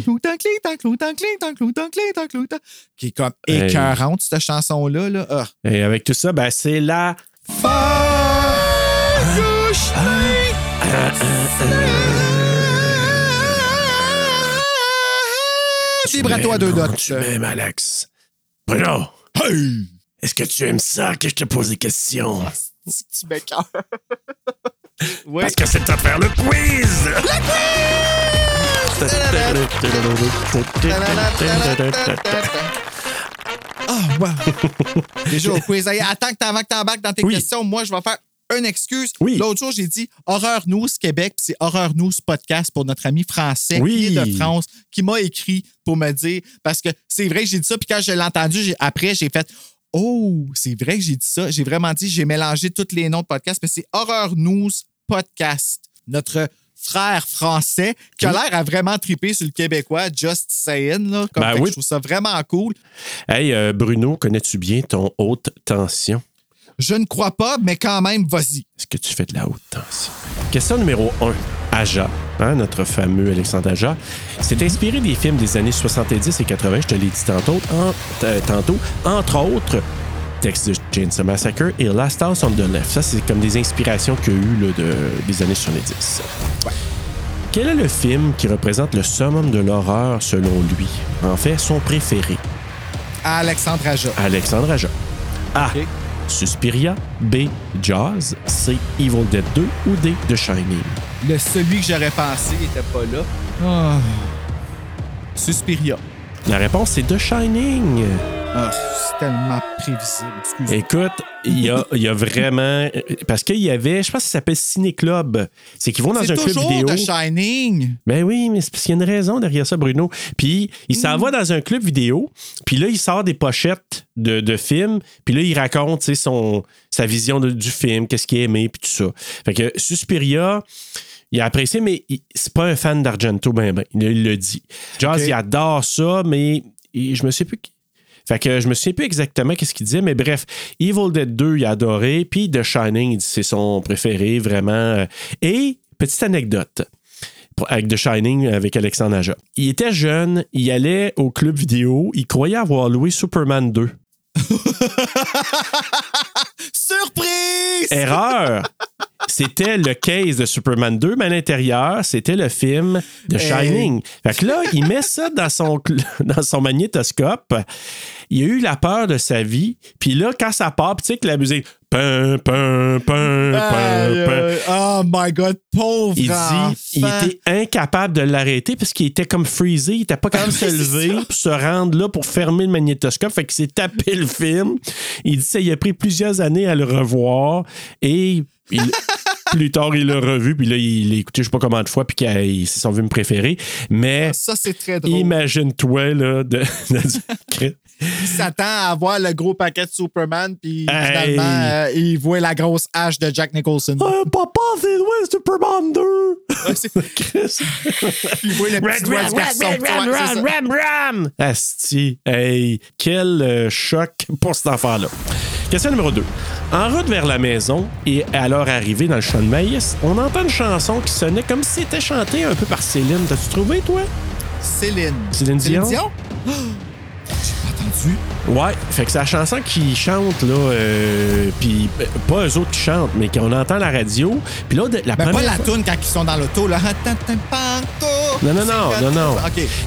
Qui est comme écœurante, cette chanson-là. Là. Ah. Et avec tout ça, ben, c'est la Vibrato à deux Bruno, notes. Tu m'aimes, Alex. Bruno, est-ce que tu aimes ça que je te pose des questions? Tu m'écoeures? Oui. Parce que c'est temps de faire le quiz! Ah, wow. Déjà au quiz. Hey, attends que t'avant que t'embarques dans tes Oui. questions, moi, je vais faire une excuse. Oui. L'autre jour, j'ai dit Horreur News Québec, puis c'est Horror News Podcast pour notre ami français Oui. qui est de France, qui m'a écrit pour me dire, parce que c'est vrai que j'ai dit ça, puis quand je l'ai entendu, après, j'ai fait Oh, c'est vrai que j'ai dit ça. J'ai vraiment dit, j'ai mélangé tous les noms de podcasts, mais c'est Horror News Podcast. Notre frère français qui a l'air à vraiment triper sur le québécois, just saying. Là, comme Ben oui. Je trouve ça vraiment cool. Hey, euh, Bruno, connais-tu bien ton haute tension? Je ne crois pas, mais quand même, vas-y. Est-ce que tu fais de la haute tension? Question numéro 1. Aja, hein, notre fameux Alexandre Aja, s'est inspiré des films des années 70 et 80, je te l'ai dit tantôt, en- euh, tantôt, entre autres Texas Chainsaw Massacre et Last House on the Left. Ça, c'est comme des inspirations qu'il y a eu là, de, des années 70. Quel est le film qui représente le summum de l'horreur selon lui? En fait, son préféré. Alexandre Aja. Alexandre Aja. A. Suspiria. B. Jaws. C. Evil Dead 2 ou D. The Shining? Le celui que j'aurais pensé n'était pas là. Ah. Suspiria. La réponse, c'est The Shining. Ah, tellement prévisible. Écoute, il y a, il y a vraiment. Parce qu'il y avait, je pense que ça s'appelle Ciné Club. C'est qu'ils vont dans C'est un club vidéo. The Shining. Ben oui, mais c'est parce qu'il y a une raison derrière ça, Bruno. Puis il s'en va dans un club vidéo, puis là, il sort des pochettes de, de films, puis là, il raconte son, sa vision de- du film, qu'est-ce qu'il a aimé, puis tout ça. Fait que Suspiria, il a apprécié, mais il- c'est pas un fan d'Argento, ben ben. Il, le dit. Jazz, il adore ça, mais il- je me sais plus. Fait que je me souviens plus exactement qu'est-ce qu'il disait, mais bref, Evil Dead 2, il a adoré, puis The Shining, c'est son préféré, vraiment. Et, petite anecdote avec The Shining avec Alexandre Aja. Il était jeune, il allait au club vidéo, il croyait avoir loué Superman 2. Surprise! Erreur! C'était le case de Superman 2, mais à l'intérieur, c'était le film The Shining. Fait que là, il met ça dans son, dans son magnétoscope. Il a eu la peur de sa vie. Puis là, quand ça part, puis tu sais que la musique. Pum, pum, pum, aïe. Oh my God, pauvre Il dit il était incapable de l'arrêter parce qu'il était comme freezé. Il était pas capable de se Oui, c'est lever pour se rendre là pour fermer le magnétoscope. Fait qu'il s'est tapé le film. Il dit ça, il a pris plusieurs années à le revoir et il- plus tard, il l'a revu. Puis là, il l'a écouté je sais pas combien de fois. Puis c'est son film préféré. Mais Ça, c'est très drôle. imagine-toi, là, de, de- Il s'attend à avoir le gros paquet de Superman, puis Hey. finalement, euh, il voit la grosse hache de Jack Nicholson. Ah, papa, c'est loin, Superman 2! Ouais, c'est- Chris. il voit le petit. Ouais, c'est ça. ram, ram! Asti, hey, quel euh, choc pour cet enfant-là. Question numéro 2. En route vers la maison et à leur arrivée dans le champ de maïs, on entend une chanson qui sonnait comme si c'était chantée un peu par Céline. T'as-tu trouvé, toi? Céline. Céline Dion? Dion? Pas. Ouais, fait que c'est la chanson qui chante, là, euh, puis euh, pas eux autres qui chantent, mais qu'on entend la radio. Puis là, la Ben, pas première la fois- toune quand ils sont dans l'auto, là. Non, non, non, non, non.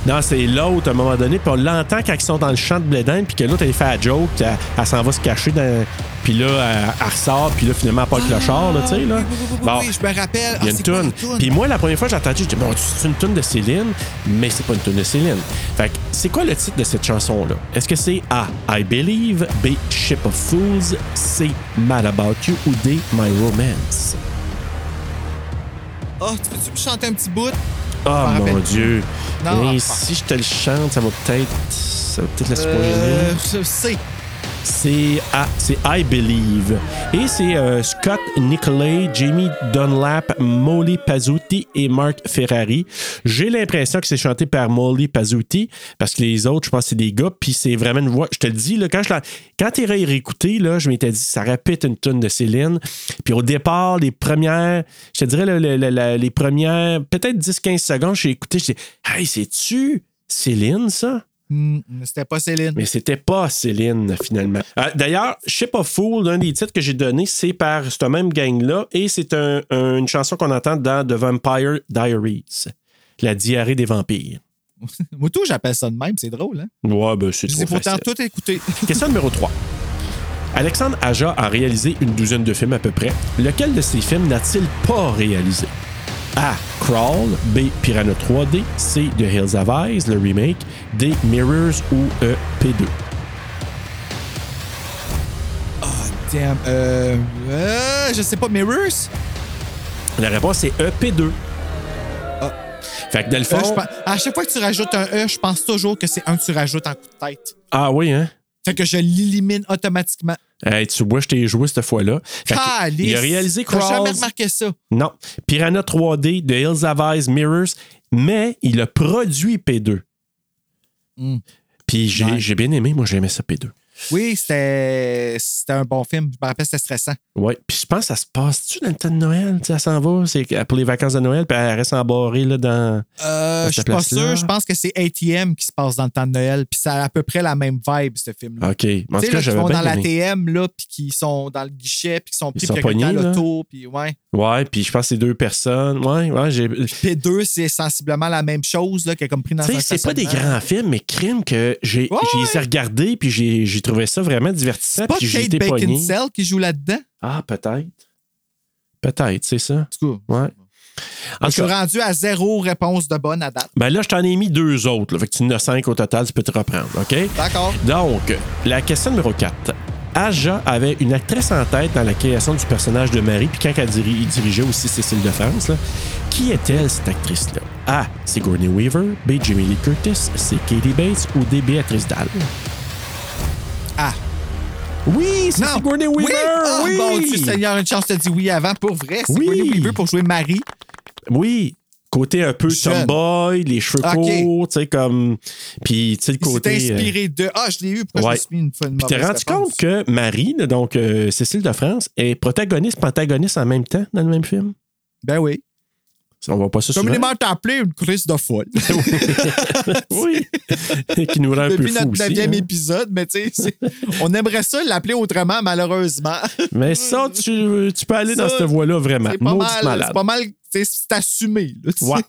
Non, c'est l'autre à un moment donné, puis on l'entend quand ils sont dans le champ de blé d'Inde, puis que l'autre, elle fait la joke, elle, elle s'en va se cacher dans. Puis là, elle, elle ressort, puis là, finalement, elle pas le clochard, là, tu sais, là. Bon, oui, je me rappelle. il y a Ah, une toune. la toune? Puis moi, la première fois, j'ai entendu, je dis, bon, c'est une toune de Céline, mais c'est pas une toune de Céline. Fait que, c'est quoi le titre de cette chanson-là? Est-ce que c'est A, I Believe, B, Ship of Fools, C, Mad About You ou D, My Romance? Ah, tu peux-tu me chanter un petit bout? Oh mon. Dieu. Non, Et ah, si je te le chante, ça va peut-être. Ça va peut-être spoiler. Euh, je sais. C'est I Believe. Et c'est euh, Scott Nicolay, Jamie Dunlap, Molly Pazzuti et Mark Ferrari. J'ai l'impression que c'est chanté par Molly Pazzuti parce que les autres, je pense que c'est des gars. Puis c'est vraiment une voix. Je te le dis, là, quand je l'ai- quand t'es réécouté, là, je m'étais dit, ça répète une tonne de Céline. Puis au départ, les premières, je te dirais, le- le- le- la- les premières, peut-être 10-15 secondes, j'ai écouté, j'ai dit, hey, c'est-tu Céline, ça? Hmm, C'était pas Céline. Mais c'était pas Céline, finalement. Euh, D'ailleurs, Ship of Fool, un des titres que j'ai donné, c'est par ce même gang-là, et c'est un- un- une chanson qu'on entend dans The Vampire Diaries, la diarrhée des vampires. Moi, tout, j'appelle ça de même. C'est drôle, hein? Ouais, ben c'est Je trop pourtant facile. tout écouté. Question numéro 3. Alexandre Aja a réalisé une douzaine de films à peu près. Lequel de ces films n'a-t-il pas réalisé? A. Crawl. B. Piranha 3D. C. The Hills Have Eyes, le remake. D. Mirrors ou E. P2. Damn. Euh, euh, je sais pas, Mirrors? La réponse est E. P2. Fait que dans le fond. Euh, pense- à chaque fois que tu rajoutes un E, je pense toujours que c'est un que tu rajoutes en coup de tête. Ah oui, hein? Fait que je l'élimine automatiquement. Hey, tu vois, je t'ai joué cette fois-là. Il a réalisé T'as jamais Crawls. remarqué ça. Non. Piranha 3D, The Hills Have Eyes, Mirrors, mais il a produit P2. Hmm. Puis j'ai Ouais. j'ai bien aimé, moi j'ai aimé ça P2. Oui, c'était un bon film. Je me rappelle, c'était stressant. Ouais. Puis je pense que ça se passe-tu dans le temps de Noël? Tu sais, elle s'en va, c'est pour les vacances de Noël, puis elle reste embarrée là, dans. Euh, Dans je suis pas sûr. Je pense que c'est ATM qui se passe dans le temps de Noël. Puis ça a à peu près la même vibe, ce film-là. OK. Mais En tu tout sais, cas, j'avais bien dans l'ATM, là, puis qui sont dans le guichet, puis qui sont pris puis là. l'auto, puis ouais. Ouais, puis je pense que c'est deux personnes. Ouais, ouais, j'ai. P2, c'est sensiblement la même chose, là, qui est comme pris dans Tu sais, c'est pas des grands films, mais crime que j'ai regarder, puis j'ai trouvé ça vraiment divertissant. C'est pas Kate. Beckinsale qui joue là-dedans? Ah, peut-être. Peut-être, c'est ça. En tout cas, Ouais. En Je suis cas, rendu à zéro réponse de bonne à date. ben là, je t'en ai mis deux autres. Là, fait que tu en as cinq au total, tu peux te reprendre, OK? D'accord. Donc, la question numéro 4. Aja avait une actrice en tête dans la création du personnage de Marie, puis quand elle diri- dirigeait aussi Cécile de France, là, qui est-elle, cette actrice-là? A. C'est Gordon Weaver. B. Jamie Lee Curtis. C. Katie Bates. Ou D. Béatrice Dalle. Ah. Oui, c'est Sigourney Weaver! Oui! Ah, oui! Mon Dieu Seigneur, une chance de dire oui avant. Pour vrai, c'est Oui. Sigourney Weaver pour jouer Marie. Oui, côté un peu Jeune. tomboy, les cheveux courts, tu sais, comme. Puis, tu sais, le côté. euh, inspiré de. Ah, je l'ai eu. Pourquoi Ouais. je me suis mis une fois une Puis t'es rendu compte que Marie, donc euh, Cécile de France, est protagoniste, antagoniste en même temps dans le même film? Ben oui. On voit pas ça souvent. Communément appelé une crise de folle. oui. qui nous rend un peu Depuis fou notre neuvième hein. épisode, mais tu sais, on aimerait ça l'appeler autrement, malheureusement. Mais ça, tu, tu peux aller dans cette voie-là vraiment. C'est pas mal. malade. C'est pas mal. c'est- C'est assumé. là. Ouais.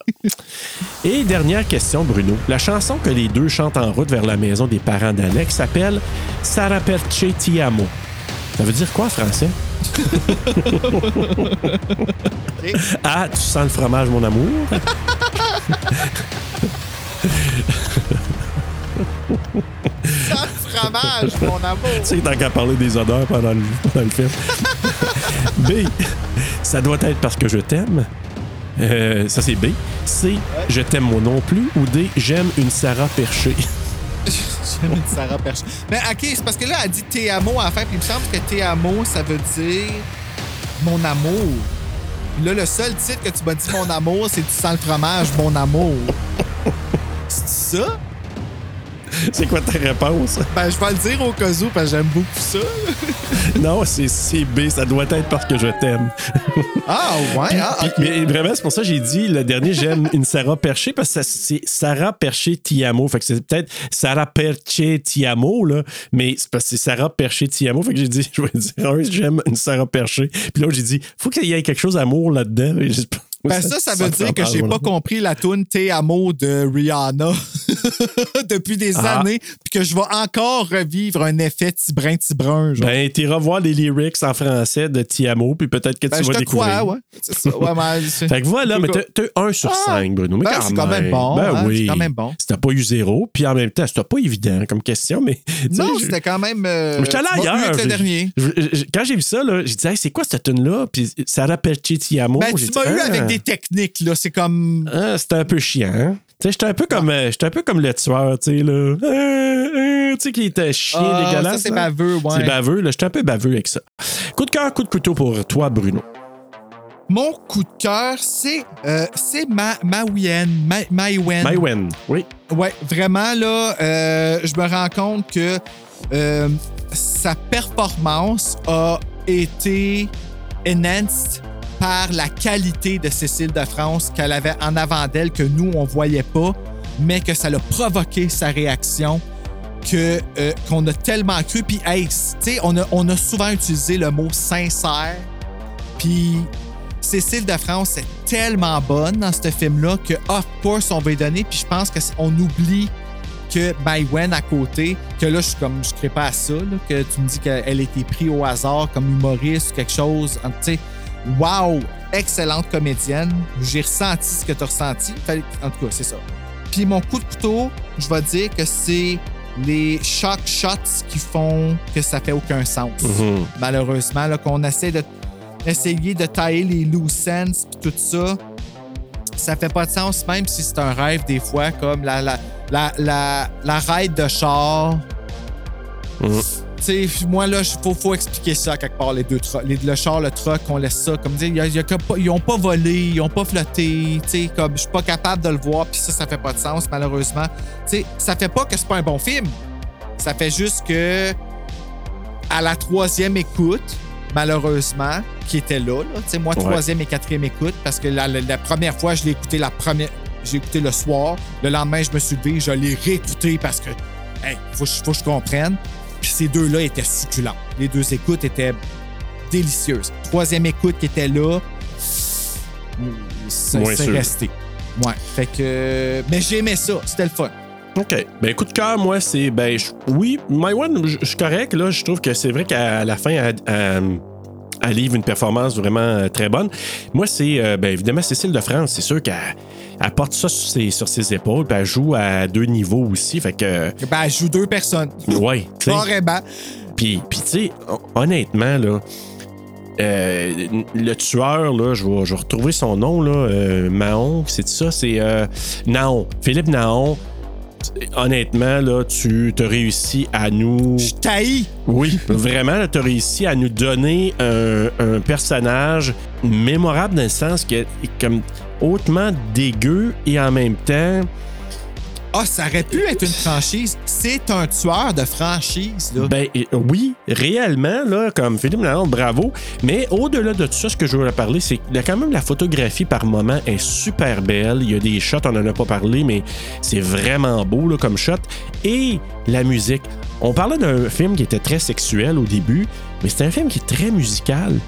Et dernière question, Bruno. La chanson que les deux chantent en route vers la maison des parents d'Alex s'appelle Sarah Perche Ti Amo. Ça veut dire quoi français? Ah, tu sens le fromage, mon amour? Sans le fromage, mon amour. Tu sais, tant qu'à parler des odeurs pendant le, pendant le film. B, ça doit être parce que je t'aime. Euh, ça, c'est B. C, je t'aime moi non plus. Ou D, j'aime une Sarah perchée. J'aime une Sarah Perche. Mais OK, c'est parce que là, elle dit Te amo à la puis il me semble que Te amo, ça veut dire mon amour. Puis là, le seul titre que tu m'as dit mon amour, c'est Tu sens le fromage, mon amour. C'est ça? c'est quoi ta réponse? Ben, je vais le dire au cas où, parce que j'aime beaucoup ça. Non, c'est c'est B. Ça doit être parce que je t'aime. Ah, ouais. Ah. Mais vraiment, c'est pour ça que j'ai dit le dernier, j'aime une Sarah Perché parce que ça- c'est Sarah Perché Tiamo. Fait que c'est peut-être Sarah Perché Tiamo, là, mais c'est parce que c'est Sarah Perché Tiamo. Fait que j'ai dit, je vais dire, un, j'aime une Sarah Perché. Puis là, j'ai dit, faut qu'il y ait quelque chose d'amour là-dedans. Ben ça, ça veut dire que j'ai pas compris la tune Te amo de Rihanna depuis des Ah. années, puis que je vais encore revivre un effet tibrin tibrin. Genre. Ben, t'iras voir les lyrics en français de Tiamo, puis peut-être que Ben, tu je vas te découvrir. crois, ouais. Ça. Ouais, c'est- Fait que voilà, mais t'as un sur Ah! cinq, Bruno. Mais Ben, quand, c'est quand même bon, Ben hein, oui. c'est quand même bon. C'était pas eu zéro, puis en même temps, c'était pas évident comme question, mais. Non, je- c'était quand même. Euh, J'étais allé ailleurs. le dernier. Quand j'ai vu ça, j'ai dit, Hey, c'est quoi cette tune-là? Puis Sarah Perché Tiamo? Ben, tu m'as eu Ah, avec des techniques, là. C'est comme. ah, c'était un peu chiant. Hein? Sais, j'étais un peu comme, euh, j'étais un peu comme le tueur, tu sais, là. Ah, ah, tu sais, qui était chien Ah, dégueulasse. ça, c'est là. baveux, ouais. C'est baveux, là. J'étais un peu baveux avec ça. Coup de cœur, coup de couteau pour toi, Bruno. Mon coup de cœur, c'est euh, c'est Ma Maïwen. Ma oui. Ouais, vraiment, là, euh, je me rends compte que euh, sa performance a été enhanced par la qualité de Cécile de France qu'elle avait en avant d'elle, que nous, on voyait pas, mais que ça l'a provoqué sa réaction, que euh, qu'on a tellement cru. Puis, hey, on a, on a souvent utilisé le mot sincère, puis Cécile de France est tellement bonne dans ce film-là que, of course, on va lui donner. Puis je pense qu'on oublie que Maïwen à côté, que là, je suis comme, je pas à ça, que tu me dis qu'elle a été prise au hasard comme humoriste ou quelque chose. Tu sais, wow, excellente comédienne. J'ai ressenti ce que tu as ressenti. En tout cas, c'est ça. Puis mon coup de couteau, je vais dire que c'est les shock shots qui font que ça fait aucun sens. Mhm. Malheureusement, là, qu'on essaie de essayer de tailler les loose ends puis tout ça, ça fait pas de sens, même si c'est un rêve des fois, comme la, la, la, la, la ride de char. Mhm. Tu sais, moi, là, il faut, faut expliquer ça quelque part, les deux trucks. Les- Le char, le truck, on laisse ça. Comme dire, y a- y a ils ont pas volé, ils ont pas flotté. Tu sais, comme je suis pas capable de le voir, puis ça, ça fait pas de sens, malheureusement. Tu sais, ça fait pas que c'est pas un bon film. Ça fait juste que à la troisième écoute, malheureusement, qui était là, là tu sais, moi, Ouais. troisième et quatrième écoute, parce que la, la- la première fois, je l'ai écouté la première. J'ai écouté le soir. Le lendemain, je me suis levé, je l'ai réécouté parce que, hey, faut que je comprenne. Puis ces deux-là étaient succulents. Les deux écoutes étaient délicieuses. Troisième écoute qui était là, c'est resté. Ouais. Fait que. Mais j'aimais ça. C'était le fun. OK. Ben, coup de cœur, moi, c'est. Ben, je- oui, My One, je suis correct. Là, je trouve que c'est vrai qu'à la fin, elle, elle- elle livre une performance vraiment euh, très bonne. Moi, c'est euh, ben, évidemment Cécile de France. C'est sûr qu'elle elle porte ça sur ses, sur ses épaules, puis elle joue à deux niveaux aussi. Fait que, Ben, elle joue deux personnes. ouais. Carrément. Puis, puis tu sais, hon- honnêtement, là, euh, le tueur, là, je vais, je vais retrouver son nom, là, euh, Mahon, c'est ça, c'est euh, Naon. Philippe Naon. Honnêtement, là, tu as réussi à nous. Je taillis. Oui, vraiment, tu as réussi à nous donner un, un personnage mémorable dans le sens que, comme hautement dégueu et en même temps. Ah, ça aurait pu être une franchise. C'est un tueur de franchise, là. Ben oui, réellement, là, comme Philippe Lalonde, bravo. Mais au-delà de tout ça, ce que je voulais parler, c'est que quand même la photographie par moment est super belle. Il y a des shots, on en a pas parlé, mais c'est vraiment beau là, comme shot. Et la musique. On parlait d'un film qui était très sexuel au début, mais c'est un film qui est très musical.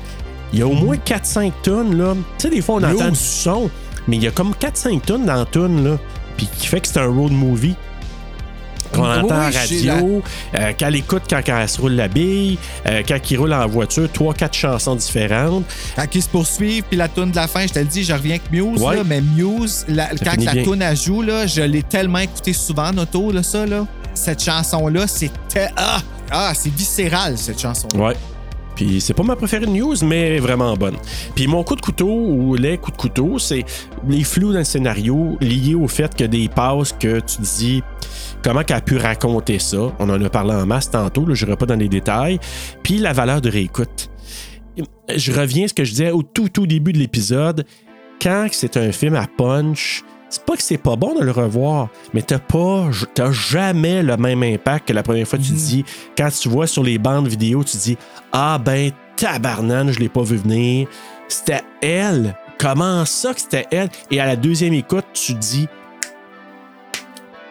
Il y a au moins 4-5 tonnes, là. Tu sais, des fois, on entend du son, mais il y a comme 4-5 tonnes dans la là. Puis qui fait que c'est un road movie qu'on entend à oui, radio, euh, qu'elle écoute quand elle se roule la bille, euh, quand il roule en voiture, trois, quatre chansons différentes. Quand ils se poursuivent, puis la toune de la fin, je te le dis, je reviens avec Muse, Ouais. là, mais Muse, la- quand la bien. toune elle joue, là, je l'ai tellement écouté souvent en auto, là, ça, là. Cette chanson-là, c'était. Ah! Ah, c'est viscéral, cette chanson. Ouais. Puis c'est pas ma préférée de news, mais vraiment bonne. Puis mon coup de couteau ou les coups de couteau, c'est les flous le scénario liés au fait que des passes que tu dis comment qu'elle a pu raconter ça. On en a parlé en masse tantôt, je n'irai pas dans les détails. Puis la valeur de réécoute. Je reviens à ce que je disais au tout, tout début de l'épisode. Quand c'est un film à punch, c'est pas que c'est pas bon de le revoir, mais t'as pas, t'as jamais le même impact que la première fois que tu dis. Quand tu vois sur les bandes vidéo, tu dis Ah ben tabarnane, je l'ai pas vu venir. C'était elle. Comment ça que c'était elle? Et à la deuxième écoute, tu dis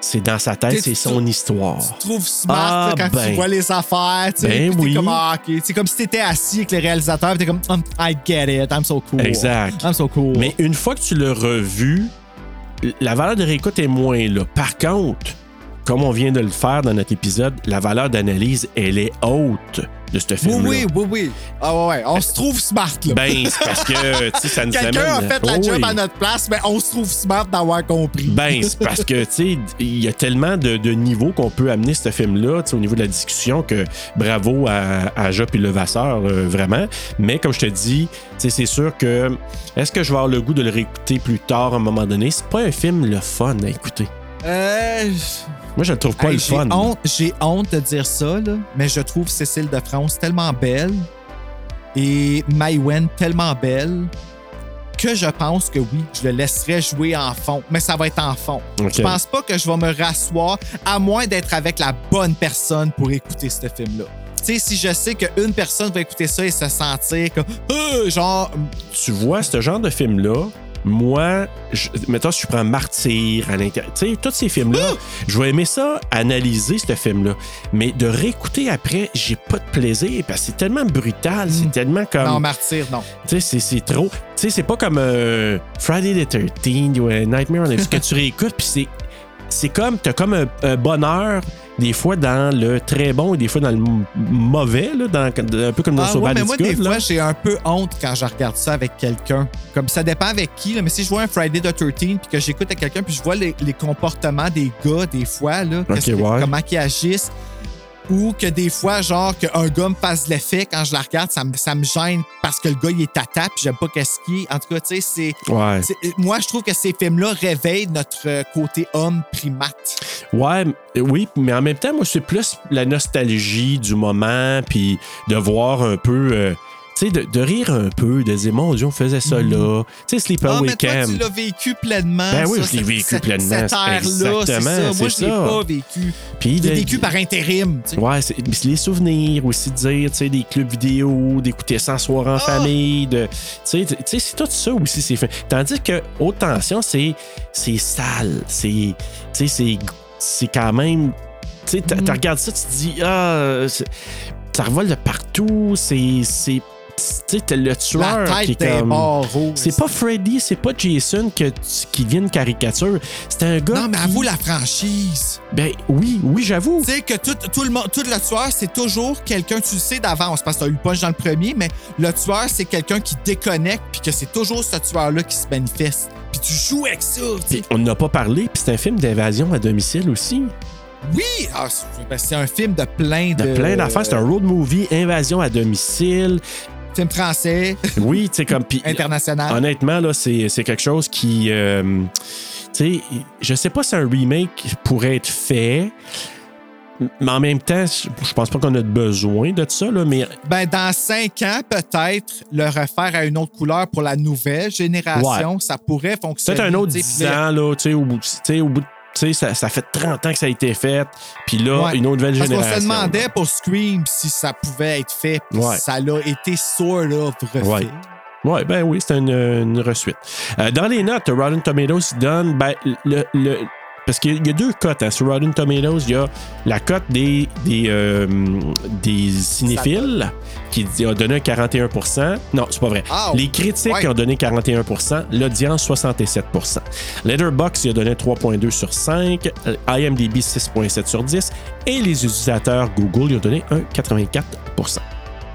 C'est dans sa tête, c'est son histoire. Tu trouves smart Ah, là, quand ben. tu vois les affaires, tu. Ben oui. comme, ah. C'est comme si t'étais assis avec les réalisateurs, puis t'es comme, Um, I get it, I'm so cool. Exact. I'm so cool. Mais une fois que tu l'as revu, la valeur de réécoute est moins là. Par contre, comme on vient de le faire dans notre épisode, la valeur d'analyse, elle est haute de ce oui, film-là. oui, oui, oui. Ah ouais, ouais. On se trouve smart, là. Ben, c'est parce que, tu sais, ça nous amène... Quelqu'un a fait la job à notre place, mais on se trouve smart d'avoir compris. Ben, c'est parce que, tu sais, il y a tellement de, de niveaux qu'on peut amener ce film-là, tu sais, au niveau de la discussion, que bravo à, à Jop et Levasseur, euh, vraiment. Mais comme je te dis, tu sais, c'est sûr que. Est-ce que je vais avoir le goût de le réécouter plus tard à un moment donné? C'est pas un film le fun à écouter. Euh, Moi, je le trouve pas hey, le fun. J'ai honte de dire ça, là, mais je trouve Cécile de France tellement belle et Maïwen tellement belle que je pense que oui, je le laisserai jouer en fond, mais ça va être en fond. Ok. Je pense pas que je vais me rasseoir à moins d'être avec la bonne personne pour écouter ce film-là. Tu sais, si je sais qu'une personne va écouter ça et se sentir comme, Euh, genre, tu vois, ce genre de film-là, moi, je, mettons, si je prends Martyr à l'intérieur, tu sais, tous ces films-là, je vais aimer ça, analyser ce film-là. Mais de réécouter après, j'ai pas de plaisir parce que c'est tellement brutal, c'est tellement comme. Mm. non, martyr, non. Tu sais, c'est- c'est trop. Tu sais, c'est pas comme euh, Friday the 13 ou Nightmare on Elm Street que tu réécoutes, puis c'est. C'est comme, t'as comme un, un bonheur, des fois dans le très bon et des fois dans le mauvais, là, dans, un peu comme dans Ah, ouais, mais moi, des là. fois, j'ai un peu honte quand je regarde ça avec quelqu'un. Comme ça dépend avec qui, là, mais si je vois un Friday the 13 puis que j'écoute à quelqu'un puis je vois les, les comportements des gars, des fois, là, ouais. comment ils agissent, ou que des fois, genre, qu'un gars me fasse l'effet quand je la regarde, ça me, ça me gêne parce que le gars, il est tata puis j'aime pas qu'est-ce qu'il. En tout cas, tu sais, c'est. Ouais. Moi, je trouve que ces films-là réveillent notre euh, côté homme primate. Ouais, oui, mais en même temps, moi, c'est plus la nostalgie du moment, puis de voir un peu, euh, tu sais, de, de rire un peu, de dire, mon Dieu, on faisait ça là. Tu sais, Sleepaway Ah, mais toi, tu l'as vécu pleinement. Ben oui, ça, je l'ai vécu cette- pleinement, Cette exactement, ça. Moi, je l'ai pas vécu. Puis Je l'ai vécu par intérim. tu sais. Ouais, c'est les souvenirs aussi, de dire, tu sais, des clubs vidéo, d'écouter ça soir en Ah! famille, de, tu sais, tu sais, c'est tout ça aussi, c'est fait. Tandis que Haute Tension, c'est, sale, c'est, tu sais, c'est, quand même, tu sais, t'as- Mm. regardes ça, tu te dis, ah, ça revole de partout, c'est, c'est, tu sais, le tueur La qui est comme... C'est pas Freddy, c'est pas Jason que, qui vient une caricature. C'est un gars Non, mais qui- avoue la franchise. Ben oui, oui, j'avoue. Tu sais que tout, tout le tout le tueur, c'est toujours quelqu'un, tu le sais d'avance, parce que t'as eu le punch dans le premier, mais le tueur, c'est quelqu'un qui déconnecte, puis que c'est toujours ce tueur-là qui se manifeste. Puis tu joues avec ça. Puis on n'a pas parlé, puis c'est un film d'invasion à domicile aussi. Oui! Ah, c'est ben, c'est un film de plein de. De plein d'affaires. C'est un road movie, invasion à domicile. Film français, Oui, tu sais, comme. puis- international. Honnêtement, là, c'est c'est quelque chose qui. euh, tu sais, je sais pas si un remake pourrait être fait. Mais en même temps, je pense pas qu'on a besoin de ça, là, mais Ben, dans cinq ans, peut-être, le refaire à une autre couleur pour la nouvelle génération, ça pourrait fonctionner. peut-être un autre tu sais, 10 puis là- ans, là, tu sais, au bout, tu sais, au bout de- tu sais, ça, ça fait 30 ans que ça a été fait, puis là, Ouais. une autre nouvelle Parce qu'on génération. se demandait pour Scream si ça pouvait être fait, puis Ouais. ça l'a été sort of refait. Ouais. Ouais, ben oui, c'est une, une resuite. Euh, dans les notes, Rotten Tomatoes donne ben, le, le- parce qu'il y a deux cotes hein. sur Rotten Tomatoes. Il y a la cote des, des, euh, des cinéphiles qui a donné un 41% Non, c'est pas vrai. Ah, les critiques ouais. ont donné 41% l'audience 67 Letterboxd il a donné 3.2 sur 5, euh, IMDb 6.7 sur 10 et les utilisateurs Google ils ont donné un 84%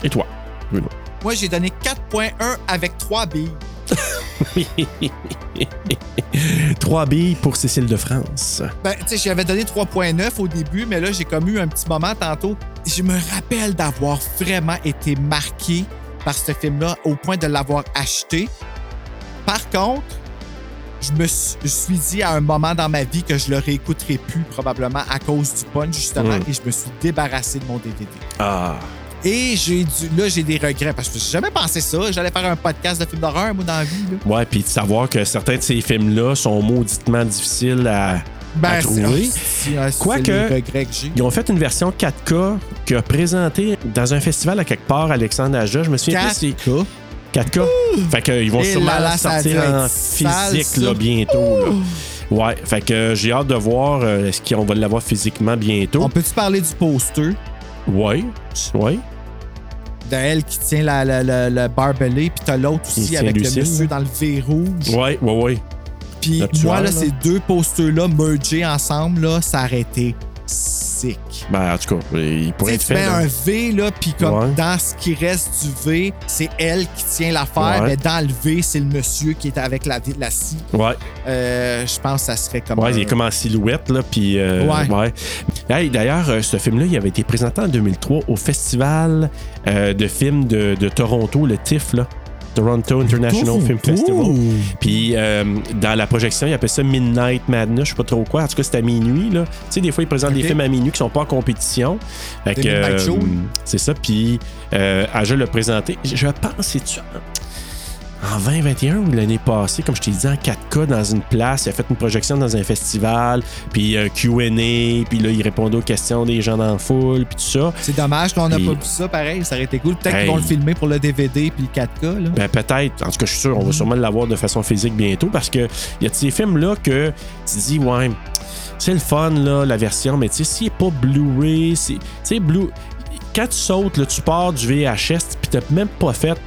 Et toi, Bruno? Moi, j'ai donné 4.1 avec 3 billes. 3 billes pour Cécile de France. Ben, tu sais, j'avais donné 3.9 au début, mais là, j'ai comme eu un petit moment tantôt. Je me rappelle d'avoir vraiment été marqué par ce film-là au point de l'avoir acheté. Par contre, je me suis, dit à un moment dans ma vie que je le réécouterai plus, probablement à cause du punch, justement, Mm. et je me suis débarrassé de mon DVD. Ah. Et j'ai dû, là, j'ai des regrets parce que j'ai jamais pensé ça. J'allais faire un podcast de films d'horreur, moi, dans la vie. Là. Ouais, puis de savoir que certains de ces films-là sont mauditement difficiles à, à trouver. c'est Quoique-. Ils ont fait une version 4K qui a présenté dans un festival à quelque part, Alexandre Aja. Je me souviens plus si 4K. 4K. Fait qu'ils vont Et sûrement là là, sortir en physique là, bientôt. là. Ouais, fait que j'ai hâte de voir euh, est-ce qu'on va l'avoir physiquement bientôt. On peut-tu parler du poster? Ouais, ouais. De elle qui tient la, la, la, le barbelé, puis t'as l'autre aussi avec Lucille, le monsieur dans le V rouge. Ouais, ouais, ouais. Puis moi, là, là. ces deux posters-là mergés ensemble, là, ça aurait été Ben, en tout cas, il Tu pourrait sais, être tu fait. mets là. un V, là, puis comme Ouais. dans ce qui reste du V, c'est elle qui tient l'affaire, Ouais. mais dans le V, c'est le monsieur qui est avec la, la scie. Ouais. Euh, je pense que ça serait comme. Ouais, un- il est comme en silhouette, là, puis... euh, Ouais. Hey, D'ailleurs, euh, ce film-là, il avait été présenté en 2003 au Festival euh, de films de, de Toronto, le TIFF, là. Toronto International Film Festival. Puis euh, dans la projection, il appelle ça Midnight Madness, je sais pas trop quoi. En tout cas, c'était à minuit. Tu sais, des fois, ils présentent des films à minuit qui sont pas en compétition. Fait que, Show. c'est ça. Puis euh, Aja l'a présenté. Je je pense, c'est-tu en 2021 ou l'année passée, comme je t'ai dit, en 4K dans une place. Il a fait une projection dans un festival, puis un QA, puis là, il répondait aux questions des gens dans la foule, puis tout ça. C'est dommage qu'on n'a pas vu ça pareil. Ça aurait été cool. Peut-être Hey. qu'ils vont le filmer pour le DVD puis le 4K. Là. Ben, peut-être. En tout cas, je suis sûr, on va sûrement l'avoir de façon physique bientôt parce que il y a ces films-là que tu dis, ouais, c'est le fun, là, la version, mais tu sais, s'il n'est pas Blu-ray, c'est. Tu sais, Blu. Quand tu sautes, là, tu pars du VHS, puis t'as même pas fait.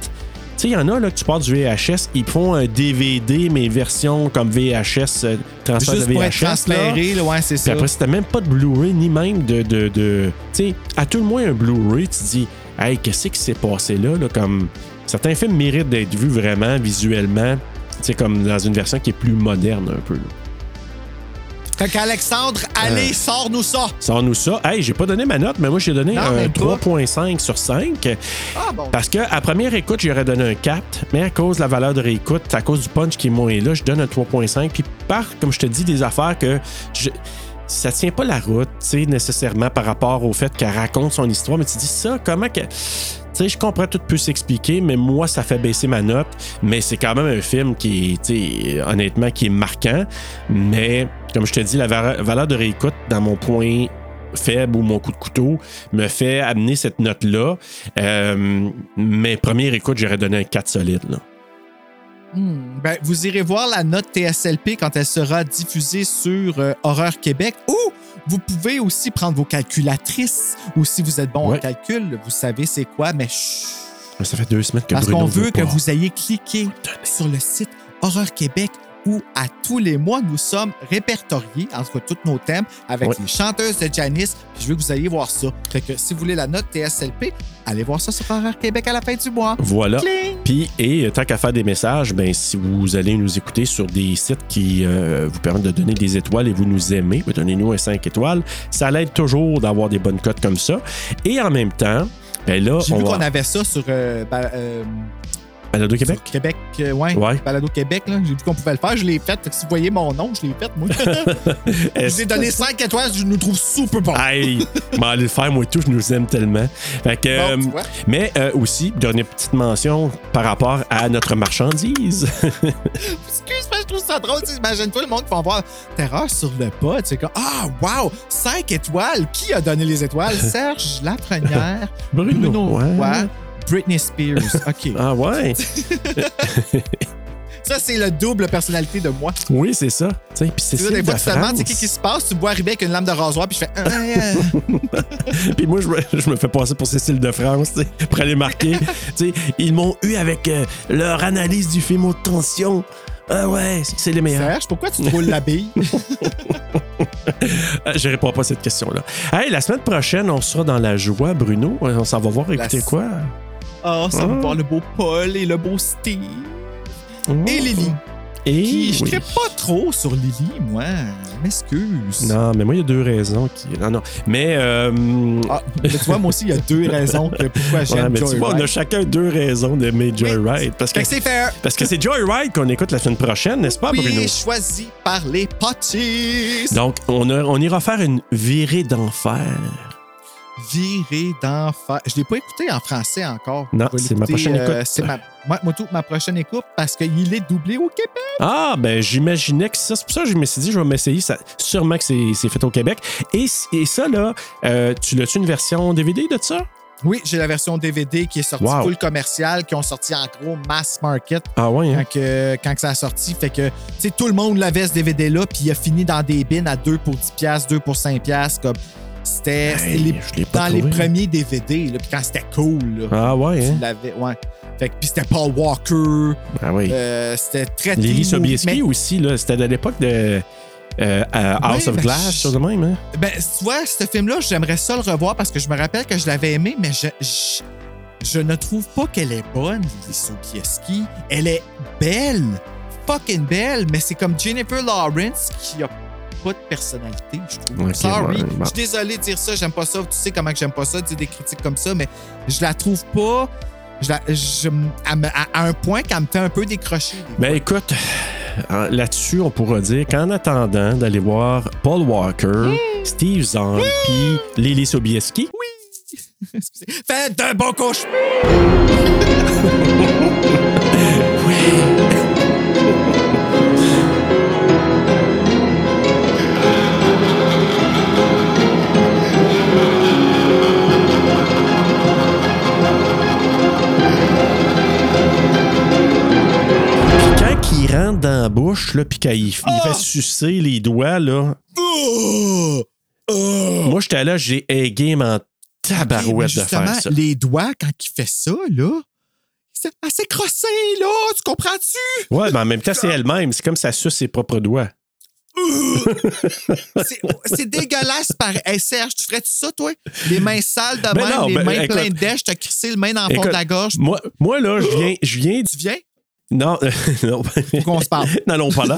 Tu sais, il y en a là que tu pars du VHS, ils font un DVD, mais version comme VHS, euh, transfert Juste de pour VHS. être transféré, là, ouais, c'est Puis ça. après, c'était même pas de Blu-ray, ni même de. de, de- tu sais, à tout le moins un Blu-ray, tu te dis, hey, qu'est-ce qui s'est passé là, là? Comme. Certains films méritent d'être vus vraiment visuellement, tu sais, comme dans une version qui est plus moderne un peu. là. Fait qu'Alexandre, allez, Euh. sors-nous ça. Sors-nous ça. Hey, j'ai pas donné ma note, mais moi, j'ai donné Non, un même pas. 3.5 sur 5. Ah bon. Parce que à première écoute, j'aurais donné un 4, mais à cause de la valeur de réécoute, à cause du punch qui est moins là, je donne un 3.5. Puis par, comme je te dis, des affaires que je, ça tient pas la route, tu sais, nécessairement par rapport au fait qu'elle raconte son histoire. Mais tu dis ça, comment que. Tu sais, je comprends tout peut s'expliquer, mais moi, ça fait baisser ma note. Mais c'est quand même un film qui est, tu sais, honnêtement, qui est marquant. Mais, comme je te dis, la va- valeur de réécoute, dans mon point faible ou mon coup de couteau me fait amener cette note-là. Euh, mais première écoute, j'aurais donné un 4 solide. Là. Hmm, ben, vous irez voir la note TSLP quand elle sera diffusée sur euh, Horreur Québec ou vous pouvez aussi prendre vos calculatrices ou si vous êtes bon Ouais. en calcul, vous savez c'est quoi, mais chut, Ça fait deux semaines que Parce qu'on veut que pas. vous ayez cliqué sur le site Horreur Québec où à tous les mois, nous sommes répertoriés entre tous nos thèmes avec les chanteuses de Janice. Puis je veux que vous ayez voir ça. Fait que si vous voulez la note TSLP, allez voir ça sur Horreur Québec à la fin du mois. Voilà. Cling! Puis, et euh, tant qu'à faire des messages, ben, si vous allez nous écouter sur des sites qui euh, vous permettent de donner des étoiles et vous nous aimez, ben, donnez-nous un 5 étoiles. Ça l'aide toujours d'avoir des bonnes cotes comme ça. Et en même temps, ben là, J'ai vu va... qu'on avait ça sur euh, euh, Balado Québec? Québec, euh, ouais, Ouais. Balado Québec. là. J'ai vu qu'on pouvait le faire. Je l'ai fait. Fait que si vous voyez mon nom, je l'ai fait, moi. je vous ai donné 5 étoiles. Je nous trouve super bon. Hey, m'en le faire, moi et tout, je nous aime tellement. Fait que, Bon, tu euh, mais euh, aussi, dernière petite mention par rapport à notre marchandise. Excuse-moi, je trouve ça drôle. Tu sais, Imagine-toi le monde qui va voir Terreur sur le pod. C'est comme Ah, wow, 5 étoiles. Qui a donné les étoiles? Serge Lafrenière, Bruno, Bruno ouais. Britney Spears. OK. ah ouais? Ça, c'est le double personnalité de moi. Oui, c'est ça. Tu sais, Puis c'est sais, des fois, tu te demandes, c'est qui qui se passe, tu me vois arriver avec une lame de rasoir, puis je fais. Ah. Puis moi, je me, je me fais passer pour Cécile de France, tu sais, pour aller marquer. tu sais, ils m'ont eu avec euh, leur analyse du film haute tension. Ah ouais, c'est les meilleurs. Serge, pourquoi tu te roules la bille? Euh, Je réponds pas à cette question-là. Hey, la semaine prochaine, on sera dans la joie, Bruno. On s'en va voir écouter La- quoi? Oh, ça va Ah. voir le beau Paul et le beau Steve. Et Lily. Et Qui, je oui. ne pas trop sur Lily, moi. Je M'excuse. Non, mais moi, il y a deux raisons qui. Non, non. Mais. euh, Ah, mais tu vois, moi aussi, il y a deux raisons que pourquoi ouais, j'aime tu Joyride. vois, on a chacun deux raisons d'aimer Joyride. Parce que c'est fair. parce que c'est Joyride qu'on écoute la semaine prochaine, n'est-ce pas, Bruno? Oui, choisi par les potis. Donc, on, a- on ira faire une virée d'enfer. Viré d'enfer. Je l'ai pas écouté en français encore. Non, c'est ma prochaine euh, écoute. C'est ma, moi, moi, tout, ma prochaine écoute parce qu'il est doublé au Québec. Ah, ben j'imaginais que ça. C'est pour ça que je me suis dit, je vais m'essayer. Ça, sûrement que c'est c'est fait au Québec. Et, et ça, là, euh, tu l'as-tu une version DVD de ça? Oui, j'ai la version DVD qui est sortie Wow. full commercial, qui ont sorti en gros mass market Ah ouais, hein? quand, que, quand que ça a sorti. Fait que, tu sais, tout le monde l'avait ce DVD-là, puis il a fini dans des bins à 2 pour 10$, piastres, 2 pour 5$. piastres, Comme, c'était Hey, les- dans les premiers DVD, là, puis quand c'était cool. Là, Ah ouais, hein? l'avais, ouais. Fait que, puis c'était Paul Walker, Ah oui. euh, c'était très Lily Sobieski aussi, là. C'était à l'époque de euh, euh, House of ben, Glass, je- chose de même, hein? Ben, tu vois, ce film-là, j'aimerais ça le revoir parce que je me rappelle que je l'avais aimé, mais je, je, je ne trouve pas qu'elle est bonne, Lily Sobieski. Elle est belle, fucking belle, mais c'est comme Jennifer Lawrence qui a pas de personnalité, je trouve. Sorry. ouais, bon. Je suis désolé de dire ça, j'aime pas ça. Tu sais comment que j'aime pas ça, dire des critiques comme ça, mais je la trouve pas. Je la- je- à, à un point qu'elle me fait un peu décrocher. Ben écoute, là-dessus, on pourra dire qu'en attendant d'aller voir Paul Walker, Steve Zahn, puis Lily Sobieski, Excusez. Faites de bon cauchemar! quand dans la bouche, là, puis qu'il il fait sucer les doigts, là, Oh! Oh! moi, j'étais là, j'ai game en tabarouette de justement, faire ça. les doigts, quand il fait ça, là, c'est assez crossé, là, tu comprends-tu? Ouais, mais en même temps, c'est elle-même. C'est comme ça suce ses propres doigts. C'est- dégueulasse par. Hey, Serge, tu ferais-tu ça, toi? Les mains sales de Ben même, non, les ben, mains écoute- pleines d'èche, t'as crissé le main dans le fond de la gorge. Moi, moi là, je viens, je viens. Tu viens? Non, non. Faut qu'on se parle. N'allons pas là.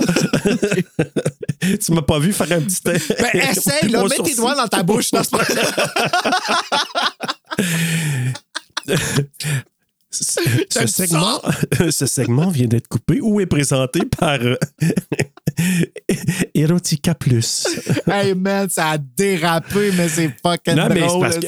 tu m'as pas vu faire un petit. Ben, essaye, là, mets tes doigts dans ta bouche. dans ce Ce, T'aimes segment, ce segment vient d'être coupé ou est présenté par euh, Erotica Plus. hey, man, ça a dérapé, mais c'est fucking Non, mais parce que